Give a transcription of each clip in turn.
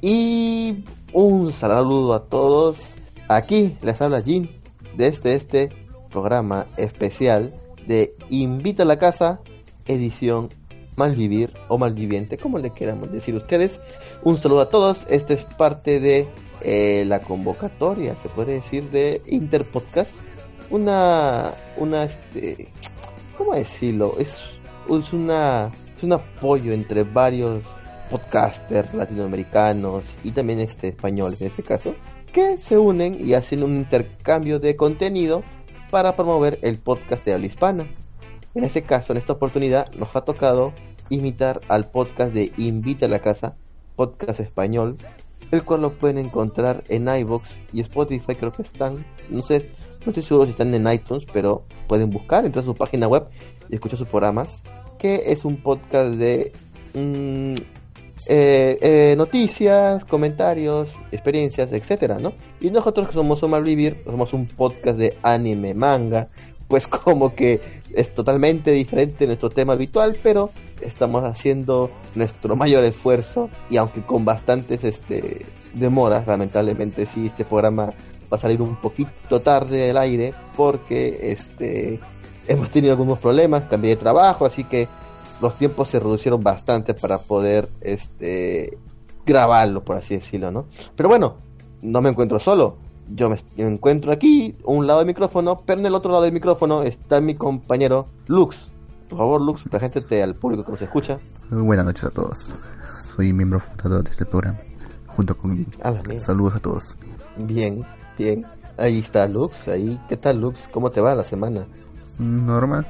Y un saludo a todos. Aquí les habla Jin desde este programa especial de Invita a la Casa, edición Malvivir o Malviviente, como le queramos decir ustedes. Un saludo a todos. Esto es parte de eh, la convocatoria, se puede decir, de Interpodcast. Una, una, este, ¿cómo decirlo? Es, es una, es un apoyo entre varios podcasters latinoamericanos y también este españoles en este caso que se unen y hacen un intercambio de contenido para promover el podcast de habla hispana. En este caso, en esta oportunidad, nos ha tocado imitar al podcast de Invita a la Casa, podcast español, el cual lo pueden encontrar en iBox y Spotify, creo que están, no sé, no estoy seguro si están en iTunes, pero pueden buscar, entrar a su página web y escuchar sus programas, que es un podcast de mm, eh, eh, noticias, comentarios, experiencias, etcétera, ¿no? Y nosotros que somos Omar Vivir, somos un podcast de anime, manga, pues como que es totalmente diferente nuestro tema habitual, pero estamos haciendo nuestro mayor esfuerzo y aunque con bastantes este demoras, lamentablemente sí este programa va a salir un poquito tarde del aire porque este hemos tenido algunos problemas, cambié de trabajo, así que los tiempos se reducieron bastante para poder este grabarlo, por así decirlo, ¿no? Pero bueno, no me encuentro solo. Yo me encuentro aquí, un lado del micrófono, pero en el otro lado del micrófono está mi compañero Lux. Por favor, Lux, preséntate al público que nos escucha. Muy buenas noches a todos. Soy miembro fundador de este programa, junto con. A. Saludos a todos. Bien, bien. Ahí está Lux, ahí. ¿Qué tal, Lux? ¿Cómo te va la semana? Normal.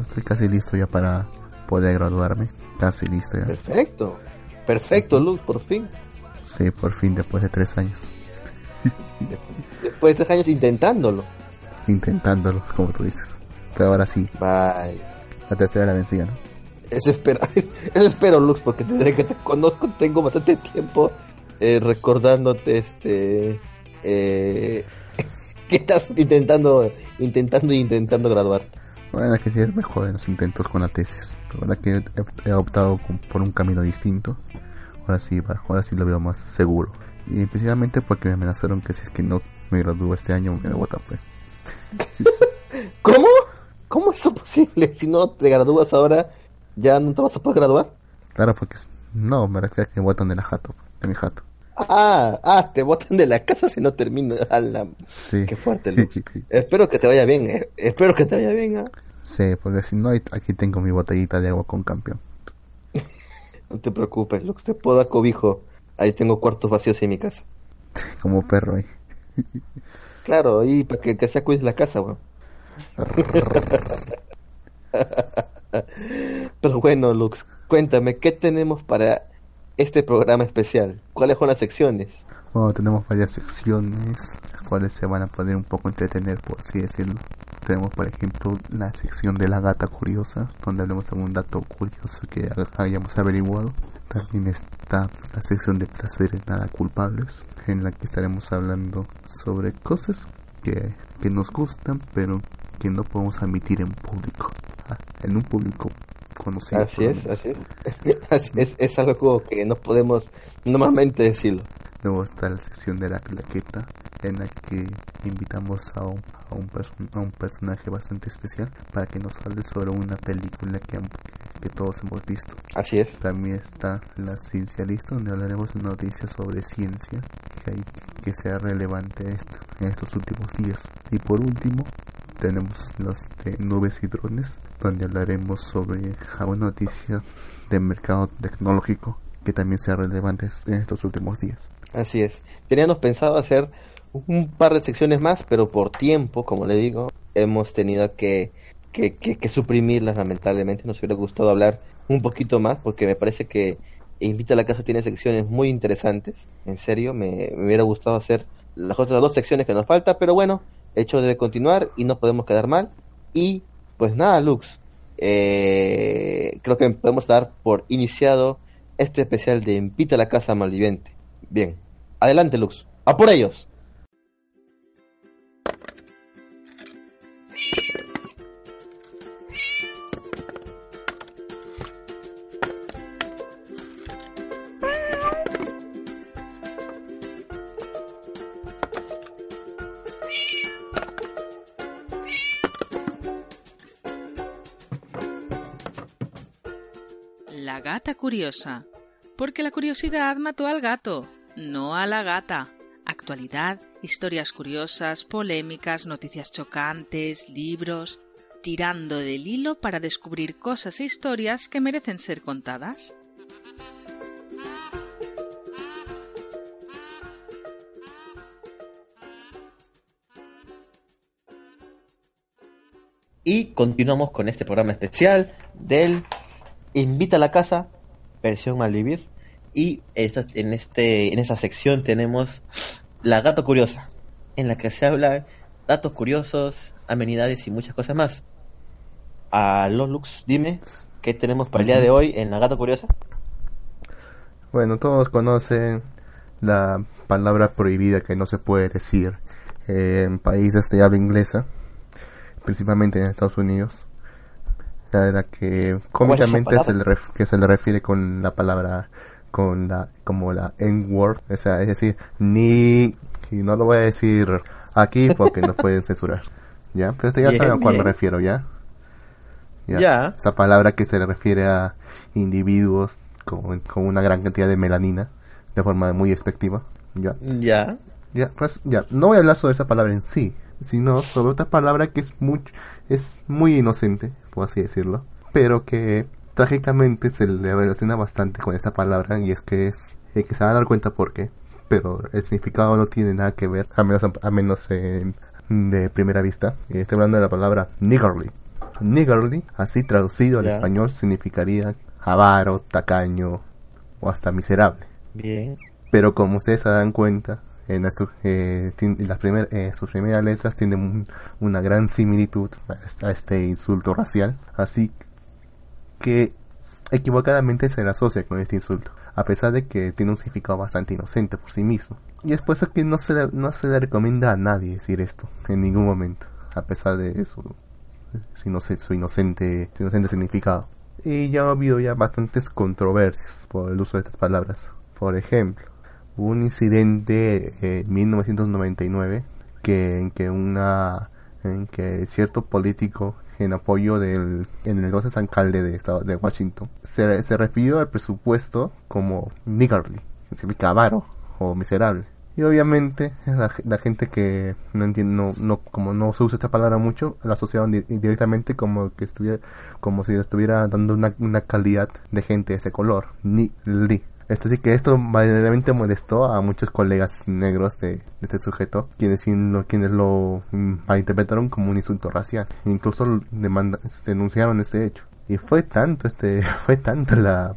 Estoy casi listo ya para poder graduarme. Casi listo ya. Perfecto. Perfecto, Lux, por fin. Sí, por fin, después de tres años. Después de tres años intentándolo. Intentándolo, como tú dices. Pero ahora sí, Bye. la tercera la vencida, ¿no? Eso espero, eso espero, Lux, porque desde que te conozco tengo bastante tiempo eh, recordándote este eh, que estás intentando, intentando y intentando graduar. Bueno, que sí me joden los intentos con la tesis. Ahora que he, optado por un camino distinto, ahora sí va, ahora sí lo veo más seguro. Y precisamente porque me amenazaron que si es que no me gradúo este año, me votan pues. ¿Cómo? ¿Cómo es eso posible? Si no te gradúas ahora, ya no te vas a poder graduar. Claro, porque no, me refiero a que me botan de la jato, de mi jato. Ah, ah, te botan de la casa si no terminas. La... Sí. Qué fuerte, espero que te vaya bien, eh. espero que te vaya bien. ah. Sí, porque si no, aquí tengo mi botellita de agua con campeón. No te preocupes, Lux, te puedo dar cobijo. Ahí tengo cuartos vacíos en mi casa. Como perro ahí. Claro, ahí para que, que se cuide la casa, weón. Pero bueno, Lux, cuéntame, ¿qué tenemos para este programa especial? ¿Cuáles son las secciones? Bueno, tenemos varias secciones, las cuales se van a poder un poco entretener, por así decirlo. Tenemos, por ejemplo, la sección de la gata curiosa, donde hablamos de algún dato curioso que ha- hayamos averiguado. También está la sección de placeres nada culpables, en la que estaremos hablando sobre cosas que, que nos gustan, pero que no podemos admitir en público. Ah, en un público conocido. Así es, así es. Así es, es algo que no podemos normalmente decirlo. Luego está la sección de la plaqueta, en la que invitamos a un, a un, a un personaje bastante especial para que nos hable sobre una película que, que todos hemos visto. Así es. También está la ciencialista, donde hablaremos de una noticia sobre ciencia que, hay, que sea relevante esto, en estos últimos días. Y por último, tenemos los de nubes y drones, donde hablaremos sobre alguna noticia del mercado tecnológico que también sea relevante en estos últimos días. Así es. Teníamos pensado hacer un par de secciones más, pero por tiempo, como le digo, hemos tenido que, que, que- suprimirlas lamentablemente. Nos hubiera gustado hablar un poquito más, porque me parece que Invita a la Casa tiene secciones muy interesantes. En serio, me, me hubiera gustado hacer las otras dos secciones que nos falta, pero bueno, hecho debe continuar y no podemos quedar mal. Y pues nada, Lux, eh, creo que podemos dar por iniciado este especial de Invita a la Casa Malviviente. Bien, adelante Lux, a por ellos. Gata curiosa. Porque la curiosidad mató al gato, no a la gata. Actualidad, historias curiosas, polémicas, noticias chocantes, libros, tirando del hilo para descubrir cosas e historias que merecen ser contadas. Y continuamos con este programa especial del Invita a la Casa, versión Malvivir. Y esta, en, este, en esta sección tenemos La Gato Curiosa, en la que se habla datos curiosos, amenidades y muchas cosas más. A Lux, dime, ¿qué tenemos para el día de hoy en La Gato Curiosa? Bueno, todos conocen la palabra prohibida que no se puede decir en países de habla inglesa, principalmente en Estados Unidos. La la que cómicamente se le, ref- que se le refiere con la palabra con la como la N-word, o sea, es decir, ni y no lo voy a decir aquí porque nos pueden censurar. ¿Ya? Pero este ya Bien, saben a cuál me refiero, ¿ya? Ya. Esa palabra que se le refiere a individuos con, con una gran cantidad de melanina de forma muy despectiva. ¿Ya? Ya. Ya, pues, ya, no voy a hablar sobre esa palabra en sí, sino sobre otra palabra que es muy, es muy inocente, por así decirlo, pero que trágicamente se le relaciona bastante con esta palabra y es que es, eh, que se van a dar cuenta por qué, pero el significado no tiene nada que ver, a menos, a menos eh, de primera vista. Estoy hablando de la palabra niggardly. Niggardly, así traducido al español, significaría avaro, tacaño o hasta miserable. Bien. Pero como ustedes se dan cuenta, en eh, eh, sus primeras letras tienen un- una gran similitud a este, insulto racial. Así que equivocadamente se le asocia con este insulto, a pesar de que tiene un significado bastante inocente por sí mismo. Y es por eso que no se le, no se le recomienda a nadie decir esto en ningún momento, a pesar de su, su, inoce- su inocente, su inocente significado. Y ya ha habido ya bastantes controversias por el uso de estas palabras. Por ejemplo, un incidente en 1999 que en que una en que cierto político en apoyo del en el entonces alcalde de estado de Washington se, se refirió al presupuesto como niggardly, que significa avaro o miserable. Y obviamente la, la gente que no entiende, no, no, como no se usa esta palabra mucho, la asociaban di- directamente como que estuviera, como si estuviera dando una, una calidad de gente de ese color, ni. Esto sí que esto verdaderamente molestó a muchos colegas negros de, este sujeto, quienes, lo- quienes lo mm, malinterpretaron como un insulto racial. Incluso demanda, denunciaron este hecho. Y fue tanto este, fue tanto la,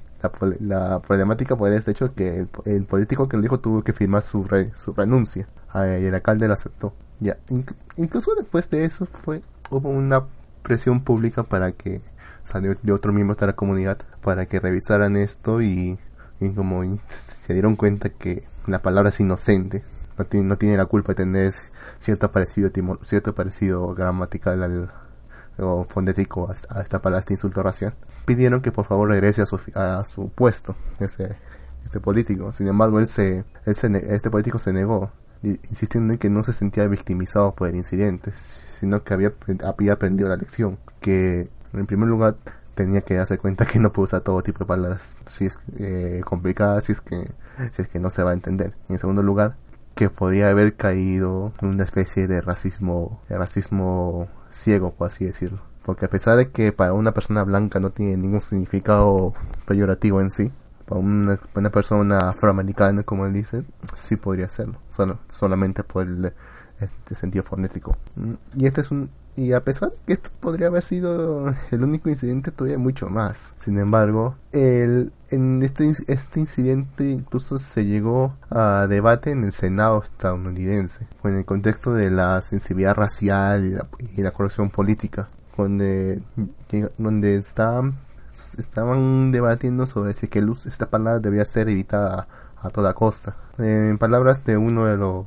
la, problemática por este hecho que el, político que lo dijo tuvo que firmar su, re- su renuncia Ah, y el alcalde lo aceptó. Ya, inc- incluso después de eso fue hubo una presión pública para que salió de otros miembros de la comunidad para que revisaran esto y, y como se dieron cuenta que la palabra es inocente no tiene, la culpa de tener cierto parecido cierto parecido gramatical al, o fonético a, esta- palabra, este insulto racial, pidieron que por favor regrese a su, a su puesto, ese, este político. Sin embargo, él se, él se este político se negó, insistiendo en que no se sentía victimizado por el incidente, sino que había, había aprendido la lección, que en primer lugar tenía que darse cuenta que no puede usar todo tipo de palabras si es eh, complicadas, si es que si es que no se va a entender. Y en segundo lugar, que podía haber caído en una especie de racismo, racismo ciego, por así decirlo. Porque a pesar de que para una persona blanca no tiene ningún significado peyorativo en sí, para una, persona afroamericana, como él dice, sí podría serlo, solo, solamente por el este sentido fonético. Mm, Y este es un y a pesar de que esto podría haber sido el único incidente, todavía mucho más. Sin embargo, el, en este, este incidente incluso se llegó a debate en el Senado estadounidense, en el contexto de la sensibilidad racial y la, y la corrupción política, donde, donde estaban, estaban debatiendo sobre si que esta palabra debía ser evitada a, toda costa. En palabras de uno de los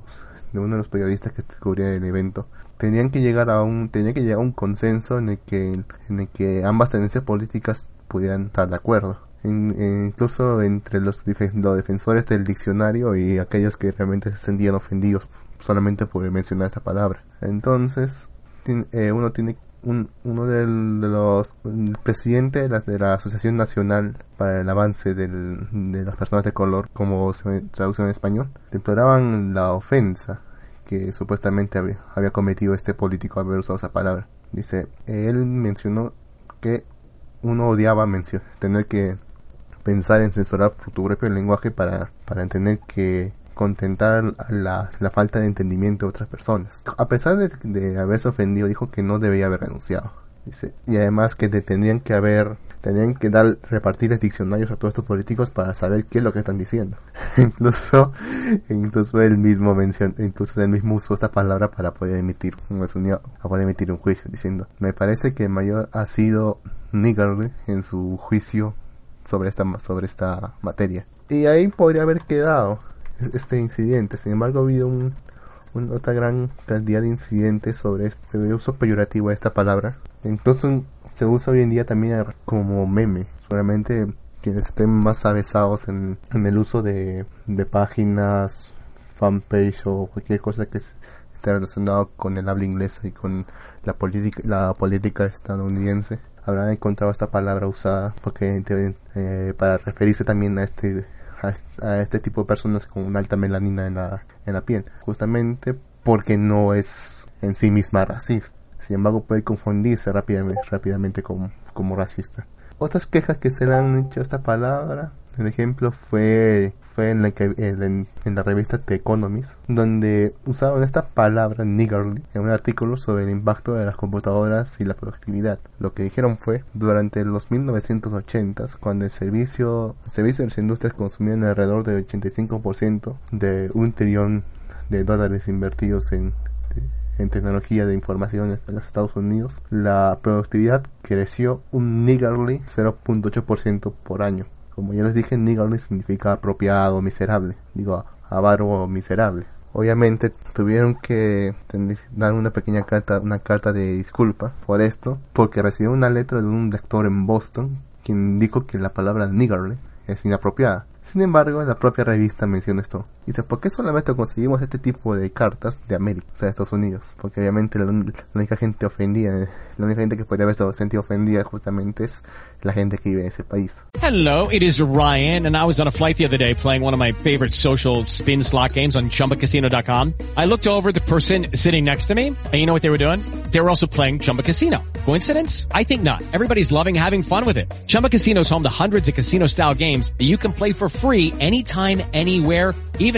de uno de los periodistas que cubrían el evento, tenían que llegar a un tenía que llegar a un consenso en el que en el que ambas tendencias políticas pudieran estar de acuerdo. Eh, incluso entre los, los defensores del diccionario y aquellos que realmente se sentían ofendidos solamente por mencionar esta palabra. Entonces eh, uno tiene un, uno de los el presidente de la, de la Asociación Nacional para el Avance del- de las Personas de Color, como se traduce en español, deploraban la ofensa que supuestamente había, cometido este político haber usado esa palabra. Dice, él mencionó que uno odiaba tener que pensar en censurar tu propio lenguaje para, para entender que contentar la, la falta de entendimiento de otras personas. A pesar de, de haberse ofendido, dijo que no debía haber renunciado. Y además que te tendrían que haber, tendrían que dar, repartirles diccionarios a todos estos políticos para saber qué es lo que están diciendo. incluso, incluso él mismo mencionó, incluso él mismo usó esta palabra para poder emitir, poder emitir un juicio, diciendo, me parece que el mayor ha sido niggardly en su juicio sobre esta, sobre esta materia. Y ahí podría haber quedado es- este incidente. Sin embargo, ha habido un, otra gran cantidad de incidentes sobre este uso peyorativo de esta palabra. Incluso se usa hoy en día también como meme. Solamente quienes estén más avesados en, el uso de, páginas, fanpage o cualquier cosa que es- esté relacionado con el habla inglesa y con la política, la política estadounidense habrán encontrado esta palabra usada porque eh, para referirse también a este a est- a este tipo de personas con una alta melanina en la, en la piel, justamente porque no es en sí misma racista. Sin embargo, puede confundirse rápidamente, rápidamente como, como racista. Otras quejas que se le han hecho a esta palabra, el ejemplo fue, fue en, la que, en, en la revista The Economist, donde usaron esta palabra niggardly en un artículo sobre el impacto de las computadoras y la productividad. Lo que dijeron fue, durante los 1980s, cuando el servicio, el servicio de las industrias consumían alrededor del 85% de un trillón de dólares invertidos en en tecnología de información en los Estados Unidos, la productividad creció un niggardly 0.8% por año. Como ya les dije, niggardly significa apropiado, miserable. Digo, avaro miserable. Obviamente tuvieron que dar una pequeña carta, una carta de disculpa por esto, porque recibió una letra de un lector en Boston quien dijo que la palabra niggardly es inapropiada. Sin embargo, la propia revista menciona esto. Dice, ¿por qué solamente conseguimos este tipo de cartas de América, o sea, de Estados Unidos? Porque obviamente la, la única gente ofendida, la única gente que podría haberse sentido ofendida justamente es la gente que vive en ese país. Hello, it is Ryan, and I was on a flight the other day playing one of my favorite social spin slot games on ChumbaCasino.com. I looked over the person sitting next to me, and you know what they were doing? They were also playing Chumba Casino. Coincidence? I think not. Everybody's loving having fun with it. Chumba Casino is home to hundreds of casino-style games that you can play for free anytime, anywhere even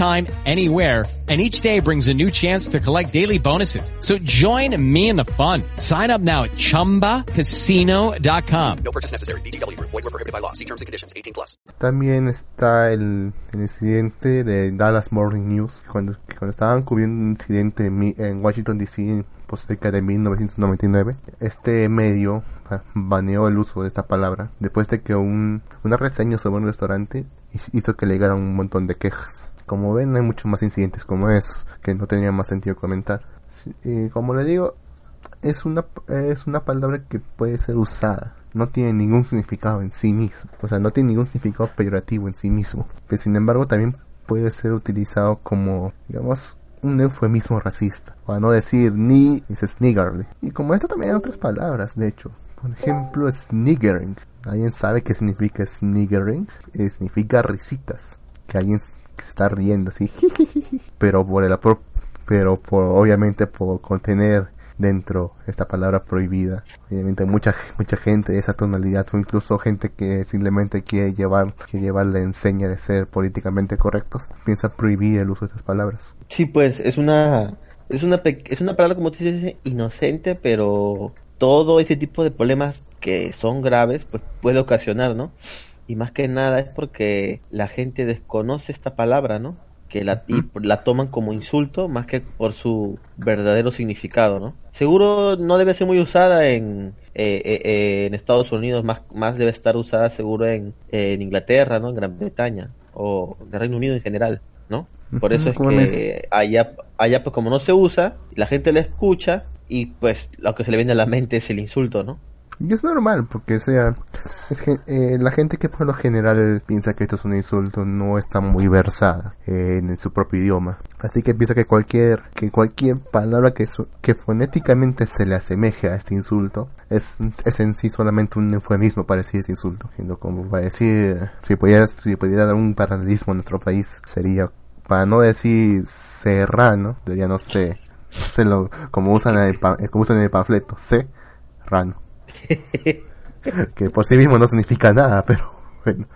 anywhere. And each day brings a new chance to collect daily bonuses. So join me in the fun. Sign up now at ChumbaCasino.com. No purchase necessary. BGW. Void were prohibited by law. See terms and conditions. 18 plus. También está el, el incidente de Dallas Morning News, cuando, cuando estaban cubriendo un incidente en, Washington DC pues cerca de 1999. Este medio ba- baneó el uso de esta palabra después de que un, una reseña sobre un restaurante hiz- hizo que le llegaran un montón de quejas. Como ven, hay muchos más incidentes como esos que no tendría más sentido comentar. Y como le digo, es una, es una palabra que puede ser usada. No tiene ningún significado en sí mismo. O sea, no tiene ningún significado peyorativo en sí mismo. Pero sin embargo también puede ser utilizado como, digamos, un eufemismo racista. Para no decir ni, dices niggerly. Y como esto también hay otras palabras, de hecho. Por ejemplo, sniggering. ¿Alguien sabe qué significa sniggering? Eh, significa risitas. Que alguien que se está riendo así. Pero por el pero por obviamente por contener dentro esta palabra prohibida. Obviamente mucha mucha gente de esa tonalidad o incluso gente que simplemente quiere llevar que llevar la enseña de ser políticamente correctos piensa prohibir el uso de estas palabras. Sí, pues es una es una es una palabra como tú dices inocente, pero todo ese tipo de problemas que son graves pues puede ocasionar, ¿no? Y más que nada es porque la gente desconoce esta palabra, ¿no? Que la y la toman como insulto más que por su verdadero significado, ¿no? Seguro no debe ser muy usada en eh, eh, eh, en Estados Unidos, más más debe estar usada seguro en, en Inglaterra, ¿no? En Gran Bretaña o en el Reino Unido en general, ¿no? Por eso es que allá, allá pues como no se usa, la gente la escucha y pues lo que se le viene a la mente es el insulto, ¿no? Y es normal, porque sea, es que eh, la gente que por lo general piensa que esto es un insulto no está muy versada eh, en su propio idioma. Así que piensa que cualquier, que cualquier palabra que, su- que fonéticamente se le asemeje a este insulto es, es en sí solamente un eufemismo para decir este insulto. Siendo como para decir, si pudiera, si pudiera dar un paralelismo en nuestro país, sería, para no decir serrano, diría no sé, no lo, como usan el, como usan en el panfleto, serrano que por sí mismo no significa nada, pero bueno.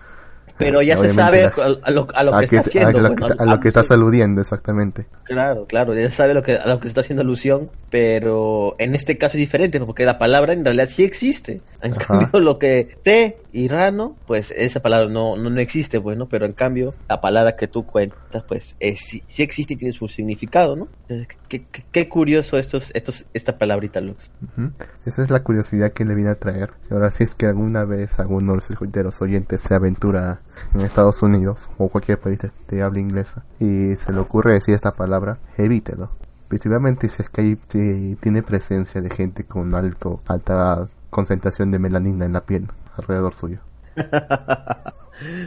Pero ya se sabe la- a, lo, a lo a que que- está haciendo. a lo bueno, que- a lo que a- estás aludiendo, exactamente. Claro, claro, ya sabe lo que, a lo que se está haciendo alusión, pero en este caso es diferente, ¿no? porque la palabra en realidad sí existe. En Ajá. cambio, lo que te y rano, pues esa palabra no, no, no existe, pues, ¿no? Pero en cambio, la palabra que tú cuentas, pues, es, sí, sí existe y tiene su significado, ¿no? Entonces, qué, qué- qué curioso estos, estos, esta palabrita, Lux. Esa es la curiosidad que le vine a traer. Ahora, si es que alguna vez alguno de los oyentes se aventura en Estados Unidos o cualquier país de- habla inglesa y se le ocurre decir esta palabra, evítelo. Principalmente si es que hay, si tiene presencia de gente con algo, alta concentración de melanina en la piel alrededor suyo.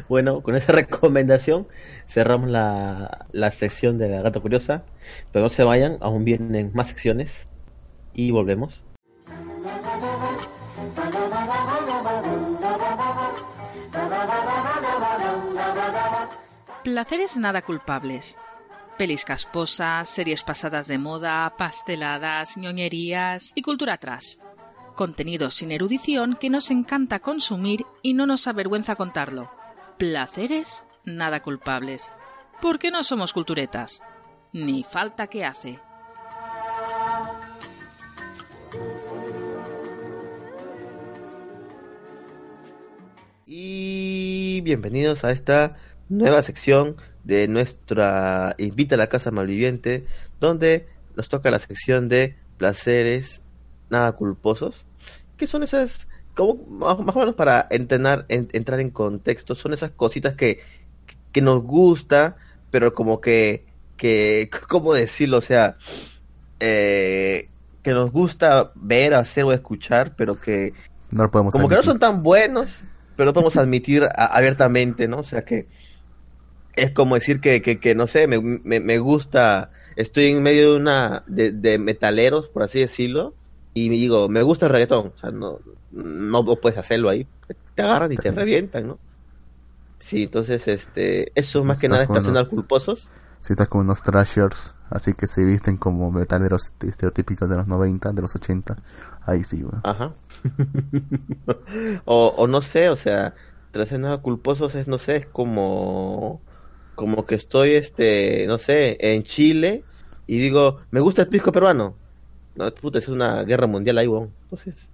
Bueno, con esa recomendación cerramos la, la sección de la gata curiosa. Pero no se vayan, aún vienen más secciones y volvemos. Placeres nada culpables. Pelis casposas, series pasadas de moda, pasteladas, ñoñerías y cultura trash. Contenidos sin erudición que nos encanta consumir y no nos avergüenza contarlo. Placeres nada culpables. ¿Por qué no somos culturetas? Ni falta que hace. Y bienvenidos a esta nueva sección de nuestra Invita a la Casa Malviviente, donde nos toca la sección de placeres nada culposos, que son esas, como más, más o menos para entrenar, en- entrar en contexto, son esas cositas que, que nos gusta, pero como que, que, ¿cómo decirlo? O sea, eh, que nos gusta ver, hacer o escuchar, pero que No podemos como que no son tan buenos, pero no podemos admitir a- abiertamente, ¿no? O sea que es como decir que, que, que, no sé, me, me, me gusta, estoy en medio de una, de, de metaleros, por así decirlo, y me digo, me gusta el reggaetón, o sea, no, no puedes hacerlo ahí, te agarran y te revientan, ¿no? Sí, entonces, este, eso más que nada es personal culposos. Si estás con unos trashers, así que se visten como metaleros estereotípicos de los 90, de los 80, ahí sí, weón. Ajá. o, o no sé, o sea, trascendental culposos es, no sé, es como, como que estoy, este, no sé, en Chile y digo, me gusta el pisco peruano. No, puta, es una guerra mundial ahí, weón. Entonces,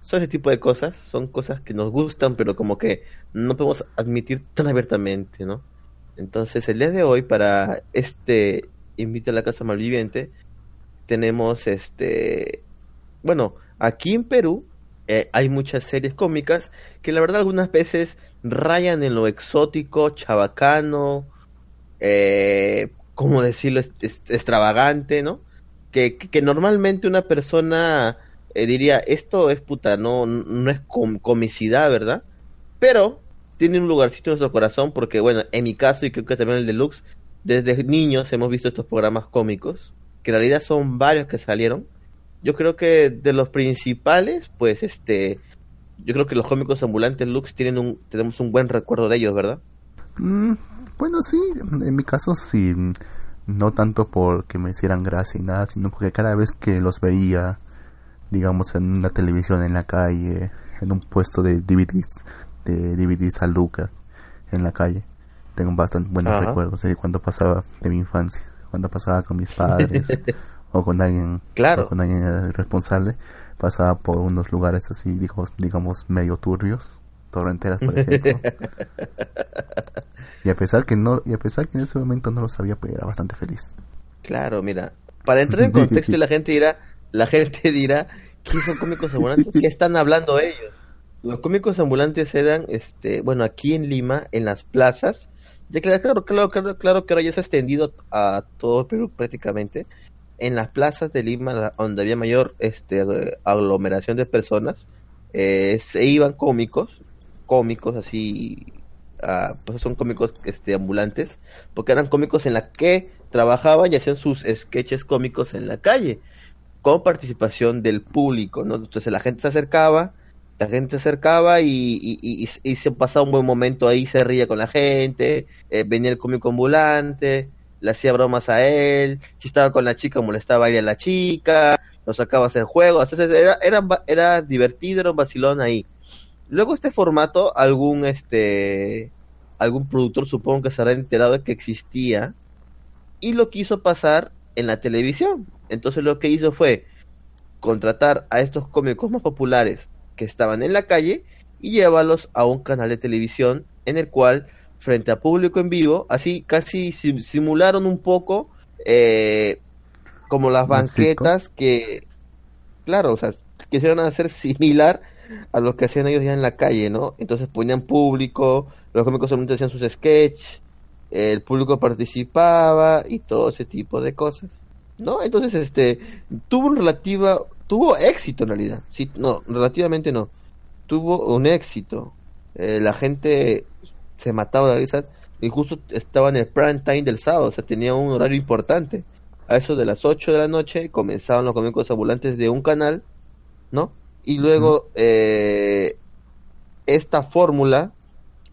son ese tipo de cosas, son cosas que nos gustan, pero como que no podemos admitir tan abiertamente, ¿no? Entonces, el día de hoy, para este Invita a la Casa Malviviente, tenemos este. Bueno, aquí en Perú eh, hay muchas series cómicas que la verdad algunas veces rayan en lo exótico, chabacano, eh, ¿cómo decirlo? Extravagante, ¿no? Que, normalmente una persona eh, diría, esto es puta, no, no es com- comicidad, ¿verdad? Pero tiene un lugarcito en nuestro corazón porque, bueno, en mi caso y creo que también el Deluxe, desde niños hemos visto estos programas cómicos, que en realidad son varios que salieron. Yo creo que de los principales, pues este, yo creo que los cómicos ambulantes Lux tienen un, tenemos un buen recuerdo de ellos, ¿verdad? Mm, bueno, sí, en mi caso sí, no tanto porque me hicieran gracia y nada, sino porque cada vez que los veía, digamos, en una televisión en la calle, en un puesto de DVDs, de DVDs a Luca, en la calle, tengo bastante buenos Ajá. recuerdos de cuando pasaba de mi infancia, cuando pasaba con mis padres o con alguien, Claro. o con alguien eh, responsable, pasaba por unos lugares así, digamos, digamos medio turbios, torrenteras por ejemplo. Y a pesar que no, y a pesar que en ese momento no lo sabía, pues era bastante feliz. Claro, mira, para entrar en contexto y la gente dirá, la gente dirá, ¿qué son cómicos ambulantes? ¿Qué están hablando ellos? Los cómicos ambulantes eran, este, bueno, aquí en Lima, en las plazas, ya que claro, claro, claro, claro que ahora ya se ha extendido a todo el Perú prácticamente, en las plazas de Lima, donde había mayor este, aglomeración de personas, eh, se iban cómicos, cómicos así, ah, pues son cómicos este, ambulantes, porque eran cómicos en la que trabajaban y hacían sus sketches cómicos en la calle, con participación del público, ¿no? Entonces la gente se acercaba, la gente se acercaba y- y se pasaba un buen momento ahí, se ría con la gente, eh, venía el cómico ambulante, le hacía bromas a él, si estaba con la chica molestaba a y a la chica, lo sacaba a hacer juegos, entonces era, era, era divertido, era un vacilón ahí. Luego este formato, algún este algún productor supongo que se habrá enterado de que existía y lo quiso pasar en la televisión. Entonces lo que hizo fue contratar a estos cómicos más populares que estaban en la calle y llevarlos a un canal de televisión en el cual frente a público en vivo, así casi sim- simularon un poco eh, como las banquetas que, claro, o sea, quisieron hacer similar a lo que hacían ellos ya en la calle, ¿no? Entonces ponían público, los cómicos solamente hacían sus sketch, el público participaba y todo ese tipo de cosas, ¿no? Entonces, este, tuvo un relativa, tuvo éxito en realidad, sí, no, relativamente no, tuvo un éxito, Eh, la gente se mataba de risa y justo estaba en el prime time del sábado, o sea, tenía un horario importante. A eso de las 8 de la noche comenzaban los cómicos ambulantes de un canal, ¿no? Y luego eh, esta fórmula,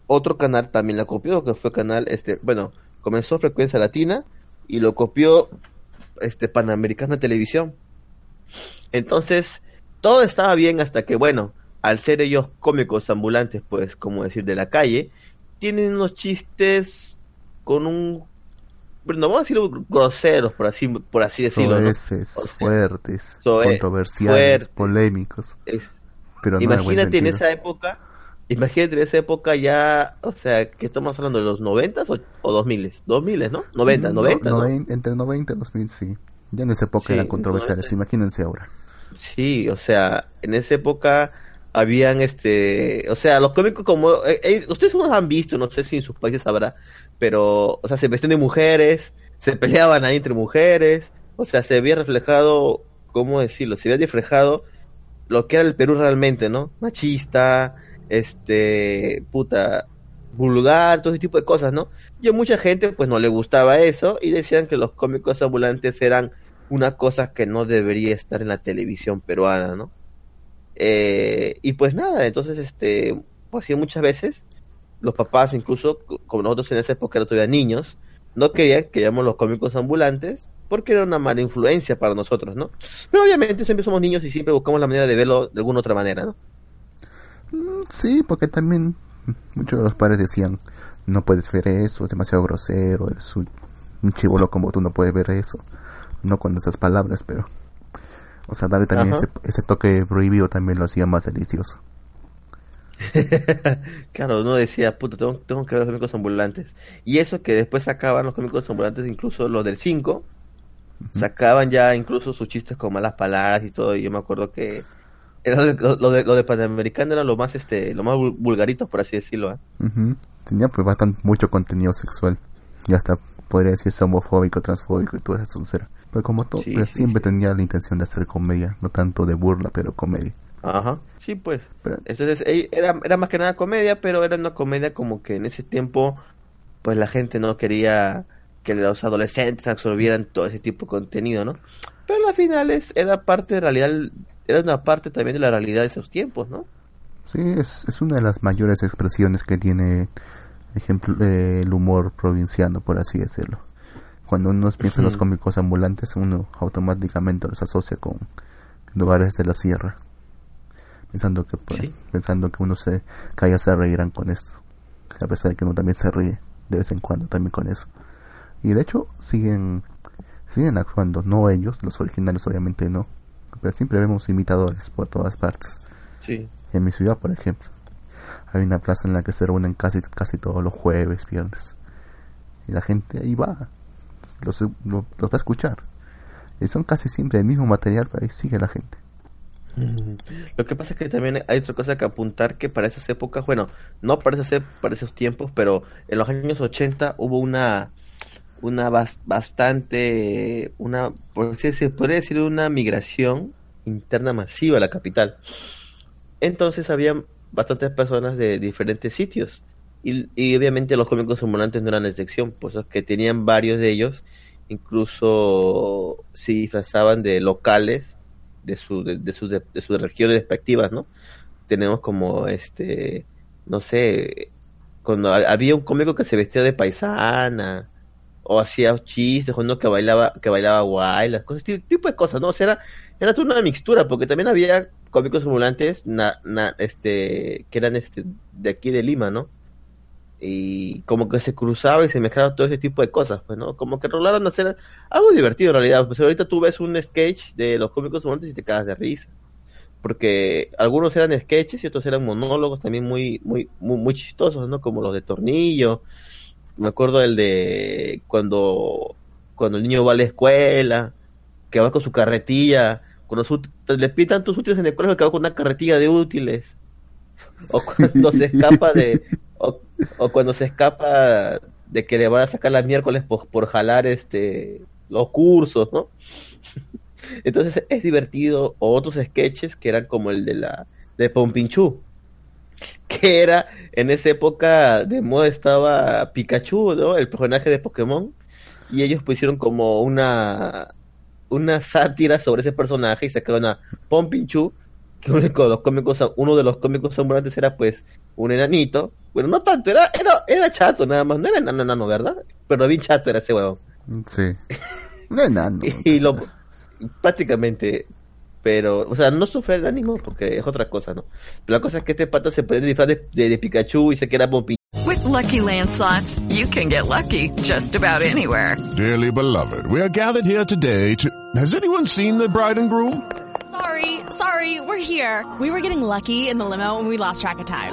otro canal también la copió, que fue canal, este, bueno, comenzó Frecuencia Latina y lo copió este Panamericana Televisión. Entonces, todo estaba bien hasta que, bueno, al ser ellos cómicos ambulantes, pues, como decir, de la calle, tienen unos chistes con un, bueno, vamos a decirlo groseros, por así, por así decirlo. ¿no? Soeces, O sea, fuertes, soe- controversiales, polémicos. Es- Pero no imagínate en esa época, imagínate en esa época ya, o sea, que estamos hablando de los noventas o, o dos miles, dos miles, ¿no? Noventa, No, noventa, ¿no? Entre 90 y 2000, sí. Ya en esa época Sí, eran controversiales, 90. imagínense ahora. Sí, o sea, en esa época habían este, o sea, los cómicos como eh, eh, ustedes seguro han visto, no sé si en sus países habrá, pero o sea, se vestían de mujeres, se peleaban ahí entre mujeres, o sea, se había reflejado, ¿cómo decirlo? Se había reflejado lo que era el Perú realmente, ¿no? Machista, este, puta, vulgar, todo ese tipo de cosas, ¿no? Y a mucha gente pues no le gustaba eso y decían que los cómicos ambulantes eran una cosa que no debería estar en la televisión peruana, ¿no? Eh, y pues nada, entonces este, pues sí, muchas veces los papás, incluso como nosotros en esa época no todavía niños, no querían que llamamos los cómicos ambulantes porque era una mala influencia para nosotros, ¿no? Pero obviamente siempre somos niños y siempre buscamos la manera de verlo de alguna otra manera, ¿no? Mm, Sí, porque también muchos de los padres decían, no puedes ver eso, es demasiado grosero, eres un, chivolo como tú no puedes ver eso. No con esas palabras, pero... O sea, darle también ese, ese toque prohibido también lo hacía más delicioso. Claro, uno decía, puta, tengo, tengo que ver los cómicos ambulantes. Y eso que después sacaban los cómicos ambulantes, incluso los del 5, sacaban ya incluso sus chistes con malas palabras y todo. Y yo me acuerdo que era lo, lo de, lo de Panamericano era lo más, este, lo más vul- vulgarito, por así decirlo. ¿eh? Tenía pues bastante mucho contenido sexual. Y hasta podría decirse homofóbico, transfóbico y todo eso. Era. Pero como todo, Sí, pero sí, siempre tenía la intención de hacer comedia, no tanto de burla, pero comedia. Ajá, sí, pues. Pero- Entonces, eh, era, era más que nada comedia, pero era una comedia como que en ese tiempo, pues la gente no quería que los adolescentes absorbieran todo ese tipo de contenido, ¿no? Pero al final es, era parte de realidad, era una parte también de la realidad de esos tiempos, ¿no? Sí, es, es una de las mayores expresiones que tiene ejemplo, eh, el humor provinciano, por así decirlo. Cuando uno piensa en los cómicos ambulantes, uno automáticamente los asocia con lugares de la sierra. Pensando que, pues, Sí. pensando que uno se, que allá se reirán con esto. A pesar de que uno también se ríe de vez en cuando también con eso. Y de hecho, siguen, siguen actuando, no ellos, los originales obviamente no. Pero siempre vemos imitadores por todas partes. Sí. En mi ciudad, por ejemplo, hay una plaza en la que se reúnen casi, casi todos los jueves, viernes. Y la gente ahí va, los, lo- los va a escuchar. Y son casi siempre el mismo material, ahí sigue la gente. Lo que pasa es que también hay otra cosa que apuntar que para esas épocas, bueno, no para, esas, ep- para esos tiempos, pero en los años 80 hubo una, una bas- bastante, una, por si se podría decir una migración interna masiva a la capital. Entonces había bastantes personas de diferentes sitios. Y, obviamente los cómicos ambulantes no eran excepción, pues que tenían varios de ellos, incluso se disfrazaban de locales de, su, de, sus, de, sus regiones respectivas, ¿no? Tenemos como, este, no sé, cuando ha- había un cómico que se vestía de paisana, o hacía chistes, o que bailaba, que bailaba guaylas, cosas, tipo, tipo de cosas, ¿no? O sea, era, era toda una mixtura, porque también había cómicos ambulantes, na- na- este, que eran, este, de aquí de Lima, ¿no? Y como que se cruzaba y se mezclaba todo ese tipo de cosas, pues, ¿no? Como que rolaron a hacer algo divertido en realidad. Pues ahorita tú ves un sketch de los cómicos ambulantes y te cagas de risa. Porque algunos eran sketches y otros eran monólogos también muy, muy, muy, muy chistosos, ¿no? Como los de Tornillo. Me acuerdo del de cuando, cuando el niño va a la escuela, que va con su carretilla, su- le pitan tus útiles en el colegio, que va con una carretilla de útiles. O cuando se escapa de, o cuando se escapa de que le van a sacar las miércoles por, por jalar este los cursos, ¿no? Entonces es divertido. O otros sketches que eran como el de la de Pompinchú, que era en esa época de moda estaba Pikachu, ¿no? El personaje de Pokémon y ellos pusieron como una una sátira sobre ese personaje y sacaron a Pompinchú que uno de los cómicos uno de los cómicos era pues un enanito bueno no tanto era era era chato nada más no era enano, enano verdad pero bien chato era ese huevón Sí. No enano. y lo prácticamente pero o sea no sufre el ánimo porque es otra cosa no pero la cosa es que este pata se puede disfrazar de, de, de Pikachu y se queda Pompinchú With Lucky Land slots, you can get lucky just about anywhere. Dearly beloved, we are gathered here today to. Has anyone seen the bride and groom? Sorry, sorry, we're here. We were getting lucky in the limo and we lost track of time.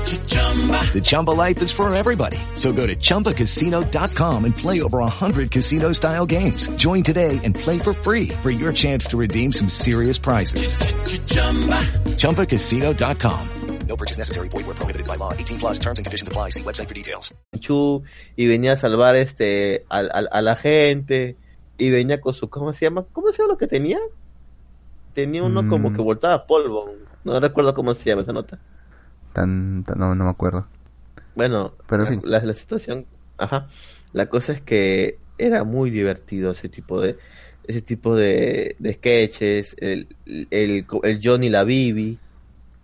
The Chumba life is for everybody. So go to ChumbaCasino.com and play over 100 casino style games. Join today and play for free for your chance to redeem some serious prizes. ChumbaCasino.com. No purchase necessary. Void where prohibited by law. 18 plus terms and conditions apply. See website for details. Chu y venía a salvar este al- al- a, la gente y venía con su ¿cómo se llama? ¿Cómo se llama lo que tenía? Tenía uno como Mm. que voltaba polvo. No recuerdo cómo se llama esa nota. Tan, tan- no, no me acuerdo. Bueno, Pero, en la, fin. la- la situación, ajá. La cosa es que era muy divertido ese tipo de ese tipo de, de sketches, el, el, el Johnny la Bibi,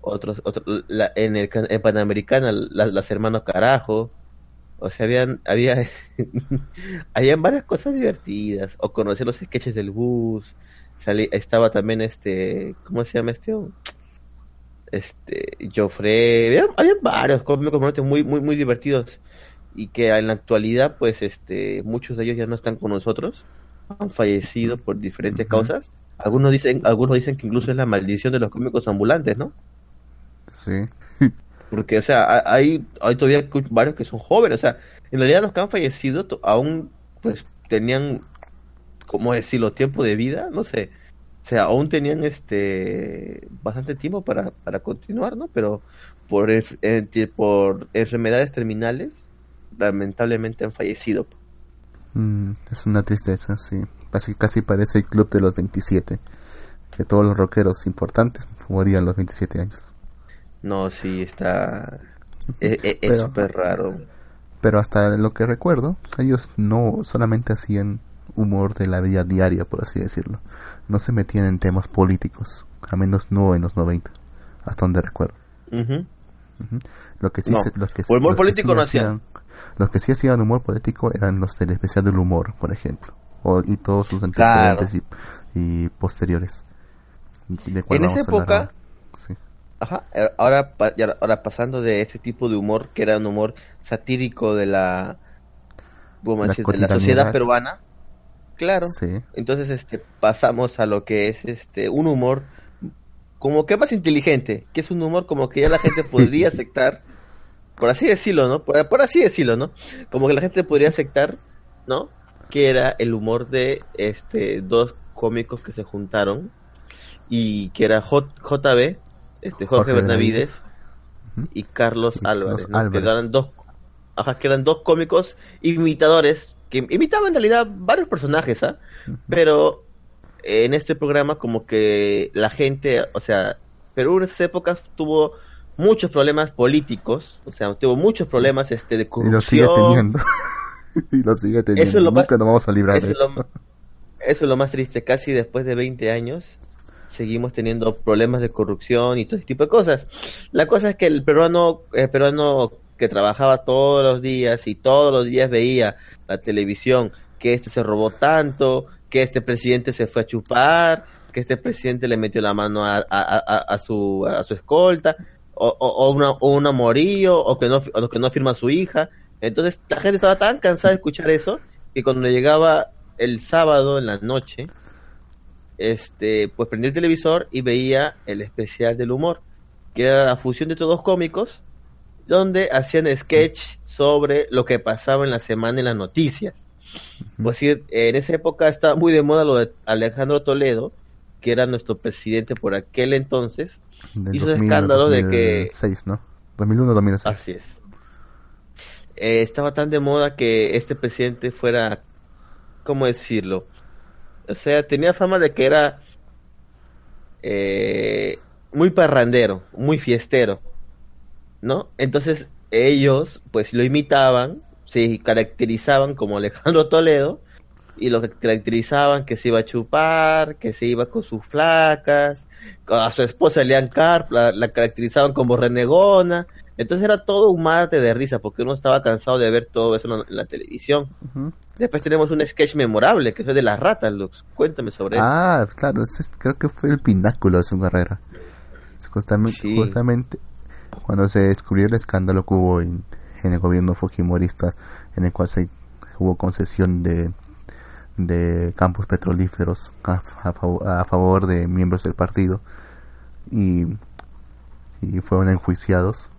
otros, otros la- en el en Panamericana las, las hermanos carajo. O sea, habían había habían varias cosas divertidas o conocer los sketches del bus. Salí, estaba también este, ¿cómo se llama este? Este Joffrey, había, había varios cómicos muy muy muy divertidos y que en la actualidad pues este muchos de ellos ya no están con nosotros, han fallecido por diferentes causas. Algunos dicen algunos dicen que incluso es la maldición de los cómicos ambulantes, ¿no? Sí. Porque o sea, ha- hay hay todavía varios que son jóvenes, o sea, en realidad los que han fallecido aún pues tenían ¿cómo decirlo? tiempo de vida, no sé. O sea, aún tenían este bastante tiempo para, para continuar, ¿no? Pero por, eh, por enfermedades terminales, lamentablemente han fallecido. Mm, es una tristeza, sí. Casi, casi parece el club de los 27. Que todos los rockeros importantes morían a los 27 años. No, sí, está... Es es- es súper raro. Pero hasta lo que recuerdo, ellos no solamente hacían humor de la vida diaria, por así decirlo. No se metían en temas políticos, a menos no en los 90, hasta donde recuerdo. Lo que sí, No, se- los que, por humor los que político sí no hacían. Los que sí hacían humor político eran los del especial del humor, por ejemplo. O, y todos sus antecedentes y, y posteriores. De En esa época, ahora. Sí. Ajá, eh, ahora, pasando de ese tipo de humor, que era un humor satírico de la, ¿cómo La decir? de la sociedad peruana, claro, Sí. entonces este pasamos a lo que es este un humor como que más inteligente, que es un humor como que ya la gente podría aceptar, por así decirlo, ¿no? Por, por así decirlo, ¿no? Como que la gente podría aceptar, ¿no? Que era el humor de este dos cómicos que se juntaron y que era J- JB, este Jorge, Jorge Benavides y Carlos Álvarez, ¿no? Álvarez. que eran dos, ajá, que eran dos cómicos imitadores que imitaban en realidad varios personajes, ¿ah? Pero en este programa como que la gente, o sea, Perú en esas épocas tuvo muchos problemas políticos, o sea, tuvo muchos problemas este de Y corrupción. lo sigue teniendo. y lo sigue teniendo. Eso es lo más- Nunca nos vamos a librar eso de es lo- eso. Eso es lo más triste, casi después de 20 años seguimos teniendo problemas de corrupción y todo ese tipo de cosas. La cosa es que el peruano, el peruano que trabajaba todos los días y todos los días veía la televisión, que este se robó tanto, que este presidente se fue a chupar, que este presidente le metió la mano a, su, a su escolta, o, o, una, o un amorillo, o que, no, o que no firma su hija. Entonces la gente estaba tan cansada de escuchar eso que cuando llegaba el sábado en la noche, este, pues prendía el televisor y veía el especial del humor, que era la fusión de todos cómicos, donde hacían sketch sobre lo que pasaba en la semana en las noticias. Pues decir, en esa época estaba muy de moda lo de Alejandro Toledo, que era nuestro presidente por aquel entonces, Del hizo 2000 al escándalo de que 2006, ¿no? 2001 2006. Así es. Eh, estaba tan de moda que este presidente fuera, ¿cómo decirlo? O sea, tenía fama de que era eh, muy parrandero, muy fiestero, ¿no? Entonces ellos, pues lo imitaban, se caracterizaban como Alejandro Toledo y lo caracterizaban que se iba a chupar, que se iba con sus flacas, a su esposa Elian Carp la, la caracterizaban como renegona, entonces era todo un mate de risa porque uno estaba cansado de ver todo eso en la, en la televisión. Después tenemos un sketch memorable que es de las ratas, Lux. Cuéntame sobre Ah, claro, ese es- creo que fue el pináculo de su carrera. Justamente, Sí. justamente cuando se descubrió el escándalo que hubo en, en el gobierno fujimorista, en el cual se hubo concesión de, de campos petrolíferos a, a fav- a favor de miembros del partido y, y fueron enjuiciados.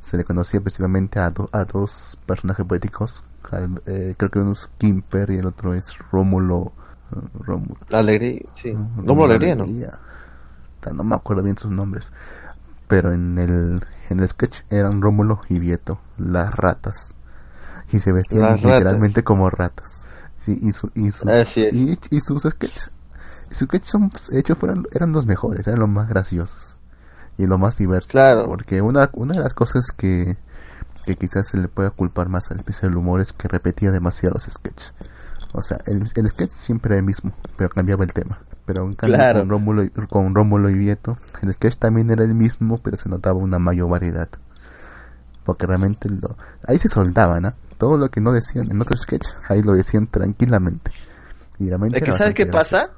se le conocía principalmente a, do- a dos personajes poéticos. al- eh, creo que uno es Kimper y el otro es Rómulo. Rómulo. Alegría, sí. Rómulo Alegría, ¿no? Ta- No me acuerdo bien sus nombres. Pero en el, en el sketch eran Rómulo y Vieto, las ratas. Y se vestían Las ratas. literalmente como ratas. Sí, y, su- y sus, y, y sus sketches, sus sketches hechos fueron, eran los mejores, eran los más graciosos. Y los más diversos. Claro. Porque una, una de las cosas que, que quizás se le pueda culpar más al especie del humor es que repetía demasiados sketches. O sea, el, el sketch siempre era el mismo, pero cambiaba el tema. Pero en cambio Claro. con Rómulo, y- con Rómulo y Vieto, el sketch también era el mismo, pero se notaba una mayor variedad. Porque realmente lo, ahí se soldaban, ¿ah? Todo lo que no decían en otro sketch, ahí lo decían tranquilamente. Y realmente Es que ¿sabes qué pasa?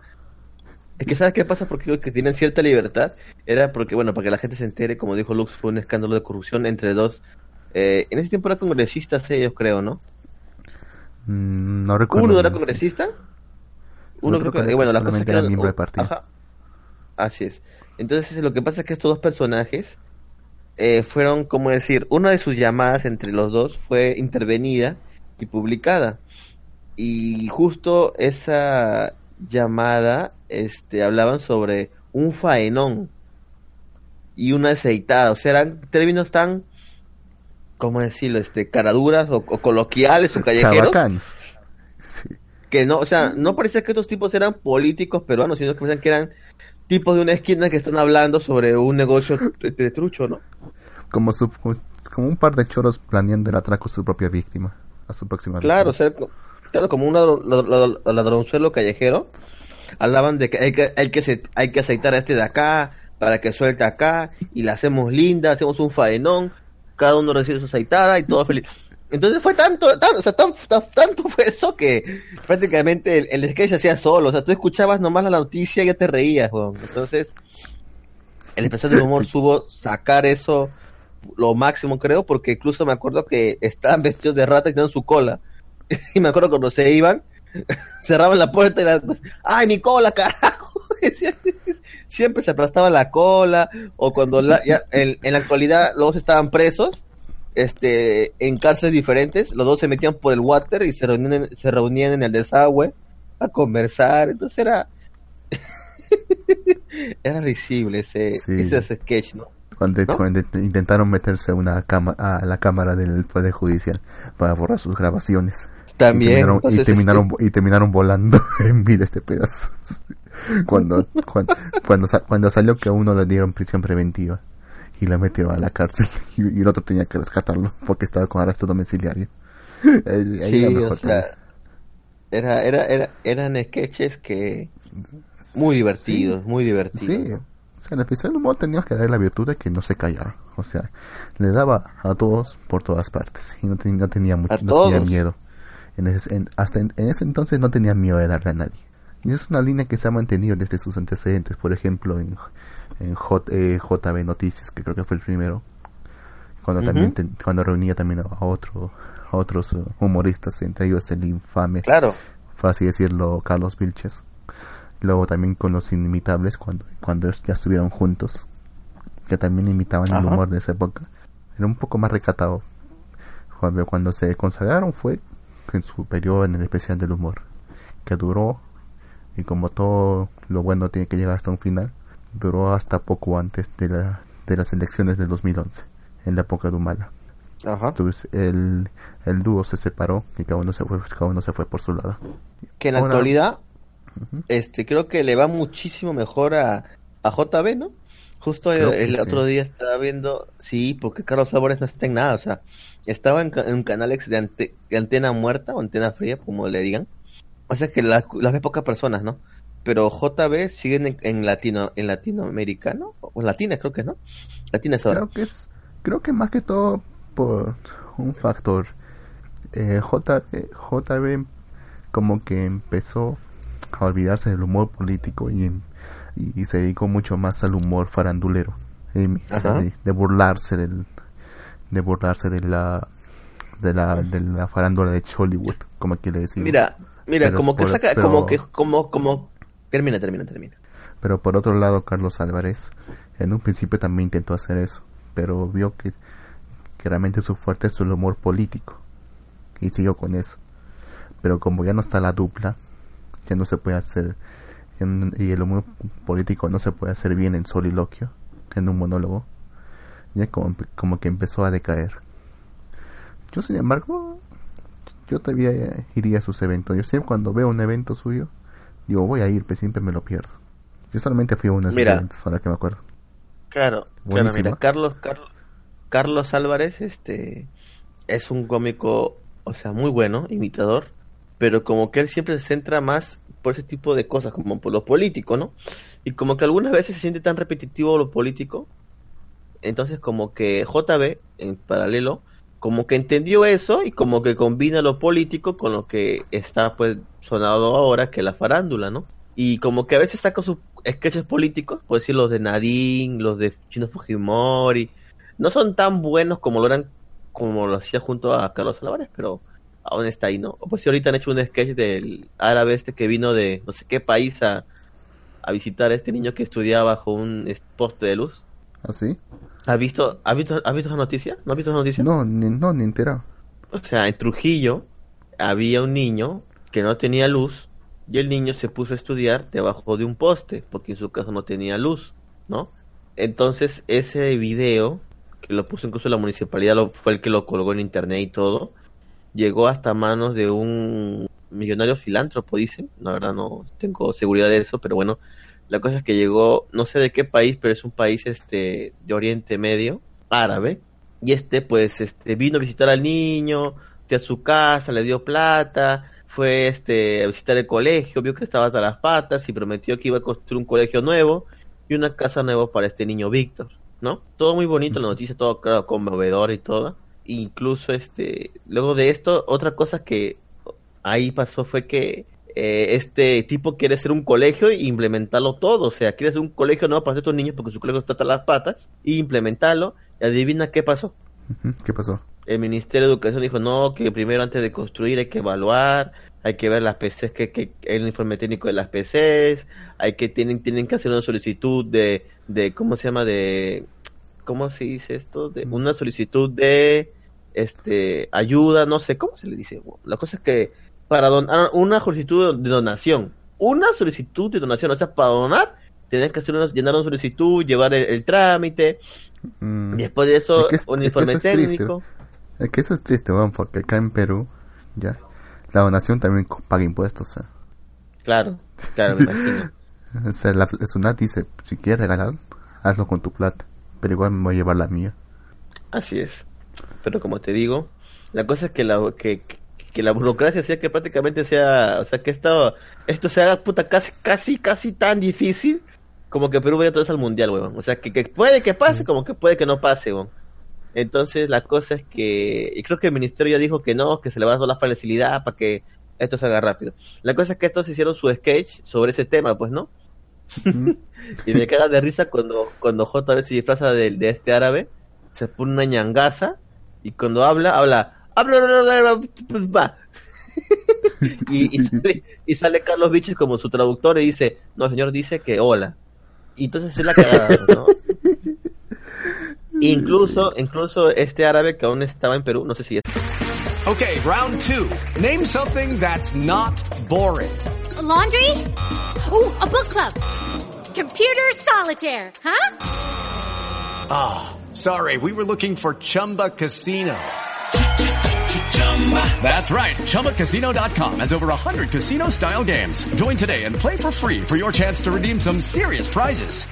Es que ¿sabes qué pasa? Porque que tienen cierta libertad. Era porque, bueno, para que la gente se entere, como dijo Lux, fue un escándalo de corrupción entre dos. eh, en ese tiempo eran congresistas ellos, creo, ¿no? Mm, no recuerdo. Uno era congresista. Uno creo que, bueno, la cosa que era miembro del partido. Ajá. Así es. Entonces, lo que pasa es que estos dos personajes eh, fueron, como decir, una de sus llamadas entre los dos fue intervenida y publicada. Y justo esa llamada, este, hablaban sobre un faenón y una aceitada. O sea, eran términos tan, ¿cómo decirlo? Este, caraduras o, o coloquiales o callejeros. Sí. Que no, o sea, no parecía que estos tipos eran políticos peruanos, sino que parecían que eran tipos de una esquina que están hablando sobre un negocio de, trucho, ¿no? Como, su, como un par de choros planeando el atraco a su propia víctima. A su próxima Claro, o sea, claro, como un ladro- ladro- ladronzuelo callejero, hablaban de que hay que, hay que, hay que aceitar a este de acá, para que suelte acá, y la hacemos linda, hacemos un faenón, cada uno recibe su aceitada y todo feliz. Entonces fue tanto, tan- o sea, tan- tan- tanto fue eso que prácticamente el, el sketch se hacía solo, o sea, tú escuchabas nomás la noticia y ya te reías, weón. Entonces, el especial del humor supo sacar eso lo máximo, creo, porque incluso me acuerdo que estaban vestidos de rata y tenían su cola. Y me acuerdo cuando se iban, cerraban la puerta y la... ¡Ay, mi cola, carajo! Siempre se aplastaba la cola, o cuando la- ya, en, en la actualidad los estaban presos, este, en cárceles diferentes, los dos se metían por el water y se reunían, en- se reunían en el desagüe a conversar, entonces era... era risible ese, Sí. ese sketch, ¿no? Cuando, ¿No? cuando intentaron meterse a, una cama, a la cámara del Poder Judicial para borrar sus grabaciones. También, Y terminaron, y terminaron, y terminaron volando en vida este pedazo. Cuando, cuando, cuando, cuando salió que a uno le dieron prisión preventiva y lo metieron a la cárcel y, y el otro tenía que rescatarlo porque estaba con arresto domiciliario. Ahí- ahí Sí, era o sea, era, era, era, eran sketches que muy divertidos, muy divertidos. Sí, ¿no? o sea, en el humor teníamos que darle la virtud de que no se callaba. O sea, le daba a todos por todas partes y no, ten- no tenía mucho, tenía miedo. En ese, en- hasta en, en ese entonces no tenía miedo de darle a nadie. Y es una línea que se ha mantenido desde sus antecedentes, por ejemplo, en, en J, eh, JB Noticias, que creo que fue el primero, cuando también ten- cuando reunía también a otro a otros eh, humoristas, entre ellos el infame, Claro. por así decirlo, Carlos Vilches. Luego también con los inimitables, cuando, cuando ya estuvieron juntos, que también imitaban el humor de esa época. Era un poco más recatado. Cuando, cuando se consagraron fue en su periodo en el especial del humor, que duró, y como todo lo bueno tiene que llegar hasta un final, duró hasta poco antes de, la, de las elecciones del 2011, en la época de Humala. Ajá. Entonces el, el dúo se separó y cada uno se fue, cada uno se fue por su lado. Que en la Ahora- actualidad, este, creo que le va muchísimo mejor a, a JB, ¿no? Justo Creo el, sí. otro día estaba viendo, sí, porque Carlos Álvarez no está en nada, o sea, estaba en, en un canal ex de, ante- de antena muerta o antena fría, como le digan. O sea que la- las ve pocas personas, ¿no? Pero JB siguen en, en latino, en latinoamericano, o latina creo que no. Latina ahora. Creo que es, creo que más que todo por un factor. Eh, JB, JB como que empezó a olvidarse del humor político y, y se dedicó mucho más al humor farandulero. Eh, o sea, Ajá. de, de burlarse del, de burlarse de la, de la, de la farándula de Hollywood, como quiere decir. Mira, mira, Pero como que por- saca, pero- como que, como, como, termina, termina, termina. Pero por otro lado, Carlos Álvarez en un principio también intentó hacer eso, pero vio que que realmente su fuerte es el humor político. Y siguió con eso. Pero como ya no está la dupla, ya no se puede hacer, y el humor político no se puede hacer bien en soliloquio, en un monólogo, ya como, como que empezó a decaer. Yo, sin embargo, yo todavía iría a sus eventos. Yo siempre cuando veo un evento suyo, digo, voy a ir, pero siempre me lo pierdo. Yo solamente fui a uno de ahora que me acuerdo. Claro, mira, Carlos, Carlos, Carlos Álvarez, este, es un cómico, o sea, muy bueno, imitador, pero como que él siempre se centra más por ese tipo de cosas, como por lo político, ¿no? Y como que algunas veces se siente tan repetitivo lo político, entonces como que JB, en paralelo, como que entendió eso y como que combina lo político con lo que está pues sonado ahora, que la farándula, ¿no? Y como que a veces saca sus sketches políticos, por decir los de Nadine, los de Chino Fujimori, no son tan buenos como lo eran, como lo hacía junto a Carlos Álvarez, pero aún está ahí, ¿no? O pues si ahorita han hecho un sketch del árabe este que vino de no sé qué país a, a visitar a este niño que estudiaba bajo un poste de luz. ¿Ah, sí? ¿Has visto, has visto, has visto esa noticia? ¿No has visto esa noticia? No, ni, no, ni enterado. O sea, en Trujillo había un niño que no tenía luz y el niño se puso a estudiar debajo de un poste porque en su casa no tenía luz, ¿no? Entonces ese video, que lo puso incluso la municipalidad, lo, fue el que lo colgó en internet y todo, llegó hasta manos de un millonario filántropo, dicen. La verdad no tengo seguridad de eso, pero bueno, la cosa es que llegó, no sé de qué país, pero es un país este de Oriente Medio, árabe, y este pues este vino a visitar al niño, fue a su casa, le dio plata, fue este a visitar el colegio, vio que estaba hasta las patas y prometió que iba a construir un colegio nuevo y una casa nueva para este niño Víctor, ¿no? Todo muy bonito, la noticia, todo claro, conmovedor y todo. Incluso este, luego de esto, otra cosa que ahí pasó fue que eh, este tipo quiere hacer un colegio e implementarlo todo, o sea, quiere hacer un colegio nuevo para estos niños porque su colegio está hasta las patas y implementarlo. Y adivina qué pasó. ¿Qué pasó? El Ministerio de Educación dijo, no, que primero antes de construir hay que evaluar, hay que ver las PCs, que, que el informe técnico de las PCs, hay que tienen tienen que hacer una solicitud de, de ¿cómo se llama? De, ¿cómo se dice esto? De una solicitud de, este, ayuda, no sé, ¿cómo se le dice? La cosa es que para donar, una solicitud de donación, una solicitud de donación, o sea, para donar, tienen que hacer una, llenar una solicitud, llevar el, el trámite, Mm, después de eso, es que es- un es que informe es triste. técnico. Es que eso es triste, weón, porque acá en Perú, ya, la donación también paga impuestos, sea. Claro, claro, me imagino. O sea, la, la SUNAT dice, si quieres regalar, hazlo con tu plata, pero igual me voy a llevar la mía. Así es. Pero como te digo, la cosa es que la que, que la burocracia sea que prácticamente sea, o sea, que esto esto se haga puta casi casi casi tan difícil como que Perú vaya otra vez al mundial, weón. O sea, que, que puede que pase como que puede que no pase, weón. Entonces, la cosa es que y creo que el ministerio ya dijo que no, que se le va a dar la facilidad para que esto se haga rápido. La cosa es que estos hicieron su sketch sobre ese tema, pues, ¿no? y me caga de risa cuando, cuando JB se disfraza de, de este árabe, se pone una ñangaza y cuando habla, habla. Habla, habla, habla, habla, pues, va. y, y sale, y sale Carlos Biches como su traductor y dice: No, el señor dice que hola. Y entonces es la cagada, ¿no? incluso, incluso este árabe que aún estaba en Perú, no sé si es. Okay, round two. Name something that's not boring. laundry? Ooh, a book club. Computer solitaire, huh? Ah, sorry, we were looking for Chumba Casino. That's right, ChumbaCasino.com has over 100 casino style games. Join today and play for free for your chance to redeem some serious prizes.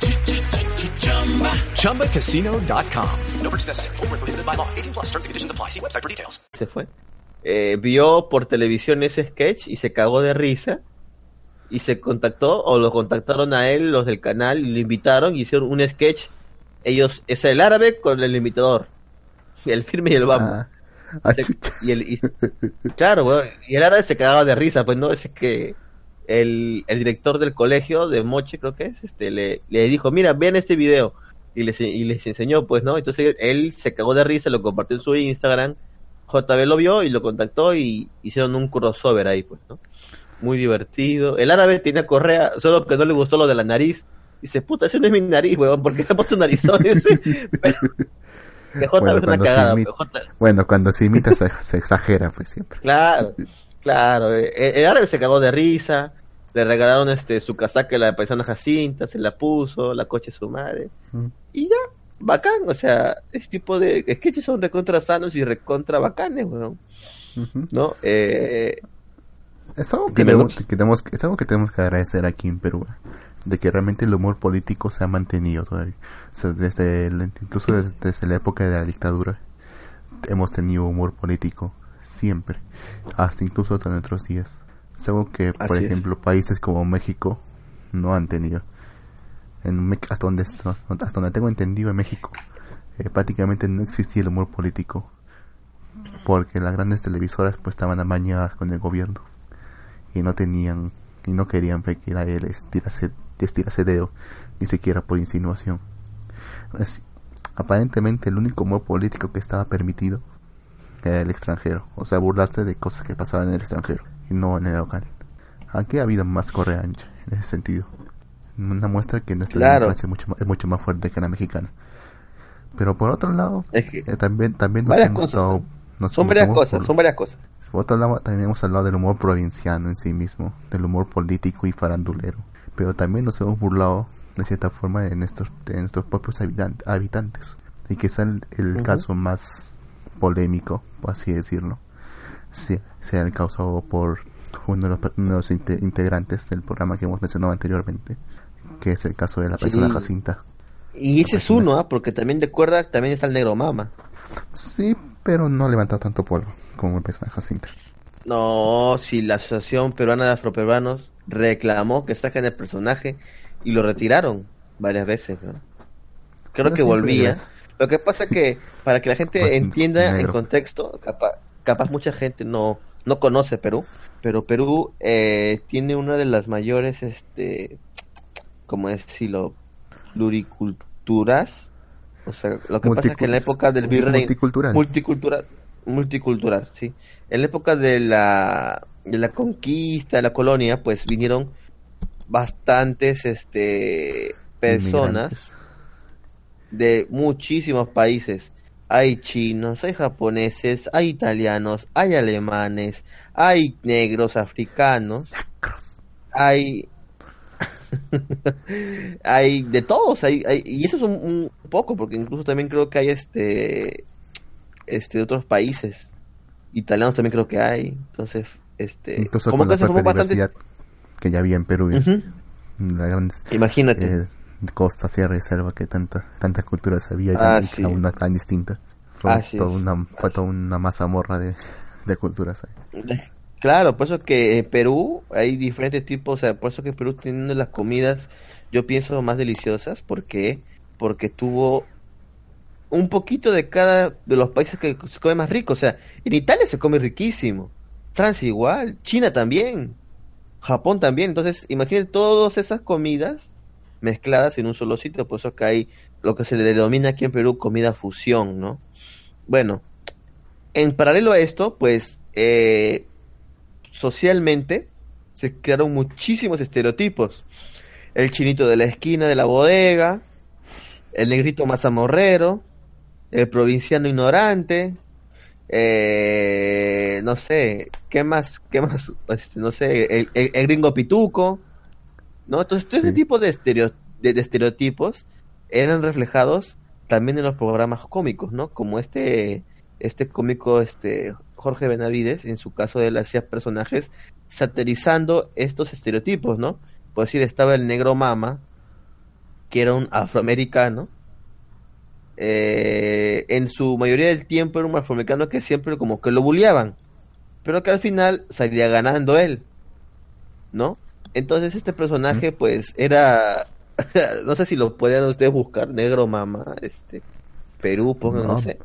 ChumbaCasino.com. No purchase necessary. Void where prohibited by law. 18 plus terms and conditions apply. See website for details. se fue. Eh, vio por televisión ese sketch y se cagó de risa y se contactó o lo contactaron a él los del canal y lo invitaron y hicieron un sketch. Ellos, es el árabe con el imitador. El firme y el vamos. Ah, y el, y- claro, weón, y el árabe se cagaba de risa, pues no, es que el, el director del colegio de Moche, creo que es, este, le, le dijo, mira, vean este video. Y les, y les enseñó, pues, ¿no? Entonces él se cagó de risa, lo compartió en su Instagram. JB lo vio y lo contactó y hicieron un crossover ahí, pues, ¿no? Muy divertido. El árabe tenía correa, solo que no le gustó lo de la nariz. Dice, puta, ese no es mi nariz, weón, ¿por qué te has puesto narizón ese? Pero, PJ Bueno, es una cuando se cagada. imita- PJ. Bueno, cuando se imita se, se exagera, pues siempre. Claro, claro. eh, El árabe se cagó de risa. Le regalaron este su casaca la paisana Jacinta, se la puso, la coche su madre. Mm. Y ya, bacán. O sea, ese tipo de sketches son recontra sanos y recontra bacanes, weón. ¿No? Eh, Es algo que tenemos, Gus. que tenemos- es algo que tenemos que agradecer aquí en Perú, de que realmente el humor político se ha mantenido todavía. O sea, desde el- incluso desde, desde la época de la dictadura hemos tenido humor político siempre, hasta incluso hasta nuestros días. Algo que, por es. ejemplo, países como México no han tenido. En hasta donde hasta donde tengo entendido en México eh, prácticamente no existía el humor político porque las grandes televisoras pues estaban amañadas con el gobierno y no tenían y no querían que nadie les tirase, les tirase dedo ni siquiera por insinuación Así- aparentemente el único humor político que estaba permitido era el extranjero o sea burlarse de cosas que pasaban en el extranjero y no en el local aquí ha habido más correa ancha en ese sentido una muestra que nuestra Claro. democracia es mucho, más, es mucho más fuerte que la mexicana pero por otro lado Es que- eh, también también nos hemos dado- nos- son varias cosas, burlado. son varias cosas. Por otro lado, también hemos hablado del humor provinciano en sí mismo, del humor político y farandulero. Pero también nos hemos burlado, de cierta forma, de nuestros, de nuestros propios habitan- habitantes. Y quizá el, el caso más polémico, por así decirlo, sea, sea el causado por uno de los, uno de los inte- integrantes del programa que hemos mencionado anteriormente, que es el caso de la persona Sí. Jacinta. Y ese es uno, ¿ah? porque también de cuerda también está el negro mama. Sí, pero no ha levantado tanto polvo como el persona Jacinta. No, si la Asociación Peruana de Afroperuanos reclamó que saquen el personaje y lo retiraron varias veces. ¿no? Creo Pero que volvía. es- Lo que pasa que para que la gente entienda en negro. contexto, capaz, capaz mucha gente no, no conoce Perú, pero Perú eh, tiene una de las mayores, este, ¿cómo decirlo? Pluriculturas. O sea, lo que pasa es que en la época del es virrey multicultural. multicultural multicultural sí en la época de la de la conquista de la colonia pues vinieron bastantes este personas de muchísimos países. Hay chinos hay japoneses hay italianos hay alemanes hay negros africanos. Hay hay de todos hay, hay- y eso es un, un poco porque incluso también creo que hay este este de otros países. Italianos también creo que hay entonces este Incluso como con que la se formó bastante diversidad que ya había en Perú. ¿eh? Ujú. La gran, Imagínate. eh, costa, sierra y selva, que tanta, tantas culturas había Ah, tan- y sí. cada una tan distinta. Fue, Así toda una, fue toda una mazamorra de, de culturas ahí. Claro, por eso que en Perú hay diferentes tipos, o sea, por eso que Perú tiene las comidas, yo pienso, más deliciosas, ¿por qué? Porque tuvo un poquito de cada de los países que se come más rico, o sea, en Italia se come riquísimo, Francia igual, China también, Japón también, entonces imagínate todas esas comidas mezcladas en un solo sitio, por eso que hay lo que se le denomina aquí en Perú comida fusión, ¿no? Bueno, en paralelo a esto, pues eh, socialmente se crearon muchísimos estereotipos. El chinito de la esquina de la bodega, el negrito mazamorrero, el provinciano ignorante, eh, no sé, ¿qué más? ¿Qué más? Este, no sé, el, el- el gringo pituco, ¿no? Entonces, todo ese tipo de, estereo- de, de estereotipos eran reflejados también en los programas cómicos, ¿no? Como este, este cómico, este Jorge Benavides, en su caso él hacía personajes satirizando estos estereotipos, ¿no? Por decir, estaba el negro mama, que era un afroamericano, eh, en su mayoría del tiempo era un afroamericano que siempre como que lo bulleaban, pero que al final salía ganando él, ¿no? Entonces este personaje pues era, no sé si lo pueden ustedes buscar, negro mama, este, Perú, pongan, no, No. sé.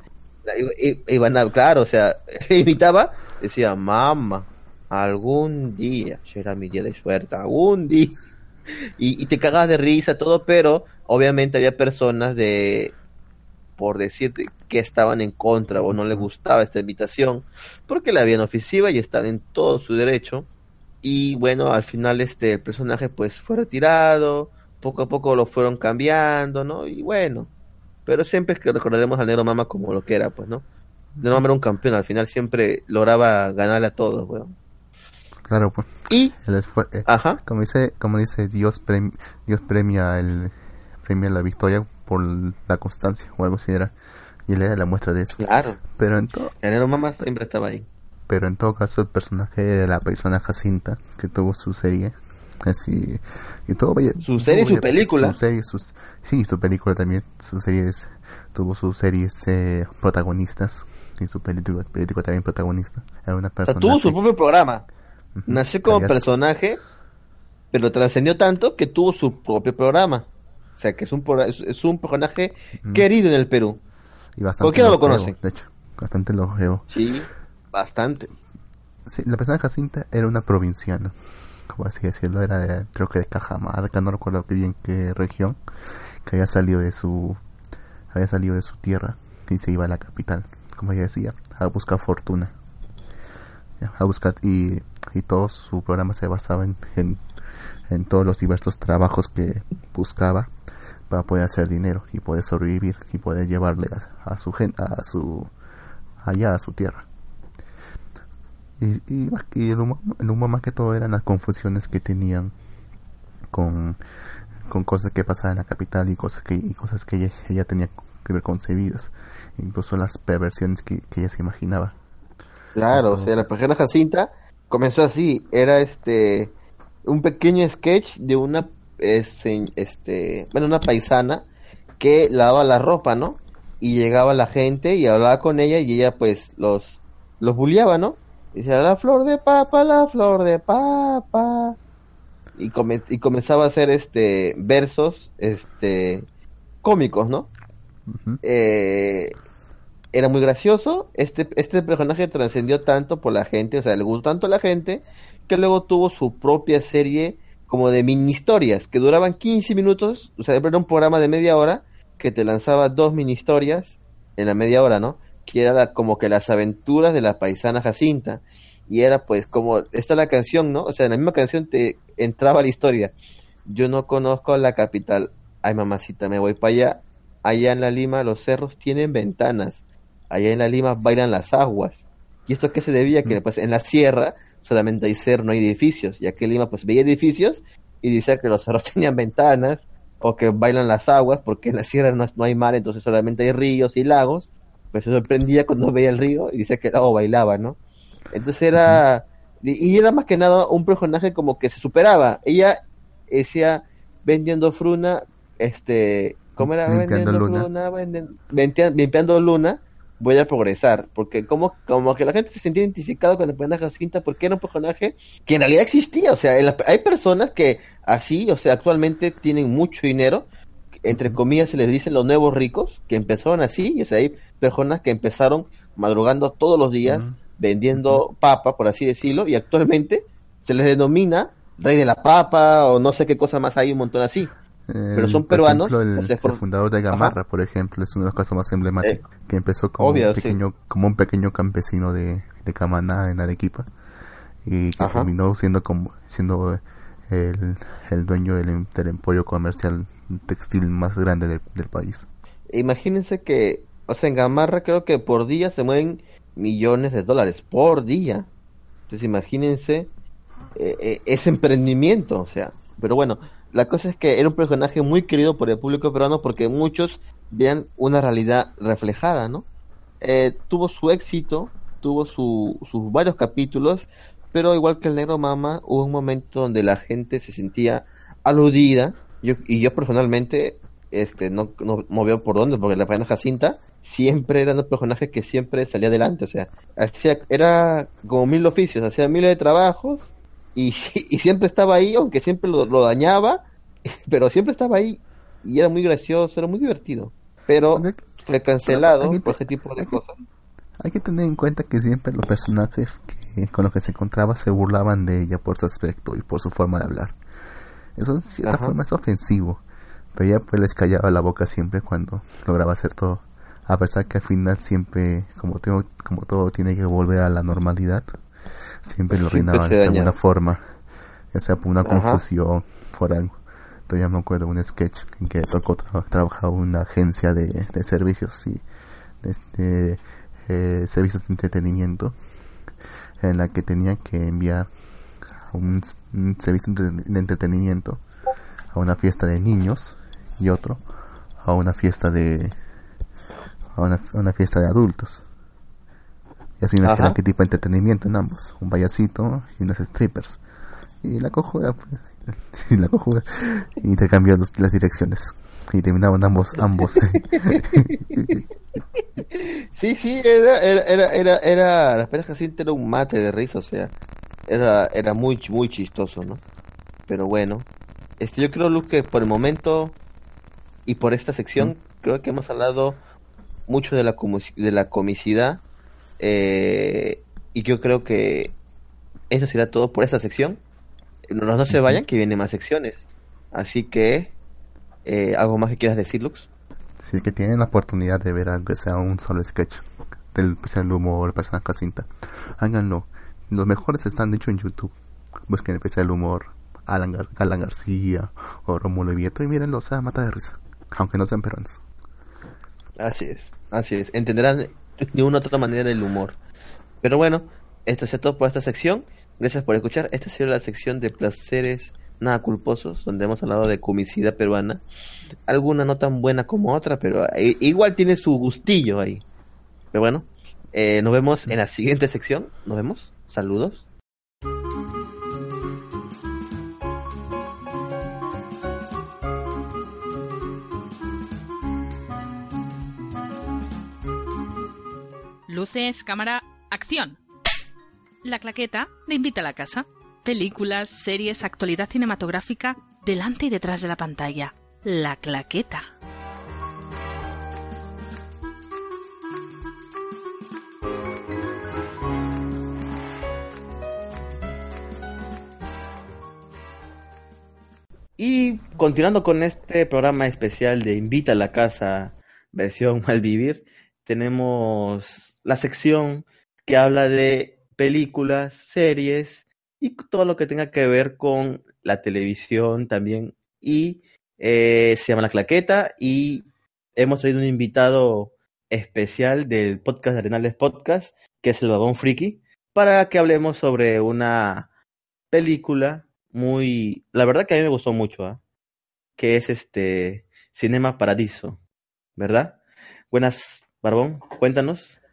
Y, y van a, claro, o sea, imitaba, decía, mamá, algún día será mi día de suerte, algún día. Y, y te cagas de risa, todo, pero obviamente había personas de, por decirte, que estaban en contra o no les gustaba esta invitación, porque la habían ofensiva y están en todo su derecho. Y bueno, al final este el personaje pues fue retirado, poco a poco lo fueron cambiando, ¿no? Y bueno, Pero siempre es que recordaremos al Negro Mama como lo que era, pues, ¿no? Negro Mama era un campeón, al final siempre lograba ganarle a todos, weón. Claro, pues. Y, el eh, Ajá. Como dice, como dice Dios, prem- Dios premia el premia la victoria por la constancia o algo así era. Y él era la muestra de eso. Claro. Pero en todo, El Negro Mama siempre estaba ahí. pero en todo caso el personaje de la paisana Jacinta que tuvo su serie así y todo vaya- Su serie y todo su vaya- película. su serie, sus, sí su película también sus series tuvo sus series eh, protagonistas y su película, película también protagonista era una O sea, persona tuvo su propio programa. Nació como personaje, pero trascendió tanto que tuvo su propio programa. O sea, que es un, es, es un personaje querido en el Perú. y bastante ¿Por qué no lo longevo, conoce? de hecho bastante longevo Sí, bastante. Sí, la persona Jacinta era una provinciana, como así decirlo, era de, creo que de Cajamarca, no recuerdo bien qué región, que había salido de su, había salido de su tierra y se iba a la capital, como ella decía, a buscar fortuna, a buscar y, y todo su programa se basaba en, en, en todos los diversos trabajos que buscaba para poder hacer dinero y poder sobrevivir y poder llevarle a, a su gente, a su, allá a su tierra. Y, y el, humor, el humor más que todo eran las confusiones que tenían con, con cosas que pasaban en la capital y cosas que, y cosas que ella, ella tenía que ver concebidas. Incluso las perversiones que, que ella se imaginaba. Claro, o sea, la persona Jacinta comenzó así. Era este un pequeño sketch de una se- este bueno una paisana que lavaba la ropa, ¿no? Y llegaba la gente y hablaba con ella y ella pues los los bulleaba, ¿no? Y decía la flor de papa, la flor de papa. Y, come- y comenzaba a hacer este versos este cómicos, ¿no? eh, era muy gracioso. Este, este personaje trascendió tanto por la gente, o sea, le gustó tanto a la gente, que luego tuvo su propia serie como de mini historias, que duraban 15 minutos, o sea, era un programa de media hora que te lanzaba dos mini historias en la media hora, ¿no? Que era la- como que las aventuras de la paisana Jacinta. Y era pues como, esta es la canción, ¿no? O sea, en la misma canción te entraba la historia. Yo no conozco la capital. Ay, mamacita, me voy para allá. Allá en la Lima los cerros tienen ventanas. Allá en la Lima bailan las aguas. ¿Y esto qué se debía? Que pues en la sierra solamente hay cerro, no hay edificios. Y aquí en Lima pues veía edificios y decía que los cerros tenían ventanas o que bailan las aguas porque en la sierra no, no hay mar, entonces solamente hay ríos y lagos. Pues se sorprendía cuando veía el río y decía que el agua bailaba, ¿no? Entonces era... Y y era más que nada un personaje como que se superaba. Ella decía vendiendo fruna, este... ¿Cómo era? Limpiando vendiendo luna. fruna, ventea- limpiando luna, voy a progresar. Porque como, como que la gente se sentía identificado con el personaje Jacinta porque era un personaje que en realidad existía. O sea, en la- hay personas que así, o sea, actualmente tienen mucho dinero, entre comillas se les dicen los nuevos ricos, que empezaron así, y o sea, hay personas que empezaron madrugando todos los días, vendiendo papa, por así decirlo, y actualmente se les denomina rey de la papa, o no sé qué cosa más hay, un montón así. Pero son por peruanos, ejemplo, el, o sea, el for- fundador de Gamarra, por ejemplo, es uno de los casos más emblemáticos. que empezó como, obvio, un sí. pequeño, como un pequeño campesino de, de Camaná en Arequipa. Y que Ajá. terminó siendo como siendo el, el dueño del, del emporio comercial textil más grande del, del país. Imagínense que, o sea, en Gamarra creo que por día se mueven millones de dólares, por día. Entonces imagínense eh, eh, ese emprendimiento, o sea. Pero bueno, la cosa es que era un personaje muy querido por el público peruano porque muchos vean una realidad reflejada, ¿no? Eh, tuvo su éxito, tuvo su, sus varios capítulos, pero igual que el Negro Mama, hubo un momento donde la gente se sentía aludida, yo, y yo personalmente este no, no, no veo por dónde, porque la reina Jacinta siempre era un personaje que siempre salía adelante, o sea, hacía, era como mil oficios, hacía miles de trabajos y, y siempre estaba ahí, aunque siempre lo, lo dañaba, pero siempre estaba ahí y era muy gracioso, era muy divertido, pero fue cancelado por ese tipo de cosas. Hay que tener en cuenta que siempre los personajes que, con los que se encontraba se burlaban de ella por su aspecto y por su forma de hablar. Eso en cierta Ajá. forma es ofensivo, pero ella pues les callaba la boca siempre cuando lograba hacer todo. A pesar que al final siempre, como, tengo, como todo tiene que volver a la normalidad, siempre lo arruinaban de daña. alguna forma, ya sea por una Ajá. confusión, por algo. todavía me acuerdo un sketch en que tocó tra- trabajaba una agencia de, de servicios y este eh, servicios de entretenimiento en la que tenía que enviar un, un servicio de de entretenimiento a una fiesta de niños y otro a una fiesta de a una, a una fiesta de adultos y así me imaginan qué tipo de entretenimiento en ambos. Un payasito y unas strippers. Y la cojuda pues, y la cojuda y intercambió los- las direcciones. Y terminaban ambos ambos. Sí, sí, era, era, era, era, era, la pareja jacinta era un mate de risa, o sea, era, era muy, muy chistoso, ¿no? Pero bueno, este, yo creo, Luz, que por el momento y por esta sección, creo que hemos hablado mucho de la, de la comicidad, eh, y yo creo que eso será todo por esta sección. No, no se vayan, que vienen más secciones. Así que, eh, ¿algo más que quieras decir, Lux? Si es que tienen la oportunidad de ver aunque sea un solo sketch del especial humor del personaje Jacinta, háganlo. Los mejores están hechos en YouTube. Busquen el especial humor Alan, Gar- Alan García o Romulo Vieto y mírenlo, o sea, mata de risa. Aunque no sean peruanos. Así es, así es. Entenderán de una u otra manera el humor. Pero bueno, esto es todo por esta sección. Gracias por escuchar. Esta ha sido la sección de placeres nada culposos, donde hemos hablado de comicidad peruana. Alguna no tan buena como otra, pero i- igual tiene su gustillo ahí. Pero bueno, eh, nos vemos en la siguiente sección. Nos vemos. Saludos. Luces, cámara, acción. La claqueta le invita a la casa. Películas, series, actualidad cinematográfica, delante y detrás de la pantalla. La claqueta. Y continuando con este programa especial de Invita a la Casa, versión Malvivir, tenemos la sección que habla de películas, series y todo lo que tenga que ver con la televisión también. Y eh, se llama La Claqueta y hemos traído un invitado especial del podcast de Arenales Podcast, que es el Babón Friki, para que hablemos sobre una película muy, la verdad que a mí me gustó mucho, ¿ah? que es este Cinema Paradiso, ¿verdad? Buenas, Barbón, cuéntanos.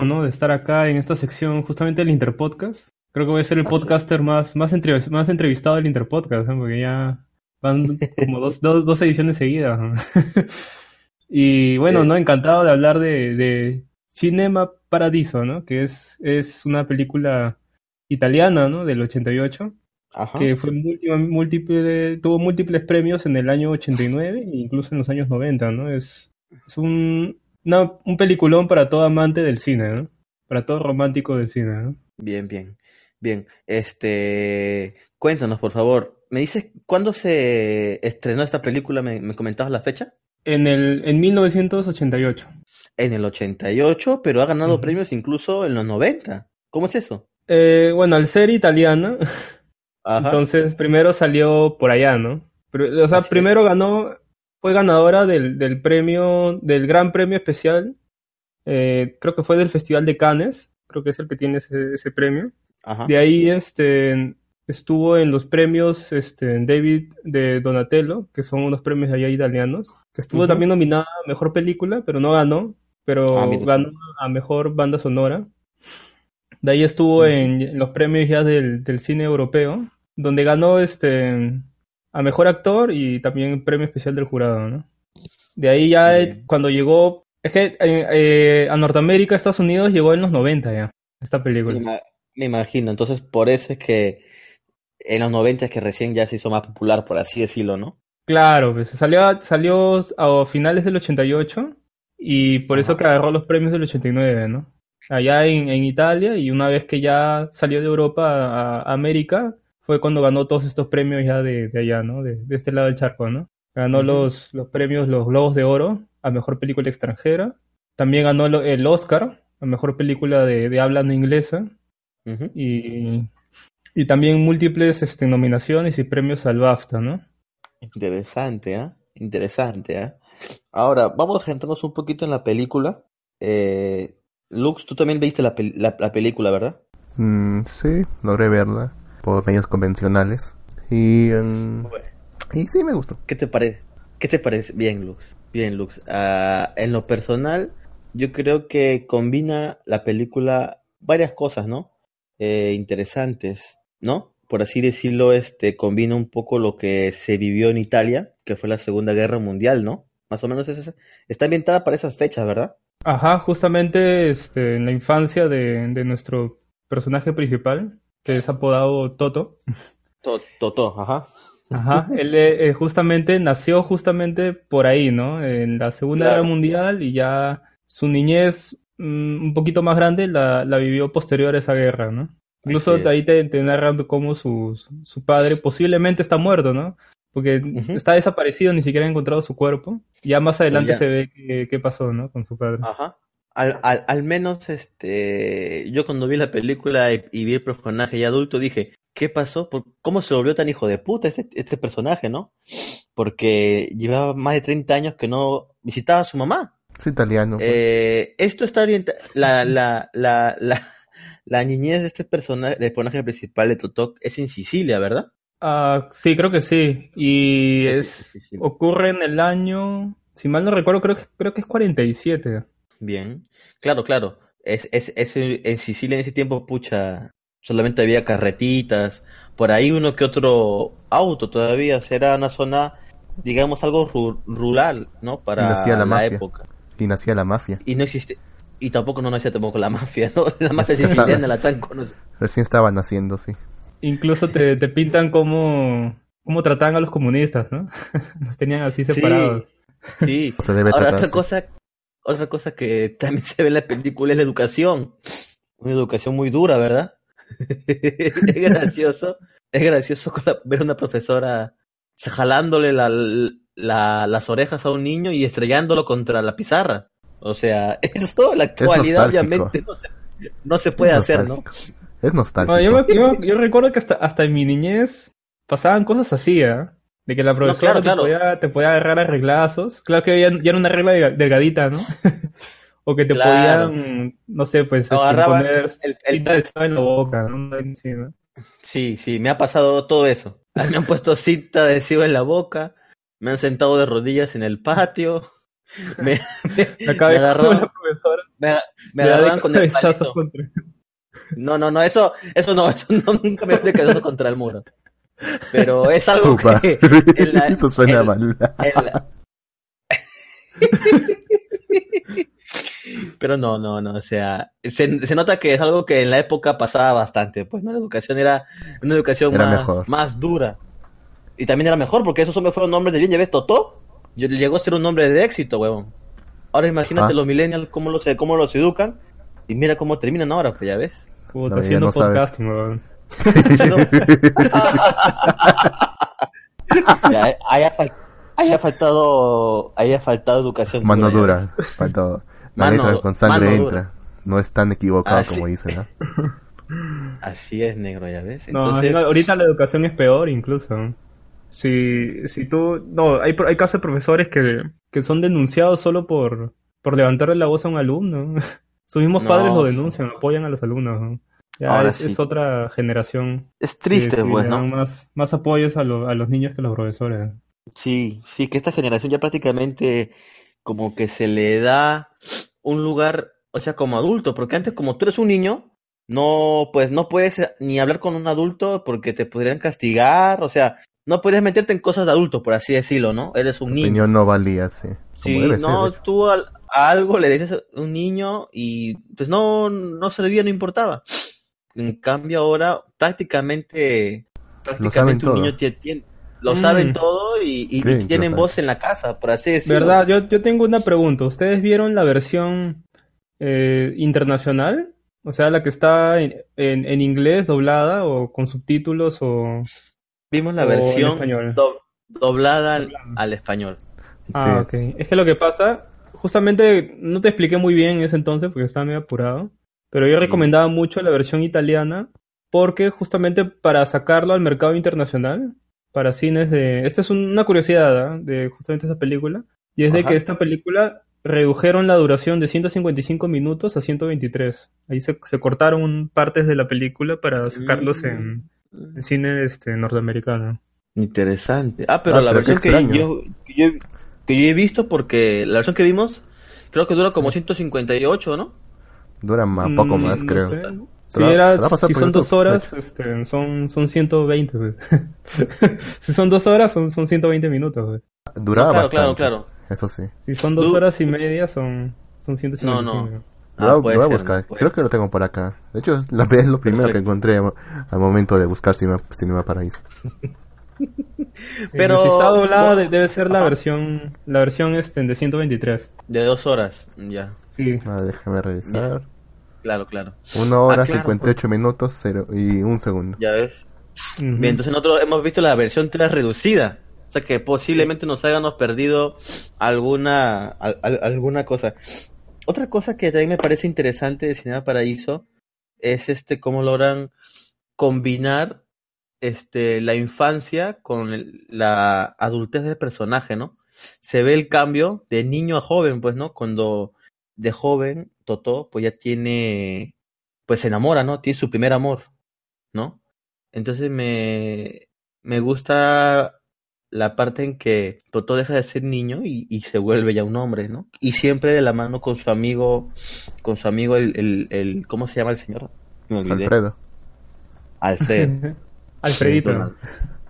¿No? de estar acá en esta sección justamente del Interpodcast. Creo que voy a ser el podcaster más, más, entre- más entrevistado del Interpodcast, ¿no? porque ya van como dos, dos, dos ediciones seguidas. ¿no? y bueno, ¿no? Encantado de hablar de, de Cinema Paradiso, ¿no? Que es, es una película italiana, ¿no? Del 88. Ajá. Que fue múltiple, múltiple- tuvo múltiples premios en el año 89 e incluso en los años 90, ¿no? Es, es un, una- un peliculón para todo amante del cine, ¿no? Para todo romántico del cine, ¿no? Bien, bien, bien. Este, cuéntanos, por favor. ¿Me dices cuándo se estrenó esta película? ¿Me, me comentabas la fecha? En el en 1988. En el 88, pero ha ganado premios incluso en los 90. ¿Cómo es eso? Eh, bueno, al ser italiana, Ajá. entonces primero salió por allá, ¿no? O sea, Así es. primero ganó, fue ganadora del, del premio, del gran premio especial, eh, creo que fue del Festival de Cannes, creo que es el que tiene ese, ese premio. Ajá. De ahí, este, estuvo en los premios este, David de Donatello, que son unos premios allá italianos, que estuvo también nominada a Mejor Película, pero no ganó, pero Ah, ganó a Mejor Banda Sonora. De ahí estuvo en, en los premios ya del, del cine europeo, donde ganó este a Mejor Actor y también Premio Especial del Jurado, ¿no? De ahí ya eh, cuando llegó, es que eh, eh, a Norteamérica, Estados Unidos, llegó en los 90 ya, esta película. Me, ima- me imagino, entonces por eso es que en los 90 es que recién ya se hizo más popular, por así decirlo, ¿no? Claro, pues salió, salió a finales del 88 y por eso que agarró los premios del 89, ¿no? Allá en, en Italia y una vez que ya salió de Europa a, a América fue cuando ganó todos estos premios ya de, de allá, ¿no? De, de este lado del charco, ¿no? Ganó los, los premios, los Globos de Oro a Mejor Película Extranjera. También ganó lo- el Oscar a Mejor Película de, de habla no inglesa. Y, y también múltiples este, nominaciones y premios al BAFTA, ¿no? Interesante, ¿ah? Interesante, ¿ah? Ahora, vamos a centrarnos un poquito en la película. Eh, Lux, tú también viste la, pel- la, la película, ¿verdad? Mm, sí, logré verla por medios convencionales. Y, mm, y sí, me gustó. ¿Qué te parece? ¿Qué te parece? Bien, Lux. Bien, Lux. Ah, en lo personal, yo creo que combina la película varias cosas, ¿no? Eh, interesantes, ¿no? Por así decirlo, este combina un poco lo que se vivió en Italia, que fue la Segunda Guerra Mundial, ¿no? Más o menos es esa- está ambientada para esas fechas, ¿verdad? Ajá, justamente este, en la infancia de, de nuestro personaje principal, que es apodado Toto. To- Toto, ajá. Ajá, él eh, eh, justamente nació justamente por ahí, ¿no? En la Segunda Claro. Guerra Mundial y ya su niñez mm, un poquito más grande la, la vivió posterior a esa guerra, ¿no? Incluso de ahí te, te narran cómo su, su padre posiblemente está muerto, ¿no? Porque está desaparecido, ni siquiera ha encontrado su cuerpo. Ya más adelante ya. se ve qué pasó, ¿no? Con su padre. Ajá. Al, al, al menos, este, yo cuando vi la película y, y vi el personaje ya adulto dije, ¿qué pasó? ¿Por- ¿Cómo se volvió tan hijo de puta este, este personaje, no? Porque llevaba más de 30 años que no visitaba a su mamá. Es italiano. pues. Eh, esto está orientado, la, la, la, la, la niñez de este personaje, del personaje principal de Totok es en Sicilia, ¿verdad? Ah, sí, creo que sí. Y es sí. ocurre en el año, si mal no recuerdo, creo que creo que es 47. Bien, claro, claro. Es, es, es, en Sicilia en ese tiempo, pucha, solamente había carretitas, por ahí uno que otro auto todavía, o sea, era una zona, digamos, algo ru- rural, ¿no? y Para nacía la, la mafia. época. Y nacía la mafia. Y no existe, y tampoco no nacía tampoco la mafia, ¿no? La mafia siciliana la tan conocida. Recién estaba naciendo, sí. Incluso te, te pintan cómo, cómo trataban a los comunistas, ¿no? Los tenían así Sí, separados. sí. Se debe Ahora, tratar, otra sí. cosa, otra cosa que también se ve en la película es la educación. Una educación muy dura, ¿verdad? es gracioso, es gracioso con la- ver a una profesora jalándole la, la- las orejas a un niño y estrellándolo contra la pizarra. O sea, eso en la actualidad obviamente no se, no se puede hacer, ¿no? Es nostálgico. No, yo, me- yo- yo recuerdo que hasta, hasta en mi niñez pasaban cosas así, ¿eh? De que la profesora claro, claro. Te, podía, te podía agarrar a reglazos. Claro que ya, ya era una regla delga- delgadita, ¿no? o que te Claro. podían, no sé, pues, este, Agarraban poner el- el- cinta de sal en la boca, ¿no? Sí, ¿no? Sí, sí, me ha pasado todo eso. Me han puesto cinta adhesiva en la boca, me han sentado de rodillas en el patio, me, me, Me agarraban- la profesora. me, me agarraban con el palito. contra- No, no, no, eso, eso no, eso no, nunca me estoy cayendo contra el muro. Pero es algo Upa. que en la- Eso suena en- mal. en la- Pero no, no, no, o sea, se, se nota que es algo que en la época pasaba bastante, pues, ¿no? La educación era una educación Era más, mejor. más dura. Y también era mejor, porque esos hombres fueron nombres de bien, ya ves, Totó, yo- llegó a ser un nombre de éxito, huevón. Ahora imagínate Ajá. los millennials, cómo los, cómo los educan, y mira cómo terminan ahora, pues, ya ves. Puta, La mayoría haciendo no podcasting, weón. Ya, haya, fal- haya faltado, haya faltado educación. Mano dura. Faltó. La Mano- letra con sangre dura. entra. No es tan equivocado Ah, como sí. dicen, ¿no? Así es, negro, ya ves. Entonces, no, ahorita la educación es peor incluso. Si, si tú... No, hay, hay casos de profesores que, que son denunciados solo por, por levantarle la voz a un alumno. Sus mismos No, padres lo sí. denuncian, apoyan a los alumnos. ¿no? Ya Ahora es, sí. es otra generación. Es triste, que pues, ¿no? Más, más apoyos a, lo- a los niños que a los profesores. Sí, sí, que esta generación ya prácticamente como que se le da un lugar, o sea, como adulto, porque antes como tú eres un niño, no, pues no puedes ni hablar con un adulto porque te podrían castigar, o sea, no podrías meterte en cosas de adulto, por así decirlo, ¿no? Eres un Tu niño. opinión no valía, sí. Como Sí, debe ser, no, hecho. tú a algo le dices a un niño y pues no, no servía, no importaba. En cambio ahora prácticamente, prácticamente un todo. niño lo Mm. saben todo y, Sí, tienen voz en la casa, por así decirlo. ¿Verdad? Yo, yo tengo una pregunta. ¿Ustedes vieron la versión eh, internacional? O sea, la que está en, en, en inglés doblada o con subtítulos o... Vimos la o versión español. do- doblada al, al español. Ah, ok. Es que lo que pasa, justamente no te expliqué muy bien en ese entonces porque estaba medio apurado, pero yo recomendaba mucho la versión italiana porque justamente para sacarlo al mercado internacional, para cines de... Esta es un- una curiosidad ¿ah? de justamente esa película, y es de que esta película redujeron la duración de 155 minutos a 123. Ahí se, se cortaron partes de la película para sacarlos en, en cine este, norteamericano. Interesante. Ah, pero Ah, la pero versión que yo, que yo, que yo he visto, porque la versión que vimos, creo que dura como 158, ¿no? Dura más, poco Mm, más, no creo. sé. Si, era- si son YouTube, dos horas, este, son, son 120. pues. si son dos horas, son, son 120 minutos. pues. Duraba claro, bastante. claro, claro. Eso sí. Si son dos Du- horas y media, son, son 155. No, no. Lo voy Ah, lo voy a ser, buscar. puede Creo que lo tengo por acá. De hecho, es, la, es lo primero que encontré al momento de buscar Cinema, Cinema Paraíso. Pero- si está doblada, de- debe ser la versión, la versión este, de 123. De dos horas, ya. Sí. Ah, déjame revisar. Claro, claro. Una hora, Ah, claro, 58 minutos cero, y un segundo. Ya ves. Bien, entonces nosotros hemos visto la versión tela reducida. O sea que posiblemente nos hayamos perdido alguna, al- al- alguna cosa. Otra cosa que también me parece interesante de Cinema Paraíso es este cómo logran combinar este la infancia con el- la adultez del personaje, ¿no? Se ve el cambio de niño a joven, pues, ¿no? Cuando de joven Totó pues ya tiene pues se enamora, ¿no? Tiene su primer amor, ¿no? Entonces me, me gusta la parte en que Totó deja de ser niño y, y se vuelve ya un hombre, ¿no? Y siempre de la mano con su amigo, con su amigo el, el, el ¿cómo se llama el señor? Me olvidé. Alfredo. Alfredo. Alfredito. Don,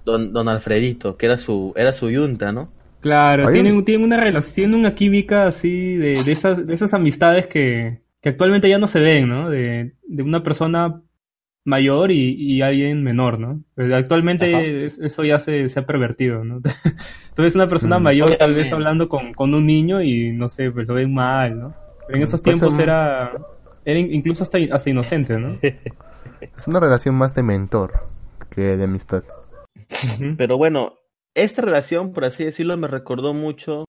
don, don Alfredito, que era su, era su yunta, ¿no? Claro, tienen, tienen una relación, tienen una química así de, de esas, de esas amistades que, que actualmente ya no se ven, ¿no? De, de una persona mayor y, y alguien menor, ¿no? Pues actualmente es- eso ya se, se ha pervertido, ¿no? Entonces una persona Mm. mayor tal vez hablando con, con un niño y no sé, pues lo ven mal, ¿no? Pero en esos Pues, tiempos era, era in- incluso hasta, hasta inocente, ¿no? Es una relación más de mentor que de amistad. Pero bueno, esta relación, por así decirlo, me recordó mucho,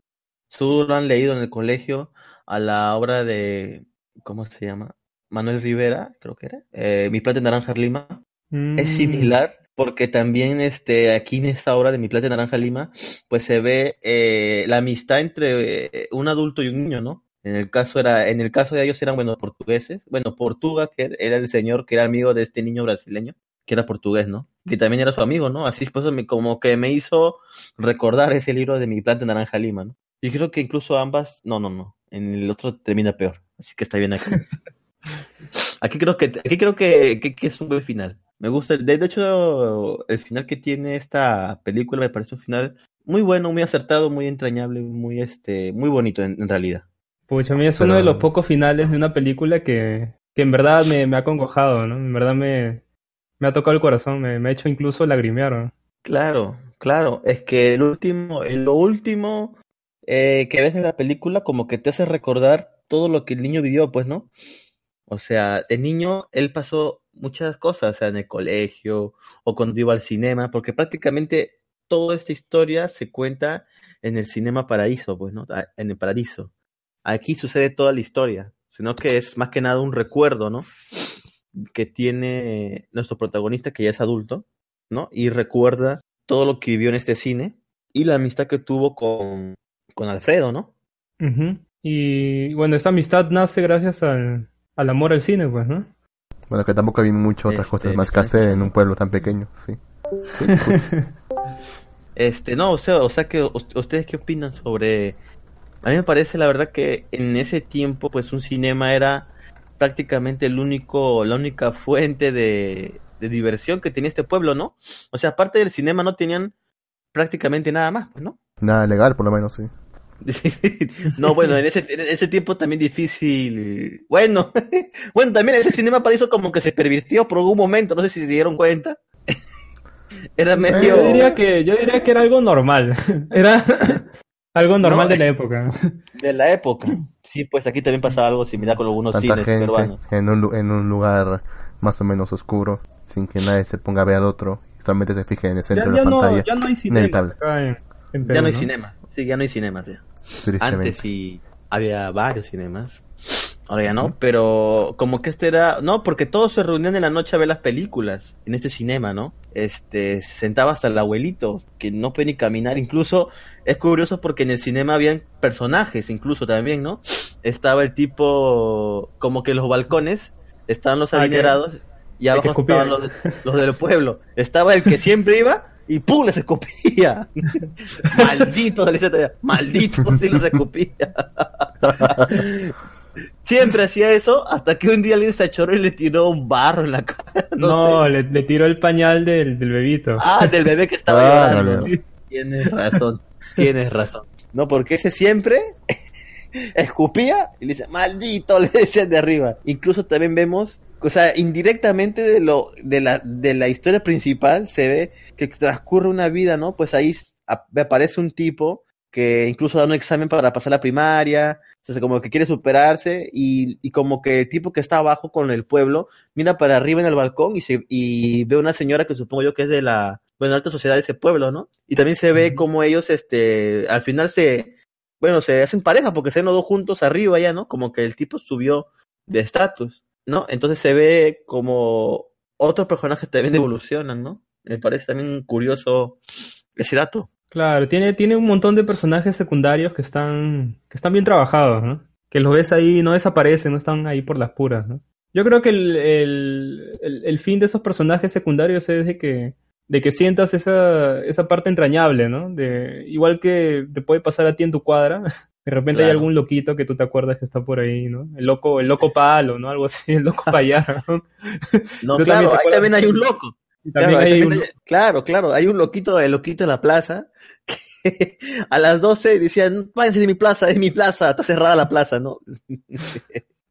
seguro lo han leído en el colegio, a la obra de, ¿cómo se llama? Manuel Rivera, creo que era, eh, Mi plata de naranja lima. Es Mm. similar porque también este aquí en esta obra de Mi plata de naranja lima, pues se ve eh, la amistad entre eh, un adulto y un niño, ¿no? En el caso era, en el caso de ellos eran bueno portugueses, bueno Portuga que era el señor que era amigo de este niño brasileño, que era portugués, ¿no? Que también era su amigo, ¿no? Así pues me, como que me hizo recordar ese libro de Mi plata de naranja lima, ¿no? Y creo que incluso ambas, no, no, no, en el otro termina peor, así que está bien aquí. Aquí creo que aquí creo que, que, que es un buen final. Me gusta. De, de hecho, el final que tiene esta película me parece un final muy bueno, muy acertado, muy entrañable, muy este, muy bonito en, en realidad. Pucha, a mí es uno de los pocos finales de una película que, que en verdad me, me ha congojado, ¿no? En verdad me, me ha tocado el corazón, me, ha hecho incluso lagrimear, ¿no? Claro, claro. Es que el último, lo último eh, que ves en la película, como que te hace recordar todo lo que el niño vivió, pues, ¿no? O sea, de niño él pasó muchas cosas, o sea, en el colegio o cuando iba al cinema, porque prácticamente toda esta historia se cuenta en el Cinema Paraíso, pues, ¿no? Ah, En el Paraíso. Aquí sucede toda la historia, sino que es más que nada un recuerdo, ¿no? Que tiene nuestro protagonista, que ya es adulto, ¿no? Y recuerda todo lo que vivió en este cine y la amistad que tuvo con, con Alfredo, ¿no? Ujú. Y bueno, esa amistad nace gracias al, al amor al cine, pues, ¿no? Bueno, que tampoco había muchas otras Este, cosas más que hacer en un pueblo tan pequeño, sí. Sí, Este, no, o sea, o sea que us- ustedes qué opinan sobre a mí me parece la verdad que en ese tiempo pues un cinema era prácticamente el único la única fuente de, de diversión que tenía este pueblo, ¿no? O sea, aparte del cinema no tenían prácticamente nada más, pues, ¿no? Nada legal, por lo menos, sí. No, bueno, en ese, en ese tiempo también difícil. Bueno, bueno, también ese cinema paraíso como que se pervirtió por algún momento, no sé si se dieron cuenta. Era medio. Yo diría que, yo diría que era algo normal. Era algo normal No, de la época. De la época. Sí, pues aquí también pasaba algo similar con algunos Tanta cines gente peruanos. en un, en un lugar más o menos oscuro, sin que nadie se ponga a ver al otro, y solamente se fije en el centro Ya, de ya la no, pantalla. ya no hay cinema en, en Ya no hay ¿no? cinema. Sí, ya no hay. Tristemente. Antes sí había varios cinemas. Ahora ya no, pero como que este era, no, porque todos se reunían en la noche a ver las películas en este cinema, ¿no? Este, se sentaba hasta el abuelito, que no puede ni caminar, incluso es curioso porque en el cinema habían personajes, incluso también, ¿no? Estaba el tipo, como que los balcones, estaban los Ah, adinerados y abajo estaban los, los del pueblo. Estaba el que siempre iba y ¡pum! les escupía. Maldito, maldito, si los escupía. Siempre hacía eso hasta que un día alguien se achoró y le tiró un barro en la cara. No, No, sé. le, le tiró el pañal del, del bebito. Ah, del bebé que estaba Ah, llorando. no, no. Tienes razón, tienes razón. No, porque ese siempre escupía y le dice, maldito, le decían de arriba. Incluso también vemos, o sea, indirectamente de lo de la de la historia principal se ve que transcurre una vida, ¿no? Pues ahí aparece un tipo que incluso da un examen para pasar la primaria, o sea, como que quiere superarse y, y como que el tipo que está abajo con el pueblo mira para arriba en el balcón y se y ve una señora que supongo yo que es de la bueno alta sociedad de ese pueblo, ¿no? Y también se ve como ellos este al final se bueno, se hacen pareja porque se ven los dos juntos arriba ya, ¿no? Como que el tipo subió de estatus, ¿no? Entonces se ve como otros personajes también evolucionan, ¿no? Me parece también curioso ese dato. Claro, tiene, tiene un montón de personajes secundarios que están, que están bien trabajados, ¿no? Que los ves ahí, no desaparecen, no están ahí por las puras, ¿no? Yo creo que el, el, el, el fin de esos personajes secundarios es de que, de que sientas esa, esa parte entrañable, ¿no? De, igual que te puede pasar a ti en tu cuadra, de repente hay algún loquito que tú te acuerdas que está por ahí, ¿no? El loco, el loco palo, ¿no? Algo así, el loco payar, ¿no? No, claro, ahí también hay un loco. También Claro, ahí hay también un- hay- claro, claro, hay un loquito, el loquito de la plaza, que a las 12 decían, váyanse de mi plaza, es mi plaza, está cerrada la plaza, ¿no?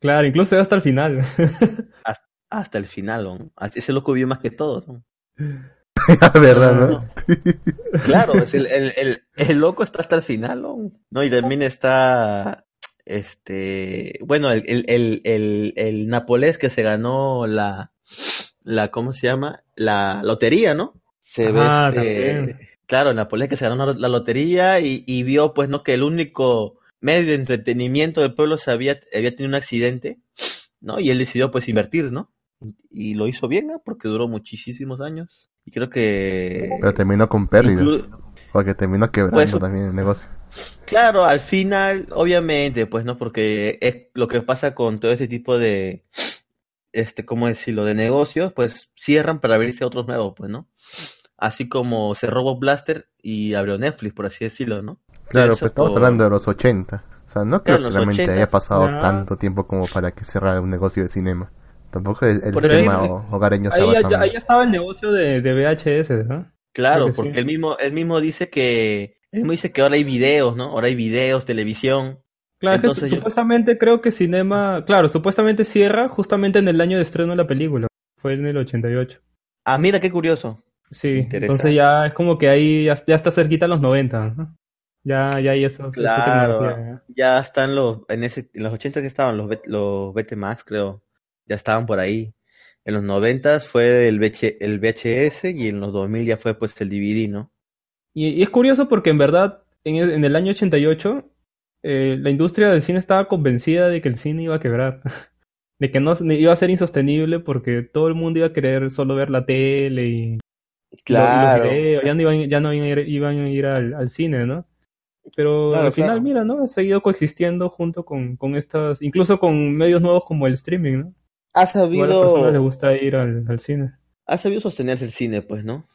Claro, incluso hasta el final. hasta, hasta el final, ¿no? ese loco vio más que todo, ¿no? ¿Verdad, no? Claro, es el, el, el, el loco está hasta el final, ¿no? No, y también está, este, bueno, el, el, el, el, el Napolés que se ganó la, la, ¿cómo se llama? La lotería, ¿no? Se ve este, también. claro, el Napolés que se ganó la lotería y, y vio, pues, ¿no? Que el único medio de entretenimiento del pueblo se había, había tenido un accidente, ¿no? Y él decidió, pues, invertir, ¿no? Y lo hizo bien, ¿no? Porque duró muchísimos años. Y creo que... Pero terminó con pérdidas. Inclu- Porque terminó quebrando Pues, también el negocio. Claro, al final, obviamente, pues no, porque es lo que pasa con todo este tipo de, este, ¿cómo decirlo?, de negocios, pues cierran para abrirse otros nuevos, pues, ¿no? Así como cerró Bob Blaster y abrió Netflix, por así decirlo, ¿no? Claro, pero estamos por- hablando de los 80. O sea, no creo Claro, que realmente 80. haya pasado tanto tiempo como para que cerrara un negocio de cinema. Tampoco el, el ahí- ho- hogareño Ahí, estaba ya- tan... ahí estaba el negocio de, de VHS, ¿no? Claro, porque sí. él mismo, él mismo dice que, él mismo dice que ahora hay videos, ¿no? Ahora hay videos, televisión. Claro, Entonces yo- supuestamente creo que Cinema, claro, supuestamente cierra justamente en el año de estreno de la película. Fue en el 88. Ah, mira qué curioso. Sí, Interesante. entonces ya es como que ahí ya, ya está cerquita a los 90, ¿no? Ya, ya hay eso. esa Claro, tecnología, ya están los, en ese, en los 80 que estaban los, los BT Max, creo, ya estaban por ahí. En los 90 fue el, VH el VHS y en los 2000 ya fue pues el DVD, ¿no? Y, y es curioso porque en verdad, en el, en el año 88, eh, la industria del cine estaba convencida de que el cine iba a quebrar. De que no iba a ser insostenible porque todo el mundo iba a querer solo ver la tele y, Claro. los videos, ya no iban, ya no iban a ir, iban a ir al, al cine, ¿no? Pero Claro, al final, claro. mira, ¿no? Ha seguido coexistiendo junto con, con estas, incluso con medios nuevos como el streaming, ¿no? ha a las personas les gusta ir al, al cine. ha sabido sostenerse el cine, pues, ¿no?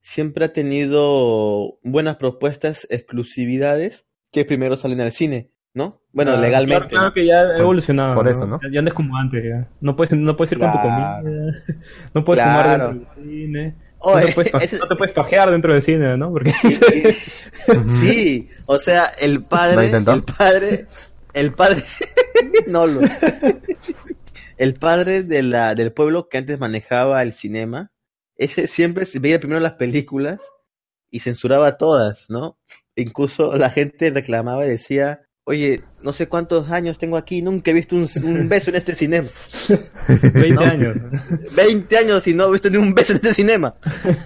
Siempre ha tenido buenas propuestas, exclusividades, que primero salen al cine, ¿no? Bueno, Claro, legalmente. Claro, claro que ya ha evolucionado. por eso, ¿no? Ya, ya no es como antes, ya. No puedes, no puedes ir con tu comida. No puedes Claro. fumar dentro del cine. Oye, no, te puedes, pa- ese- no te puedes pajear dentro del cine, ¿no? Porque Sí, o sea, el ¿Lo padre, intentó? el padre, el padre, no lo, el padre de la, del pueblo que antes manejaba el cinema, ese siempre se veía primero las películas y censuraba todas, ¿no? Incluso la gente reclamaba y decía, oye, no sé cuántos años tengo aquí, nunca he visto un, un beso en este cinema. 20 ¿no? años. 20 años y no he visto ni un beso en este cinema.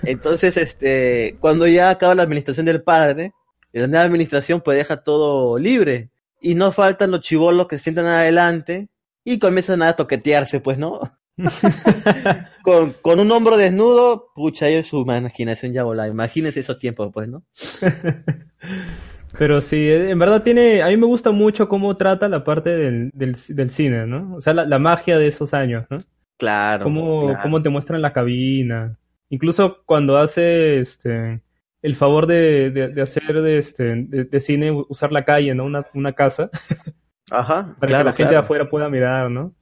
Entonces, este, cuando ya acaba la administración del padre, la nueva administración pues deja todo libre. Y no faltan los chivolos que se sientan adelante y comienzan a toquetearse, pues, ¿no? con, con un hombro desnudo, pucha, yo su imaginación ya volaba. Imagínense esos tiempos, pues, ¿no? Pero sí, eh, en verdad tiene, a mí me gusta mucho cómo trata la parte del, del, del cine, ¿no? O sea, la, la magia de esos años, ¿no? Claro. Cómo, claro. cómo te muestran la cabina. Incluso cuando hace este el favor de, de, de hacer de, este, de, de cine usar la calle, ¿no? Una, una casa, Ajá, para claro, que la gente de afuera pueda mirar, ¿no?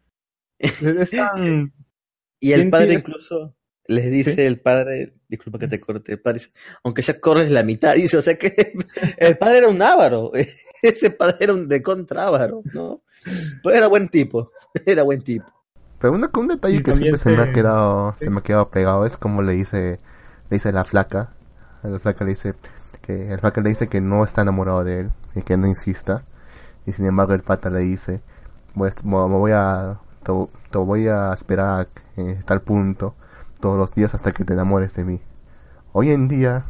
Es, es tan... Y el padre incluso les dice, el padre, disculpa que te corte, el padre dice, aunque sea corres la mitad, dice, o sea que el padre era un ávaro, ese padre era un de contra ávaro, ¿no? Pero era buen tipo, era buen tipo. Pero una- un detalle Y que siempre se me ha quedado, sí. se me ha quedado pegado es como le dice, le dice la flaca, la flaca le dice que el flaca le dice que no está enamorado de él y que no insista y sin embargo el pata le dice voy a, me voy a te, te voy a esperar en tal punto todos los días hasta que te enamores de mí. Hoy en día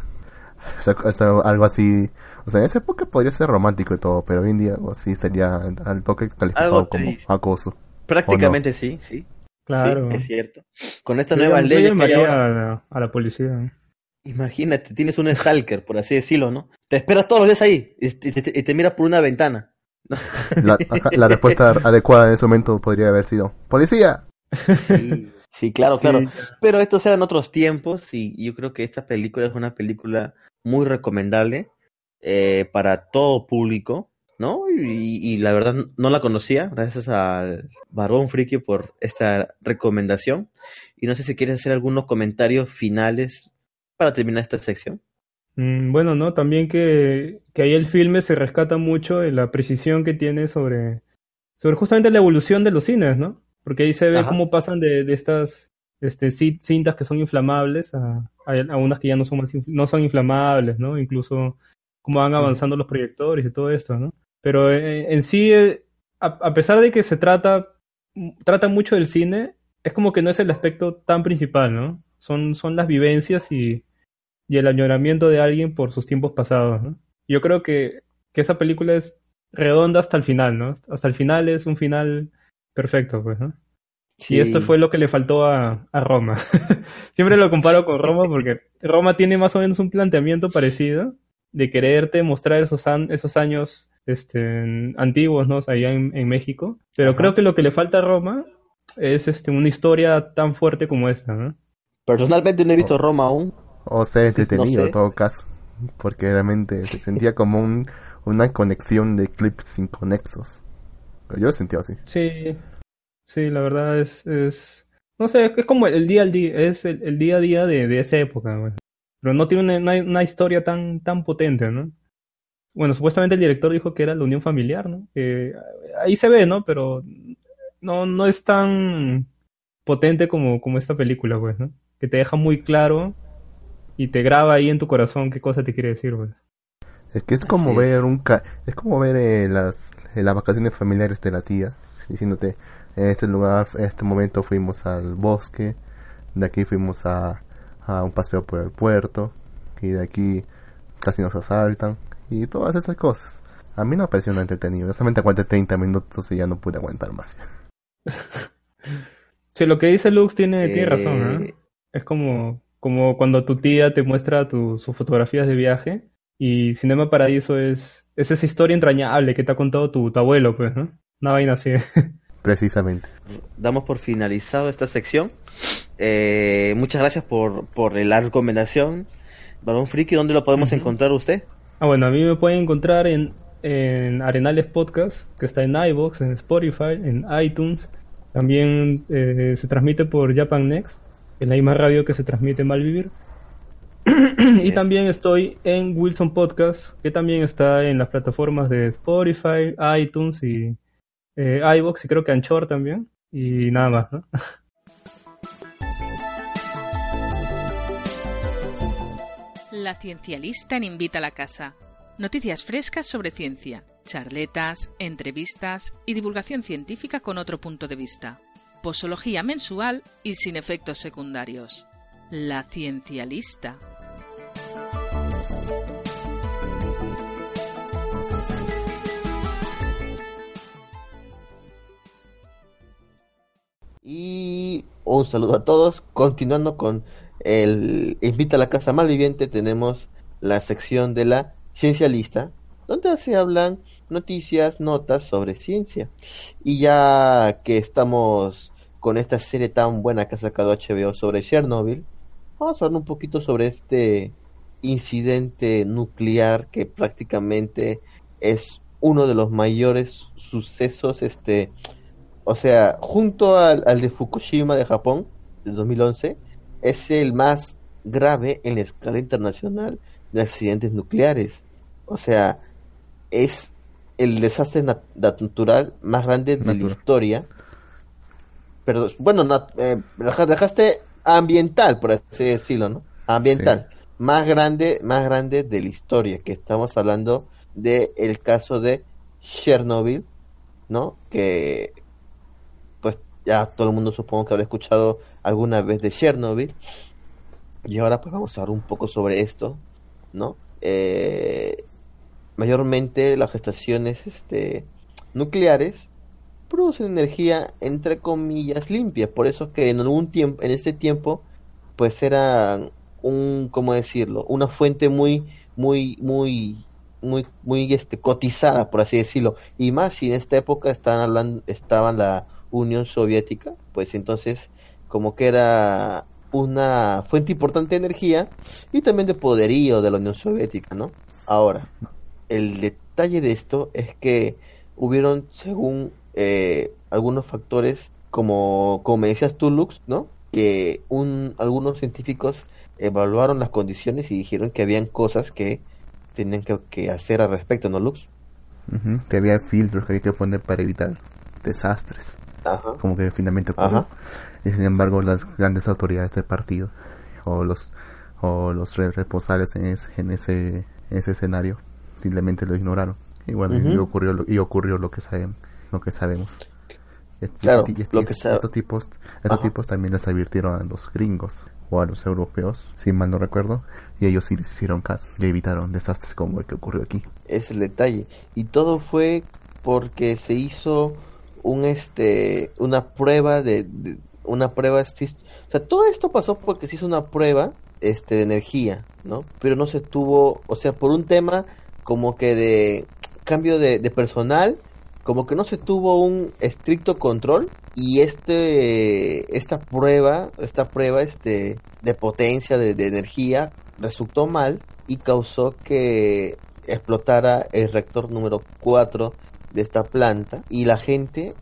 o sea, o sea, algo así, o sea, en esa época podría ser romántico y todo, pero hoy en día algo así sería al toque calificado Algo como triste. acoso. Prácticamente sí, sí. Claro. Sí, es cierto. Con estas Yo nuevas llamo- yo leyes que ahora, a la, a la policía. imagínate, tienes un stalker, por así decirlo, ¿no? Te esperas todos los días ahí y te, te- y te mira por una ventana. La, respuesta adecuada en ese momento podría haber sido ¡Policía! Sí, sí, claro, Sí. claro. Pero estos eran otros tiempos y yo creo que esta película es una película muy recomendable eh, para todo público, ¿no? Y, y la verdad no la conocía, gracias al Barbón Friki por esta recomendación. Y no sé si quieres hacer algunos comentarios finales para terminar esta sección. Mm, Bueno, ¿no? También que, que ahí el filme se rescata mucho en la precisión que tiene sobre, sobre justamente la evolución de los cines, ¿no? Porque ahí se ve Ajá. cómo pasan de, de estas este, ci- cintas que son inflamables a, a, a unas que ya no son, más inf- no son inflamables, ¿no? Incluso cómo van avanzando los proyectores y todo esto, ¿no? Pero eh, en sí, eh, a, a pesar de que se trata, trata mucho del cine, es como que no es el aspecto tan principal, ¿no? Son, son las vivencias y, y el añoramiento de alguien por sus tiempos pasados, ¿no? Yo creo que, que esa película es redonda hasta el final, ¿no? Hasta el final es un final perfecto, pues, ¿no? Sí. Y esto fue lo que le faltó a, a Roma. Siempre lo comparo con Roma porque Roma tiene más o menos un planteamiento parecido de quererte mostrar esos, an- esos años este, antiguos, ¿no? O sea, allá en, en México. Pero Ajá. creo que lo que le falta a Roma es este, una historia tan fuerte como esta, ¿no? Personalmente no he visto Roma aún. O ser entretenido sé. en todo caso. Porque realmente se sentía como un, una conexión de clips inconexos. Yo lo sentía así. Sí, sí, la verdad es, es, no sé, es como el día al día, es el, el día a día de, de esa época, güey. Pero no tiene una, una, una historia tan, tan potente, ¿no? Bueno, supuestamente el director dijo que era la unión familiar, ¿no? Ahí se ve, ¿no? Pero no, no es tan potente como, como esta película, pues, ¿no? Que te deja muy claro y te graba ahí en tu corazón qué cosa te quiere decir, pues. Es que es como Así ver un ca es como ver eh, las eh, las vacaciones familiares de la tía diciéndote en este lugar en este momento fuimos al bosque de aquí fuimos a, a un paseo por el puerto y de aquí casi nos asaltan y todas esas cosas a mí no me pareció nada entretenido yo solamente aguanté 30 minutos y ya no pude aguantar más Sí, lo que dice Lux tiene, tiene razón, Eh, ¿eh? Es como, como cuando tu tía te muestra tu- sus fotografías de viaje y Cinema Paradiso es, es esa historia entrañable que te ha contado tu, tu abuelo, pues, ¿no? Una vaina así. Precisamente. Damos por finalizado esta sección. Eh, muchas gracias por, por la recomendación. Balón Friki, ¿dónde lo podemos encontrar usted? Ah, bueno, a mí me pueden encontrar en, en Arenales Podcast, que está en iVoox, en Spotify, en iTunes. También eh, se transmite por Japan Next, en la misma radio que se transmite Malvivir. y también estoy en Wilson Podcast, que también está en las plataformas de Spotify, iTunes y eh, iVoox y creo que Anchor también. Y nada más, ¿no? La Ciencialista en Invita a la Casa. Noticias frescas sobre ciencia, charletas, entrevistas y divulgación científica con otro punto de vista. Posología mensual y sin efectos secundarios. La Ciencialista. Y un saludo a todos. Continuando con el Invita a la Casa Malviviente, tenemos la sección de la Ciencia Lista, donde se hablan noticias, notas sobre ciencia. Y ya que estamos con esta serie tan buena que ha sacado HBO sobre Chernobyl, vamos a hablar un poquito sobre este incidente nuclear que prácticamente es uno de los mayores sucesos, este, o sea, junto al, al de Fukushima de Japón, del 2011, es el más grave en la escala internacional de accidentes nucleares. O sea, es el desastre nat natural más grande de la historia. Pero, bueno, nat eh, dejaste ambiental, por así decirlo, ¿no? Ambiental. Sí. Más grande, más grande de la historia, que estamos hablando de el caso de Chernobyl, ¿no? Que pues ya todo el mundo supongo que habrá escuchado alguna vez de Chernobyl. Y ahora pues vamos a hablar un poco sobre esto, ¿no? Eh, mayormente las estaciones este, nucleares producen energía entre comillas limpia, por eso que en algún tiempo, en este tiempo, pues eran un, ¿cómo decirlo? Una fuente muy, muy, muy, muy, muy este, cotizada, por así decirlo. Y más si en esta época estaban hablando, estaba la Unión Soviética, pues entonces como que era una fuente importante de energía y también de poderío de la Unión Soviética, ¿no? Ahora, el detalle de esto es que hubieron, según eh, algunos factores, como, como me decías tú, Lux, ¿no? Que un, algunos científicos evaluaron las condiciones y dijeron que habían cosas que tenían que, que hacer al respecto, ¿no, Lux? Uh -huh. Que había filtros que hay que poner para evitar desastres. Ajá. Como que finalmente ocurrió. Y sin embargo, las grandes autoridades del partido o los o los responsables en ese, en ese, en ese escenario simplemente lo ignoraron. Y bueno, uh -huh. y ocurrió lo, y ocurrió lo que sabemos, lo que sabemos. Este, claro, y este, lo que sabe. estos tipos, estos tipos también les advirtieron a los gringos o a los europeos, si mal no recuerdo, y ellos sí les hicieron caso y evitaron desastres como el que ocurrió aquí. Es el detalle. Y todo fue porque se hizo un este una prueba de, de una prueba o sea todo esto pasó porque se hizo una prueba este de energía no pero no se tuvo o sea por un tema como que de cambio de, personal como que no se tuvo un estricto control y este esta prueba esta prueba este de potencia de, de energía resultó mal y causó que explotara el reactor número 4 de esta planta y la gente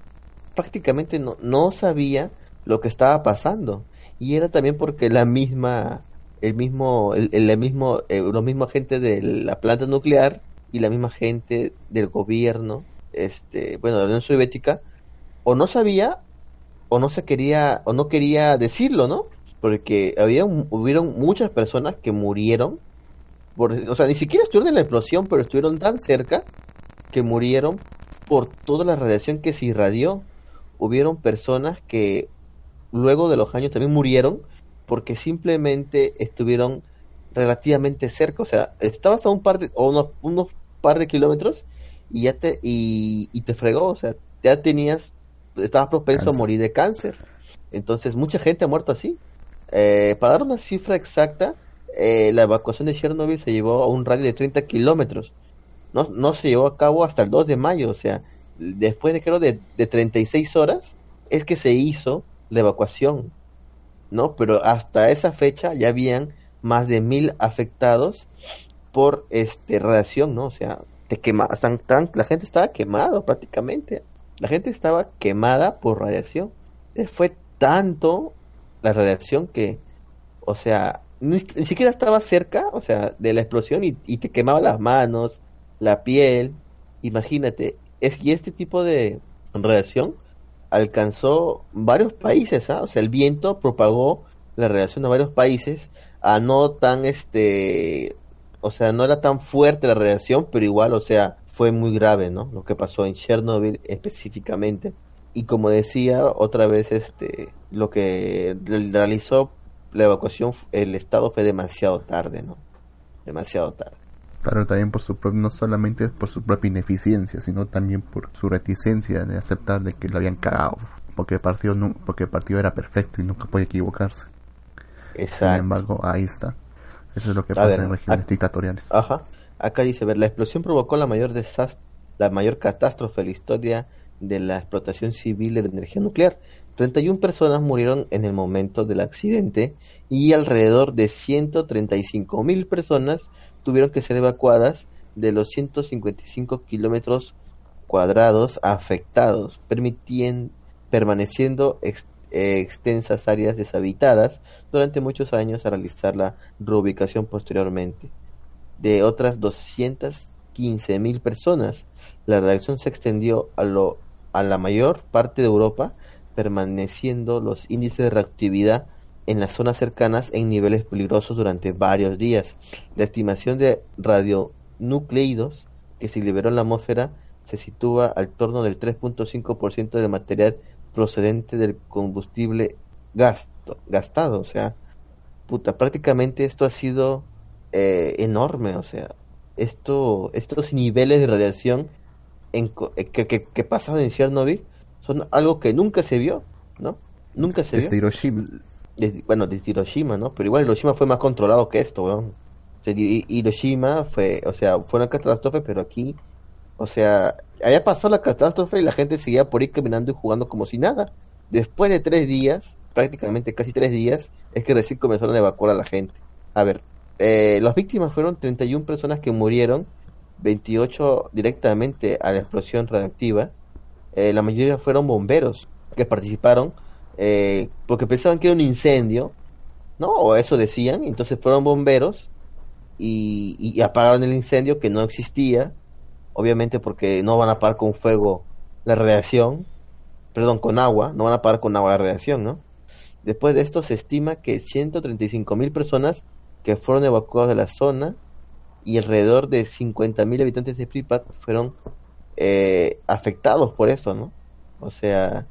prácticamente no, no sabía lo que estaba pasando. Y era también porque la misma el mismo el, el mismo eh, los mismos gente de la planta nuclear y la misma gente del gobierno este bueno de la Unión Soviética o no sabía o no se quería o no quería decirlo no porque había hubieron muchas personas que murieron por, o sea ni siquiera estuvieron en la explosión pero estuvieron tan cerca que murieron por toda la radiación que se irradió. Hubieron personas que luego de los años también murieron porque simplemente estuvieron relativamente cerca, o sea, estabas a un par de, o unos, unos par de kilómetros y ya te, y, y te fregó, o sea, ya tenías, estabas propenso cáncer. a morir de cáncer. Entonces, mucha gente ha muerto así. Eh, para dar una cifra exacta, eh, la evacuación de Chernobyl se llevó a un radio de 30 kilómetros. No, no se llevó a cabo hasta el 2 de mayo, o sea, después de creo de, de 36 horas, es que se hizo la evacuación, ¿no? Pero hasta esa fecha ya habían más de mil afectados por este radiación, ¿no? O sea, te quema, están, tan- la gente estaba quemada prácticamente. La gente estaba quemada por radiación. Eh, Fue tanto la radiación que, o sea, ni, siquiera estaba cerca, o sea, de la explosión y, y te quemaba las manos, la piel. Imagínate, es, y este tipo de radiación alcanzó varios países, ¿ah? O sea, el viento propagó la radiación a varios países, a no tan, este, o sea, no era tan fuerte la radiación, pero igual, o sea, fue muy grave, ¿no? Lo que pasó en Chernobyl específicamente. Y como decía, otra vez, este, lo que re- realizó la evacuación, el Estado fue demasiado tarde, ¿no? Demasiado tarde. Claro, también por su pro- no solamente por su propia ineficiencia, sino también por su reticencia de aceptar de que lo habían cagado. Porque el partido, nu- porque el partido era perfecto y nunca puede equivocarse. Exacto. Sin embargo, ahí está. Eso es lo que A pasa ver, en regímenes dictatoriales. Ajá. Acá dice, ver, la explosión provocó la mayor desastre, la mayor catástrofe de la historia de la explotación civil de la energía nuclear. 31 personas murieron en el momento del accidente y alrededor de 135 mil personas tuvieron que ser evacuadas de los 155 kilómetros cuadrados afectados, permaneciendo ex- extensas áreas deshabitadas durante muchos años a realizar la reubicación posteriormente de otras 215 mil personas. La reacción se extendió a, lo, a la mayor parte de Europa, permaneciendo los índices de reactividad en las zonas cercanas en niveles peligrosos durante varios días. La estimación de radionucleidos que se liberó en la atmósfera se sitúa al torno del 3.5% del material procedente del combustible gasto, gastado. O sea, puta, prácticamente esto ha sido eh, enorme, o sea, esto, estos niveles de radiación en, eh, que, que, que pasaron en Chernobyl son algo que nunca se vio, ¿no? Nunca se Desde vio. Hiroshima. Bueno, desde Hiroshima, ¿no? Pero igual Hiroshima fue más controlado que esto, weón. O sea, Hi- Hiroshima fue, o sea, fue una catástrofe, pero aquí, o sea, allá pasó la catástrofe y la gente seguía por ir caminando y jugando como si nada. Después de tres días, prácticamente casi tres días, es que recién comenzaron a evacuar a la gente. A ver, eh, las víctimas fueron 31 personas que murieron, 28 directamente a la explosión radiactiva. Eh, la mayoría fueron bomberos que participaron eh, porque pensaban que era un incendio, ¿no? O eso decían, entonces fueron bomberos y, apagaron el incendio que no existía, obviamente porque no van a apagar con fuego la radiación, perdón, con agua, no van a apagar con agua la radiación, ¿no? Después de esto se estima que 135 mil personas que fueron evacuadas de la zona y alrededor de 50 mil habitantes de Pripyat fueron eh, afectados por eso, ¿no? O sea,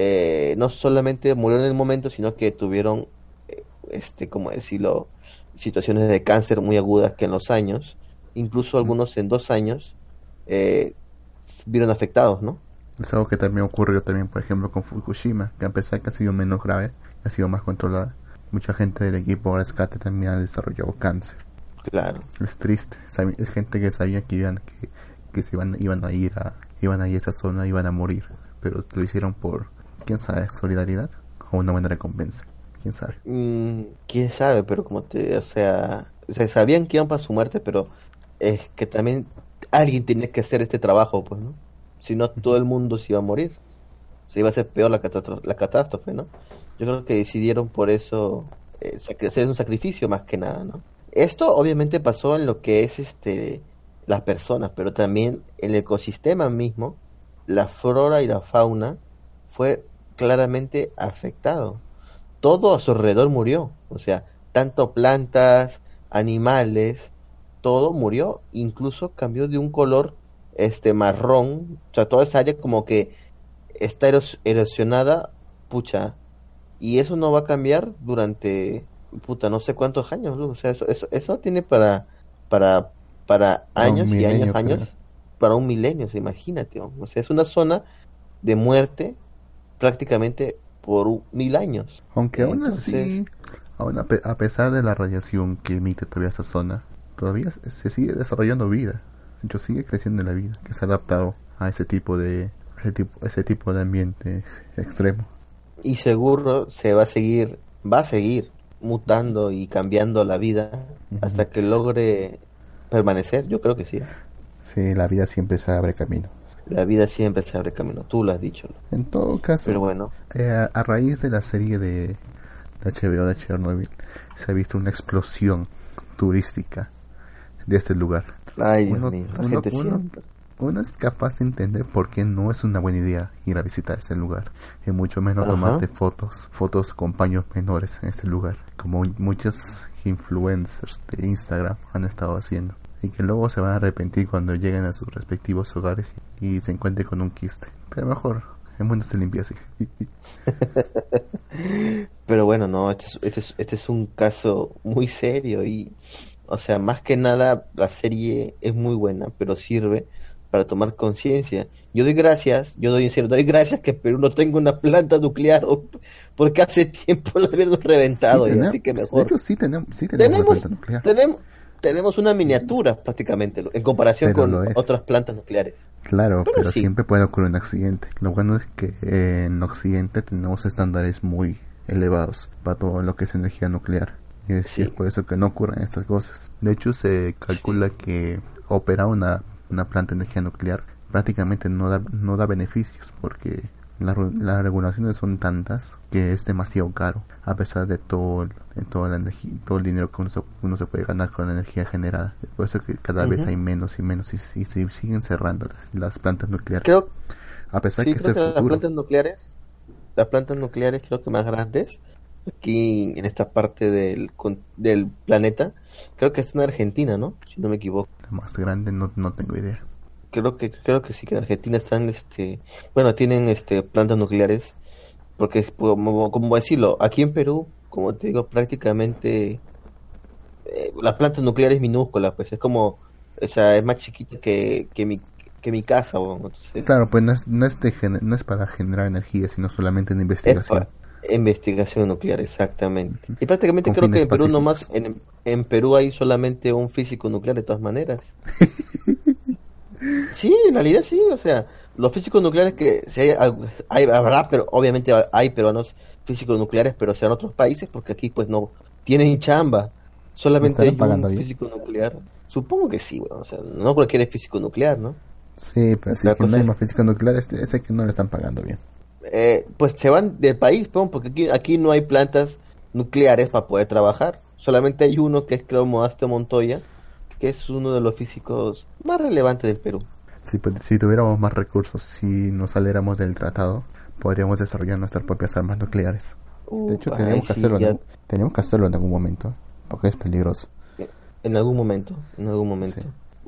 eh, no solamente murieron en el momento, sino que tuvieron, eh, este, como decirlo, situaciones de cáncer muy agudas que en los años, incluso algunos en dos años, eh, vieron afectados, ¿no? Es algo que también ocurrió también, por ejemplo, con Fukushima, que a pesar que ha sido menos grave, ha sido más controlada. Mucha gente del equipo de rescate también ha desarrollado cáncer. Claro. Es triste. Es gente que sabía que iban, que, que se iban, iban a ir a, iban a ir a esa zona, iban a morir. Pero lo hicieron por, quién sabe, solidaridad o una buena recompensa. Quién sabe. Mm, quién sabe, pero como te, o sea, o sea, sabían que iban para su muerte, pero es que también alguien tenía que hacer este trabajo, pues, ¿no? Si no, todo el mundo se iba a morir. Se iba a hacer peor la, catastro- la catástrofe, ¿no? Yo creo que decidieron por eso eh, hacer un sacrificio más que nada, ¿no? Esto obviamente pasó en lo que es este las personas, pero también el ecosistema mismo, la flora y la fauna fue claramente afectado todo a su alrededor murió. O sea, tanto plantas, animales, todo murió. Incluso cambió de un color este marrón. O sea, toda esa área como que está eros- erosionada, pucha. Y eso no va a cambiar durante, puta, no sé cuántos años. Lu. O sea, eso, eso, eso tiene para, para, para años y años, años. Para un milenio, o sea, imagínate. O sea, es una zona de muerte prácticamente por mil años. Aunque aún Entonces, así, aún a, pe- a pesar de la radiación que emite todavía esa zona, todavía se sigue desarrollando vida. De hecho, sigue creciendo en la vida, que se ha adaptado a ese tipo de ese tipo, ese tipo de ambiente extremo. Y seguro se va a seguir, va a seguir mutando y cambiando la vida hasta que logre permanecer. Yo creo que sí. Sí, la vida siempre se abre camino. La vida siempre se abre camino. Tú lo has dicho. En todo caso, Pero bueno, eh, a, raíz de la serie de, de HBO de Chernobyl, se ha visto una explosión turística de este lugar. ay Dios Uno- mío, la uno- gente uno- uno es capaz de entender por qué no es una buena idea ir a visitar este lugar y mucho menos Ajá. tomarte fotos, fotos con paños menores en este lugar, como muchos influencers de Instagram han estado haciendo y que luego se van a arrepentir cuando lleguen a sus respectivos hogares y, se encuentren con un quiste. Pero mejor, el mundo se limpia así. Pero bueno, no, este es, este es, este es un caso muy serio y, o sea, más que nada la serie es muy buena, pero sirve para tomar conciencia. Yo doy gracias, yo doy en serio, doy gracias que Perú no tenga una planta nuclear porque hace tiempo la habíamos reventado, Sí, y tenemos- así que de mejor. hecho, sí tenemos, sí tenemos, Tenemos, una planta nuclear. tenemos, tenemos una miniatura prácticamente en comparación Pero con otras plantas nucleares. Claro, Pero pero, sí. siempre puede ocurrir un accidente. Lo bueno es que eh, en Occidente tenemos estándares muy elevados para todo lo que es energía nuclear. Y es, y es por eso que no ocurren estas cosas. De hecho, se calcula que operar una, una planta de energía nuclear prácticamente no da, no da beneficios porque la las regulaciones son tantas que es demasiado caro a pesar de todo toda la energía todo el dinero que uno se, uno se puede ganar con la energía generada. Por eso que cada vez hay menos y menos y, y se siguen cerrando las, las plantas nucleares. Creo, a pesar sí, que creo las plantas nucleares, las plantas nucleares creo que más grandes aquí en esta parte del, del planeta, creo que está en Argentina, ¿no? Si no me equivoco. la más grande no, no tengo idea Creo que creo que sí que en Argentina están, este, bueno, tienen este plantas nucleares, porque como, como decirlo, aquí en Perú, como te digo, prácticamente eh, la planta nuclear es minúscula, pues es como, o sea, es más chiquita que, que mi que mi casa, bueno, entonces, claro pues no es, no es, de no es para generar energía sino solamente en Es investigación investigación nuclear, exactamente. Y prácticamente Con creo que en Perú pacíficos. nomás, en, en Perú hay solamente un físico nuclear de todas maneras. Sí, en realidad sí, o sea, los físicos nucleares que sí hay, hay- habrá, pero obviamente hay peruanos físicos nucleares, pero sean otros países, porque aquí pues no tienen chamba. Solamente hay ¿Estarán pagando un bien? físico nuclear. Supongo que sí, bueno, o sea, no cualquiera es físico nuclear, ¿no? sí pero si no hay más física nuclear es, es que no le están pagando bien eh, pues se van del país, pues, porque aquí, aquí no hay plantas nucleares para poder trabajar. Solamente hay uno que es creo Modesto Montoya, que es uno de los físicos más relevantes del Perú. Si, si tuviéramos más recursos, si nos saliéramos del tratado, podríamos desarrollar nuestras propias armas nucleares. De hecho, Uh, tenemos, ay, que sí, hacerlo en ya- algún- tenemos que hacerlo en algún momento, porque es peligroso. En algún momento, en algún momento.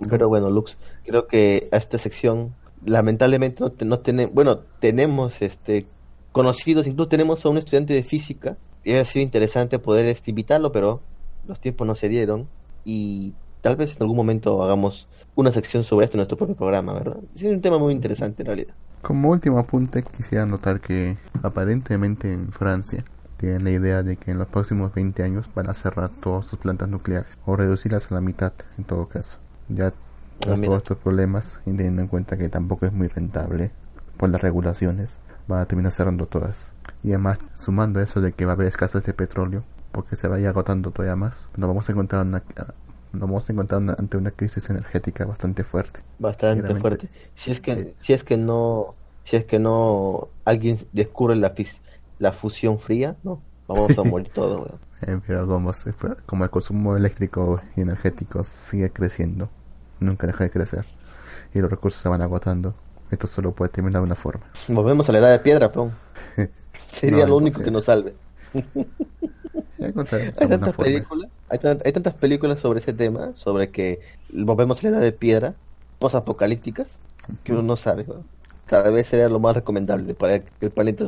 Pero bueno, Lux, creo que a esta sección, lamentablemente no, te- no tenemos, bueno, tenemos este conocidos, incluso tenemos a un estudiante de física, y hubiera sido interesante poder este, invitarlo, pero los tiempos no se dieron, y tal vez en algún momento hagamos una sección sobre esto en nuestro propio programa, ¿verdad? Es un tema muy interesante en realidad. Como último apunte, quisiera notar que aparentemente en Francia tienen la idea de que en los próximos 20 años van a cerrar todas sus plantas nucleares o reducirlas a la mitad en todo caso. Ya tras mira. todos estos problemas y teniendo en cuenta que tampoco es muy rentable por las regulaciones, van a terminar cerrando todas. Y además, sumando eso de que va a haber escasez de petróleo, porque se vaya agotando todavía más, nos vamos a encontrar una, nos vamos a encontrar una- ante una crisis energética bastante fuerte. Bastante fuerte. Si es que, si es que no, si es que no alguien descubre la, la fusión fría, no, vamos a morir todos. Eh, pero como, como el consumo eléctrico y energético sigue creciendo, nunca deja de crecer, y los recursos se van agotando, esto solo puede terminar de una forma. Volvemos a la edad de piedra, peón. Sería No, lo único que nos salve. Ya encontraremos Hay alguna forma. películas, hay, hay tantas películas sobre ese tema, sobre que volvemos a la edad de piedra, posapocalípticas, que uno no sabe. weón. Tal vez sería lo más recomendable para que el planeta,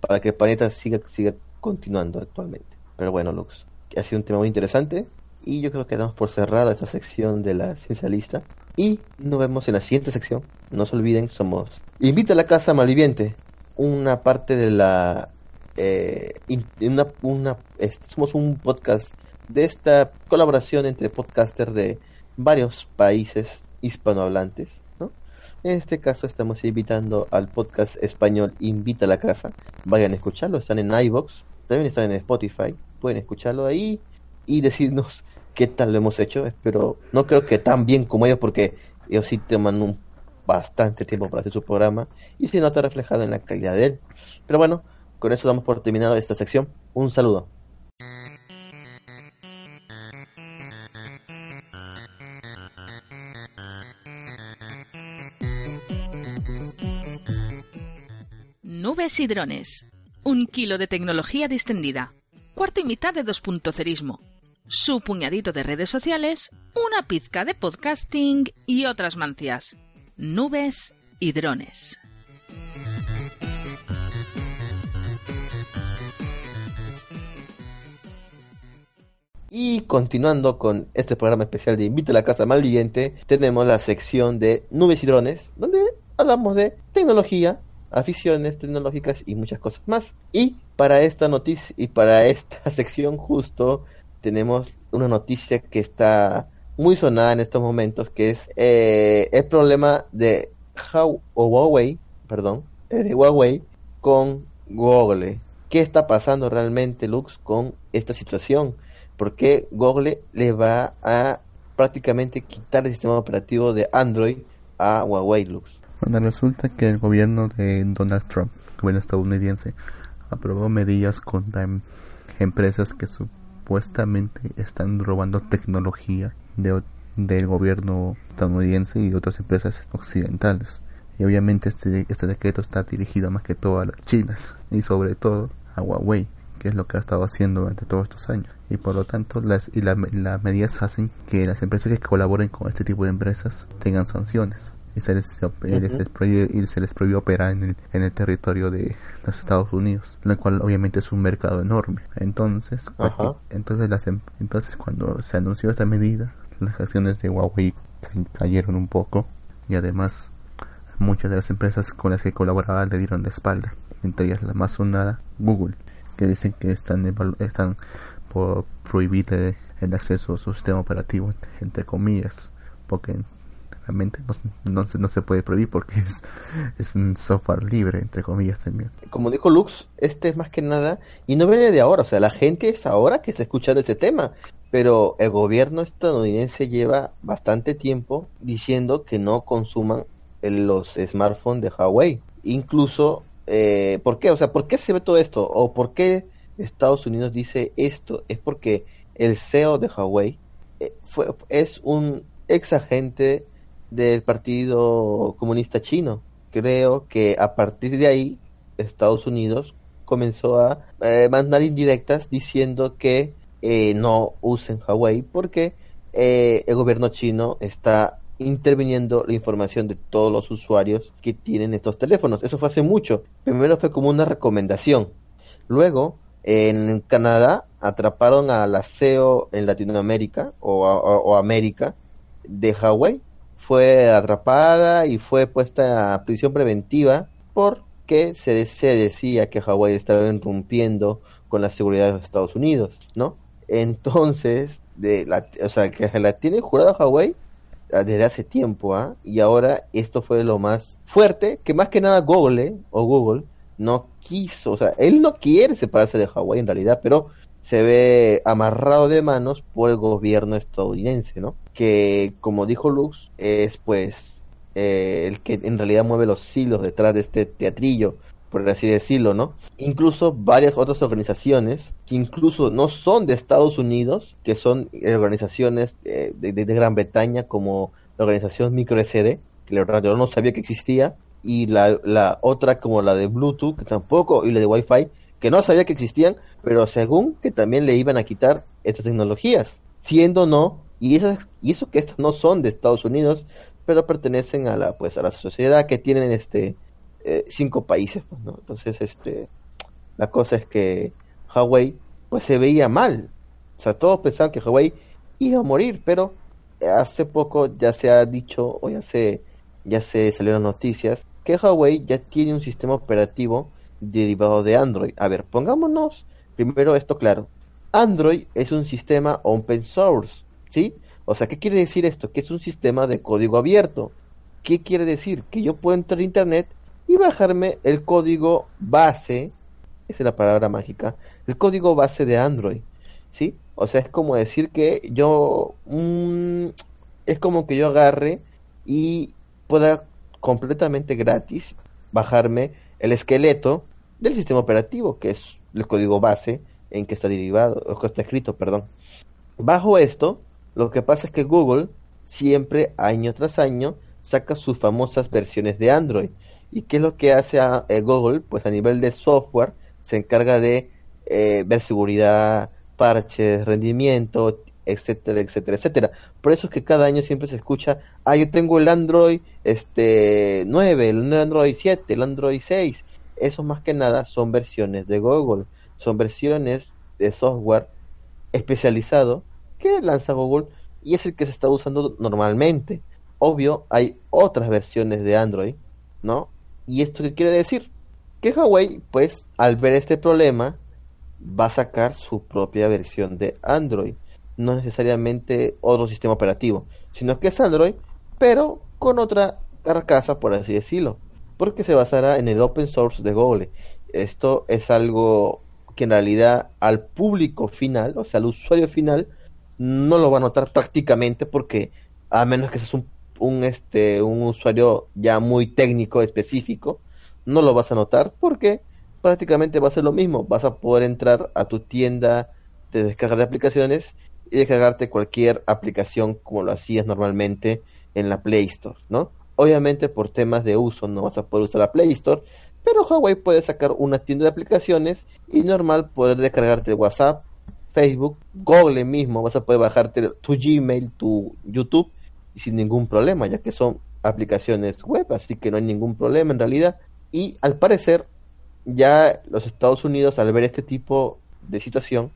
para que el planeta siga, siga continuando actualmente. Pero bueno, Lux, ha sido un tema muy interesante y yo creo que damos por cerrada esta sección de la ciencia lista. Y nos vemos en la siguiente sección. No se olviden, somos Invita a la Casa Malviviente, una parte de la eh, una, una, es- somos un podcast de esta colaboración entre podcasters de varios países hispanohablantes, ¿no? En este caso estamos invitando al podcast español Invita a la Casa. Vayan a escucharlo, están en iBox, también están en Spotify. Pueden escucharlo ahí y decirnos qué tal lo hemos hecho. Espero, no creo que tan bien como ellos, porque ellos sí toman un bastante tiempo para hacer su programa y se nota reflejado en la calidad de él. Pero bueno, con eso damos por terminado esta sección. Un saludo. Nubes y drones. Un kilo de tecnología distendida. Cuarto y mitad de dos puntocerismo. Su puñadito de redes sociales, una pizca de podcasting y otras mancias. Nubes y drones. Y continuando con este programa especial de Invita a la Casa Malviviente, tenemos la sección de Nubes y Drones, donde hablamos de tecnología, aficiones tecnológicas y muchas cosas más. Y para esta noticia y para esta sección justo tenemos una noticia que está muy sonada en estos momentos, que es eh, el problema de Huawei, perdón, eh, de Huawei con Google. ¿Qué está pasando realmente, Lux, con esta situación? ¿Por qué Google le va a prácticamente quitar el sistema operativo de Android a Huawei, Lux? Bueno, resulta que el gobierno de Donald Trump, el gobierno estadounidense, aprobó medidas contra em- empresas que supuestamente están robando tecnología de del gobierno estadounidense y otras empresas occidentales. Y obviamente este, este decreto está dirigido más que todo a las chinas y sobre todo a Huawei, que es lo que ha estado haciendo durante todos estos años. Y por lo tanto, las, y la- las medidas hacen que las empresas que colaboren con este tipo de empresas tengan sanciones y se les, les- les prohíbe, y se les prohíbe operar en el, en el territorio de los Estados Unidos, lo cual obviamente es un mercado enorme. Entonces, entonces, las, em- entonces cuando se anunció esta medida, las acciones de Huawei ca- cayeron un poco y además muchas de las empresas con las que colaboraba le dieron la espalda, entre ellas la más sonada, Google, que dicen que están, están por prohibir eh, el acceso a su sistema operativo, entre comillas, porque realmente no, no, no se puede prohibir porque es, es un software libre, entre comillas también. como dijo Lux, este es más que nada, y no viene de ahora, o sea, la gente es ahora que está escuchando ese tema, pero el gobierno estadounidense lleva bastante tiempo diciendo que no consuman los smartphones de Huawei. Incluso, eh, ¿por qué? O sea, ¿por qué se ve todo esto? ¿O por qué Estados Unidos dice esto? Es porque el CEO de Huawei eh, fue, es un ex agente del Partido Comunista Chino. Creo que a partir de ahí Estados Unidos comenzó a eh, mandar indirectas diciendo que eh, no usen Huawei porque eh, el gobierno chino está interviniendo la información de todos los usuarios que tienen estos teléfonos. Eso fue hace mucho. Primero fue como una recomendación. Luego, en Canadá, atraparon a la CEO en Latinoamérica o, o- América de Huawei. Fue atrapada y fue puesta a prisión preventiva porque se, se decía que Hawái estaba irrumpiendo con la seguridad de los Estados Unidos, ¿no? Entonces, de la, o sea, que la tiene jurada Hawái ah, desde hace tiempo, ¿ah? Y ahora esto fue lo más fuerte, que más que nada Google o Google no quiso, o sea, él no quiere separarse de Hawái en realidad, pero se ve amarrado de manos por el gobierno estadounidense, ¿no? Que, como dijo Lux, es pues eh, el que en realidad mueve los hilos detrás de este teatrillo, por así decirlo, ¿no? Incluso varias otras organizaciones que incluso no son de Estados Unidos, que son organizaciones eh, de, Gran Bretaña, como la organización MicroSD, que la yo no sabía que existía, y la, la otra como la de Bluetooth, que tampoco, y la de Wi-Fi, que no sabía que existían, pero según que también le iban a quitar estas tecnologías, siendo no, y esas, y eso que estas no son de Estados Unidos, pero pertenecen a la, pues, a la sociedad que tienen este eh, cinco países, pues, ¿no? Entonces, este, la cosa es que Huawei, pues se veía mal, o sea, todos pensaban que Huawei iba a morir, pero hace poco ya se ha dicho, o ya se, ya se salieron noticias, que Huawei ya tiene un sistema operativo derivado de Android. A ver, pongámonos primero esto claro. Android es un sistema open source, ¿sí? O sea, ¿qué quiere decir esto? Que es un sistema de código abierto. ¿Qué quiere decir? Que yo puedo entrar a internet y bajarme el código base, esa es la palabra mágica, el código base de Android, ¿sí? O sea, es como decir que yo, mm, es como que yo agarre y pueda completamente gratis bajarme el esqueleto del sistema operativo, que es el código base en que está derivado, o que está escrito, perdón. Bajo esto, lo que pasa es que Google siempre, año tras año, saca sus famosas versiones de Android. ¿Y qué es lo que hace a, eh, Google? Pues a nivel de software se encarga de eh, ver seguridad, parches, rendimiento, etcétera, etcétera, etcétera. Por eso es que cada año siempre se escucha, ah, yo tengo el Android este 9, el Android 7, el Android 6. Eso más que nada son versiones de Google, son versiones de software especializado que lanza Google y es el que se está usando normalmente. Obvio, hay otras versiones de Android, ¿no? ¿Y esto qué quiere decir? Que Huawei, pues, al ver este problema, va a sacar su propia versión de Android. No necesariamente otro sistema operativo, sino que es Android, pero con otra carcasa, por así decirlo. Porque se basará en el open source de Google. Esto es algo que en realidad al público final, o sea, al usuario final, no lo va a notar prácticamente porque a menos que seas un, un, este, un usuario ya muy técnico, específico, no lo vas a notar porque prácticamente va a ser lo mismo. Vas a poder entrar a tu tienda de descarga de aplicaciones y descargarte cualquier aplicación como lo hacías normalmente en la Play Store, ¿no? Obviamente por temas de uso no vas a poder usar la Play Store, pero Huawei puede sacar una tienda de aplicaciones y normal poder descargarte WhatsApp, Facebook, Google mismo, vas a poder bajarte tu Gmail, tu YouTube sin ningún problema, ya que son aplicaciones web, así que no hay ningún problema en realidad. Y al parecer, ya los Estados Unidos, al ver este tipo de situación,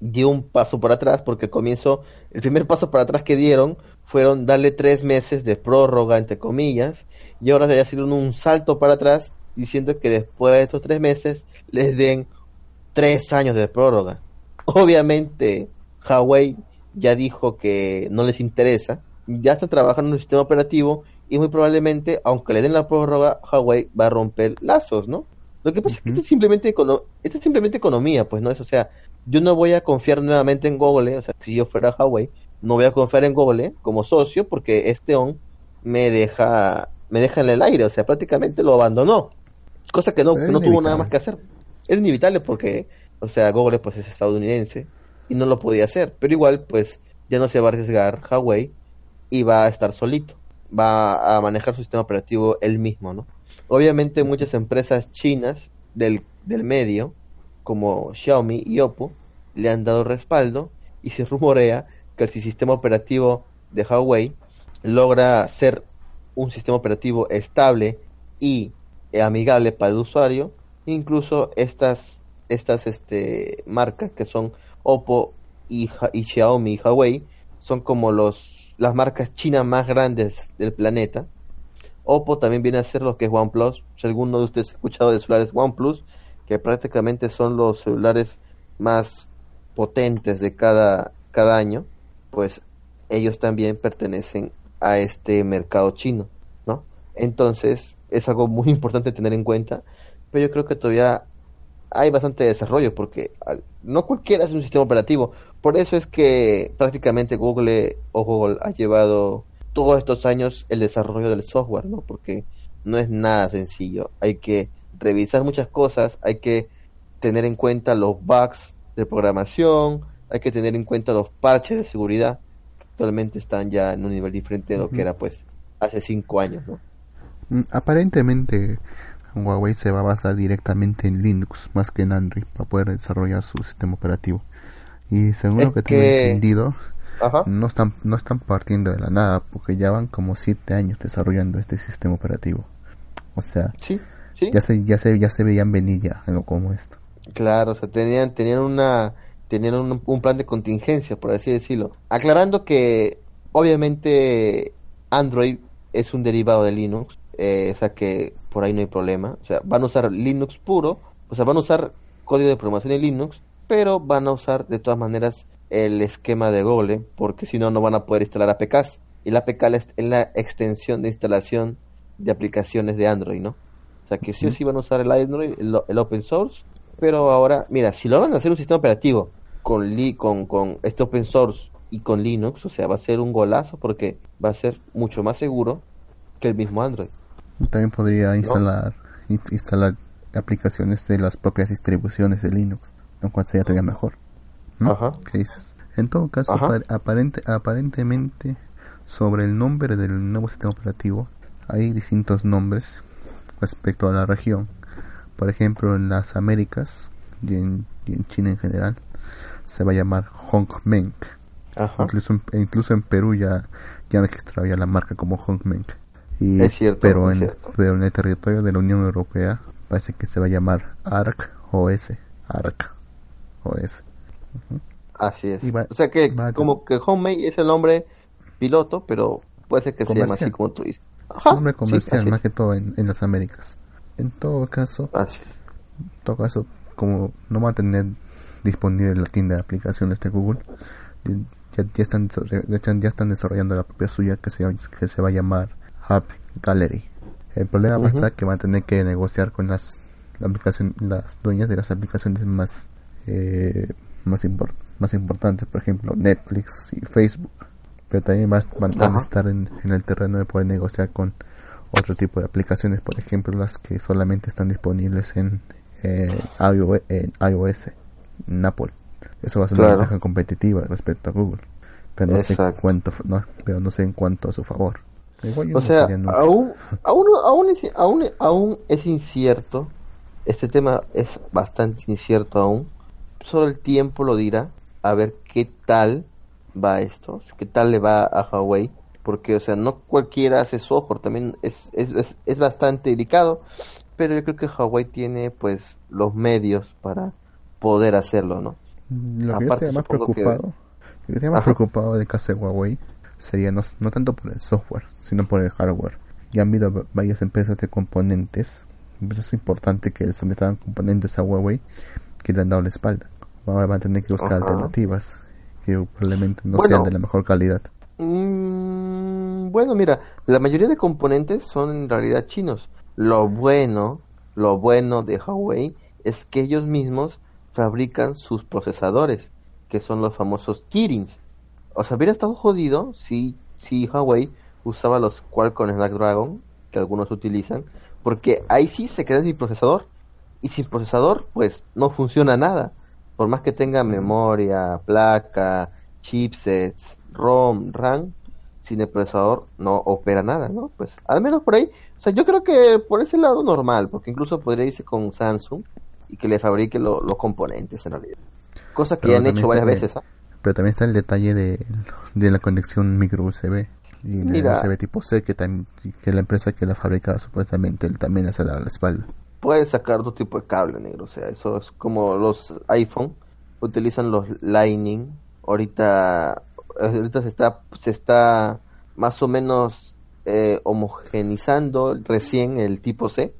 dio un paso para atrás, porque comienzo, el primer paso para atrás que dieron fueron darle tres meses de prórroga, entre comillas, y ahora ya hicieron un salto para atrás, diciendo que después de estos tres meses les den tres años de prórroga. Obviamente, Huawei ya dijo que no les interesa, ya está trabajando en un sistema operativo y muy probablemente, aunque le den la prórroga, Huawei va a romper lazos, ¿no? Lo que pasa es que esto es simplemente econo esto es simplemente economía, pues no es, o sea, yo no voy a confiar nuevamente en Google, o sea, si yo fuera Huawei, no voy a confiar en Google como socio porque este on me deja me deja en el aire, o sea, prácticamente lo abandonó. Cosa que no, que no tuvo nada más que hacer. Es inevitable porque, o sea, Google pues es estadounidense y no lo podía hacer, pero igual pues ya no se va a arriesgar Huawei y va a estar solito, va a manejar su sistema operativo él mismo, ¿no? Obviamente muchas empresas chinas del, del medio, como Xiaomi y Oppo, le han dado respaldo y se rumorea que el sistema operativo de Huawei logra ser un sistema operativo estable y amigable para el usuario, incluso estas estas este marcas que son Oppo y, y Xiaomi y Huawei son como los las marcas chinas más grandes del planeta. Oppo también viene a ser lo que es OnePlus. Si alguno de ustedes ha escuchado de celulares OnePlus, que prácticamente son los celulares más potentes de cada, cada año, pues ellos también pertenecen a este mercado chino, ¿no? Entonces, es algo muy importante tener en cuenta, pero yo creo que todavía hay bastante desarrollo porque no cualquiera es un sistema operativo. Por eso es que prácticamente Google o Google ha llevado todos estos años el desarrollo del software, ¿no? Porque no es nada sencillo. Hay que revisar muchas cosas, hay que tener en cuenta los bugs de programación, hay que tener en cuenta los parches de seguridad. Actualmente están ya en un nivel diferente de lo que era pues hace cinco años, ¿no? Mm, Aparentemente Huawei se va a basar directamente en Linux más que en Android para poder desarrollar su sistema operativo. Y según lo que, tengo entendido, no están no están partiendo de la nada porque ya van como siete años desarrollando este sistema operativo. O sea, ya se ya se ya se veían venir ya algo como esto. Claro, o sea, tenían tenían una tenían un, un plan de contingencia, por así decirlo. Aclarando que obviamente Android es un derivado de Linux, eh, o sea que por ahí no hay problema. O sea, van a usar Linux puro, o sea, van a usar código de programación en Linux, pero van a usar de todas maneras el esquema de Google, porque si no, no van a poder instalar APKs. Y la APK es es la extensión de instalación de aplicaciones de Android, ¿no? O sea que sí o sí van a usar el Android, el, el open source, pero ahora, mira, si logran hacer un sistema operativo con, li, con, con este open source y con Linux, o sea, va a ser un golazo porque va a ser mucho más seguro que el mismo Android. También podría instalar in- instalar aplicaciones de las propias distribuciones de Linux, lo cual sería todavía mejor. ¿no? Ajá. ¿Qué dices? En todo caso, aparente, aparentemente, sobre el nombre del nuevo sistema operativo, hay distintos nombres respecto a la región. Por ejemplo, en las Américas y en, y en China en general, se va a llamar Hongmeng. Ajá. Incluso, en, incluso en Perú ya, ya registraba ya la marca como Hongmeng. Y, Es cierto, pero, es en, cierto. pero en el territorio de la Unión Europea parece que se va a llamar ARC OS. ARC OS. Ujú. Así es. Va- o sea que como que Homemade es el nombre piloto, pero puede ser que se llame así como tú dices. Es Ajá, un nombre sí, comercial así más es. que todo en, en las Américas. En todo caso, Así en todo caso, como no va a tener disponible la tienda de aplicaciones de Google, ya, ya están ya están desarrollando la propia suya que se, que se va a llamar Hub Gallery. El problema va a estar que van a tener que negociar con las la aplicación, las dueñas de las aplicaciones más eh, más, import- más importantes, por ejemplo Netflix y Facebook. Pero también vas- van, van a estar en, en el terreno de poder negociar con otro tipo de aplicaciones, por ejemplo las que solamente están disponibles en, eh, iOS, en Apple. Eso va a ser Claro. una ventaja competitiva respecto a Google. Pero no sé cuánto, no, pero no sé en cuanto a su favor. Igual O sea, aún, aún, aún, es, aún, aún es incierto. Este tema es bastante incierto aún. Solo el tiempo lo dirá. A ver qué tal va esto. Qué tal le va a Huawei. Porque, o sea, no cualquiera hace software. También es, es, es, es bastante delicado. Pero yo creo que Huawei tiene, pues, los medios para poder hacerlo, ¿no? Lo que yo Aparte, estaría más que- preocupado, lo que más preocupado del caso de Huawei sería no, no tanto por el software, sino por el hardware. Ya han habido va- varias empresas de componentes, empresas importantes que le sometieron componentes a Huawei que le han dado la espalda. Ahora van a tener que buscar Ajá. alternativas que probablemente no Bueno. sean de la mejor calidad. Mm, bueno, mira, la mayoría de componentes son en realidad chinos. Lo bueno, lo bueno de Huawei es que ellos mismos fabrican sus procesadores, que son los famosos Kirins. O sea, hubiera estado jodido si, si Huawei usaba los Qualcomm Snapdragon, que algunos utilizan, porque ahí sí se queda sin procesador. Y sin procesador, pues no funciona nada. Por más que tenga memoria, placa, chipsets, ROM, RAM, sin el procesador no opera nada, ¿no? Pues al menos por ahí, o sea, yo creo que por ese lado normal, porque incluso podría irse con Samsung y que le fabrique lo- los componentes en realidad. Cosa que ya han hecho varias veces, ¿ah? Pero también está el detalle de, de la conexión micro USB y la Mira. USB tipo C que, también, que la empresa que la fabrica supuestamente también hace la, la espalda. Puedes sacar otro tipo de cable negro, o sea, eso es como los iPhone utilizan los Lightning. Ahorita, eh, ahorita se está, se está más o menos eh, homogenizando recién el tipo C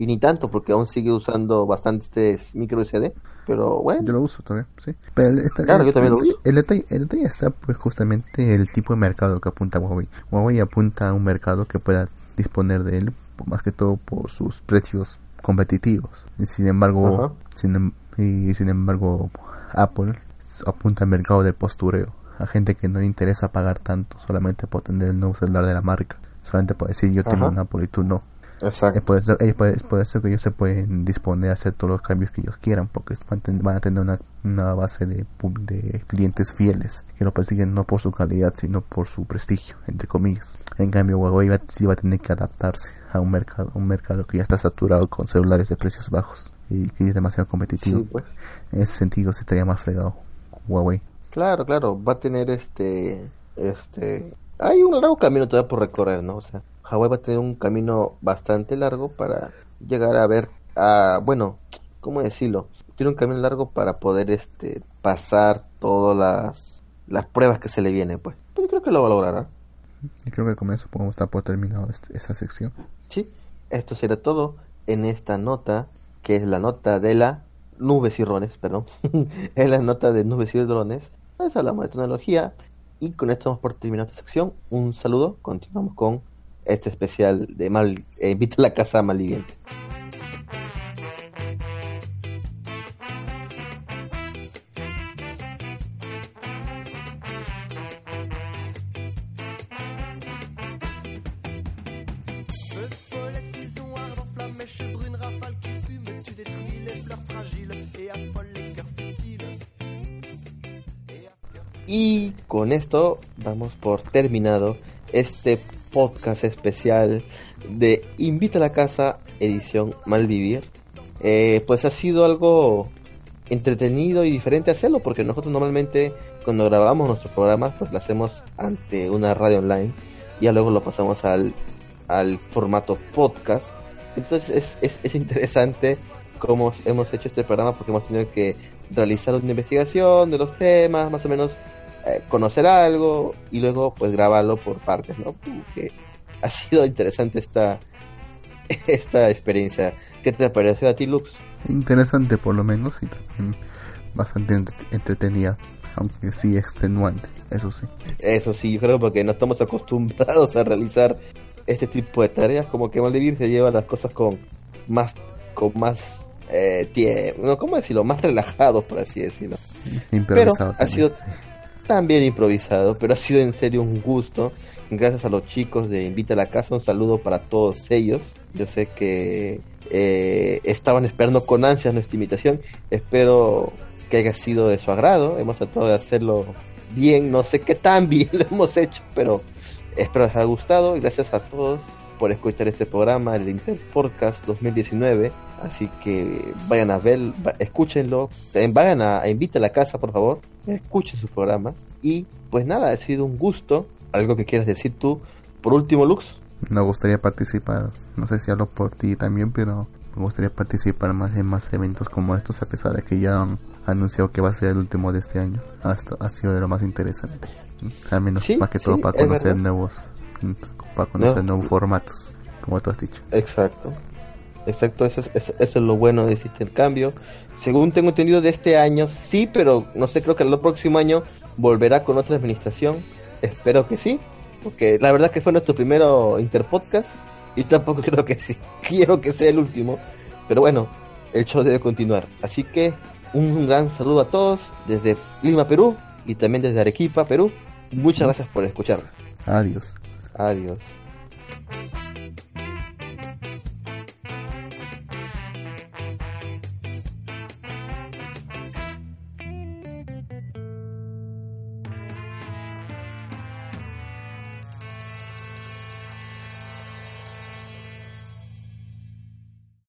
y ni tanto porque aún sigue usando bastantes micro SD, pero bueno. Yo lo uso todavía, sí. Pero Claro, el- yo también lo el- uso. El detalle, el detalle está pues justamente el tipo de mercado que apunta Huawei. Huawei apunta a un mercado que pueda disponer de él, más que todo por sus precios competitivos. Y sin embargo, Ajá. sin, em- y sin embargo, Apple apunta al mercado del postureo. A gente que no le interesa pagar tanto solamente por tener el nuevo celular de la marca. Solamente por decir yo tengo un Apple y tú no. Exacto. Por, eso, es por- es por eso que ellos se pueden disponer a hacer todos los cambios que ellos quieran, porque van, a tener una, una base de, de clientes fieles que lo persiguen no por su calidad, sino por su prestigio, entre comillas. En cambio, Huawei va, sí va a tener que adaptarse a un mercado, un mercado que ya está saturado con celulares de precios bajos y que es demasiado competitivo. Sí, pues. En ese sentido, se estaría más fregado Huawei. Claro, claro, va a tener este, este, hay un largo camino todavía por recorrer, ¿no? O sea, Hawái va a tener un camino bastante largo para llegar a ver, a, bueno, ¿cómo decirlo? Tiene un camino largo para poder, este, pasar todas las, las pruebas que se le vienen, pues. Pero yo creo que lo va a lograr, ¿ah? Y creo que con eso podemos estar por terminado este- esa sección. Sí, esto será todo en esta nota, que es la nota de la nubes y drones, perdón. es la nota de nubes y drones, pues hablamos de tecnología. Y con esto vamos por terminar esta sección. Un saludo, continuamos con este especial de Mal, eh, Invita a la Casa Malviviente. Y con esto damos por terminado este podcast especial de Invita a la Casa, edición Malvivir. Eh, pues ha sido algo entretenido y diferente hacerlo porque nosotros normalmente cuando grabamos nuestros programas pues lo hacemos ante una radio online y ya luego lo pasamos al, al formato podcast. Entonces es, es, es interesante cómo hemos hecho este programa porque hemos tenido que realizar una investigación de los temas, más o menos eh, conocer algo y luego pues grabarlo por partes, ¿no? Que ha sido interesante esta esta experiencia. ¿Qué te pareció a ti, Lux? Interesante por lo menos y también bastante ent- entretenida, aunque sí extenuante, eso sí. Eso sí, yo creo porque no estamos acostumbrados a realizar este tipo de tareas, como que Maldivir se lleva las cosas con más con más eh, tiempo, no, ¿cómo decirlo? Más relajados, por así decirlo. Improvisado Pero ha sido sí. También improvisado, pero ha sido en serio un gusto. Gracias a los chicos de Invita a la Casa, un saludo para todos ellos. Yo sé que eh, estaban esperando con ansias nuestra invitación. Espero que haya sido de su agrado. Hemos tratado de hacerlo bien, no sé qué tan bien lo hemos hecho, pero espero les haya gustado. Y gracias a todos por escuchar este programa, el Inter Podcast 2019. Así que vayan a ver, escúchenlo. También vayan a, a Invita a la Casa, por favor. Escuchen sus programas. Y pues nada, ha sido un gusto. Algo que quieras decir tú. Por último, Lux. Me gustaría participar, no sé si hablo por ti también, pero me gustaría participar más en más eventos como estos, a pesar de que ya han anunciado que va a ser el último de este año. Hasta ha sido de lo más interesante. Al menos Sí, más que todo sí, para conocer nuevos, para conocer No. nuevos formatos, como tú has dicho. Exacto. Exacto, eso es, eso, eso es lo bueno de este intercambio. Según tengo entendido de este año, sí, pero no sé, creo que el próximo año volverá con otra administración. Espero que sí, porque la verdad que fue nuestro primero interpodcast y tampoco creo que sí. Quiero que sea el último, pero bueno, el show debe continuar. Así que un gran saludo a todos desde Lima, Perú y también desde Arequipa, Perú. Muchas gracias por escucharnos. Adiós. Adiós.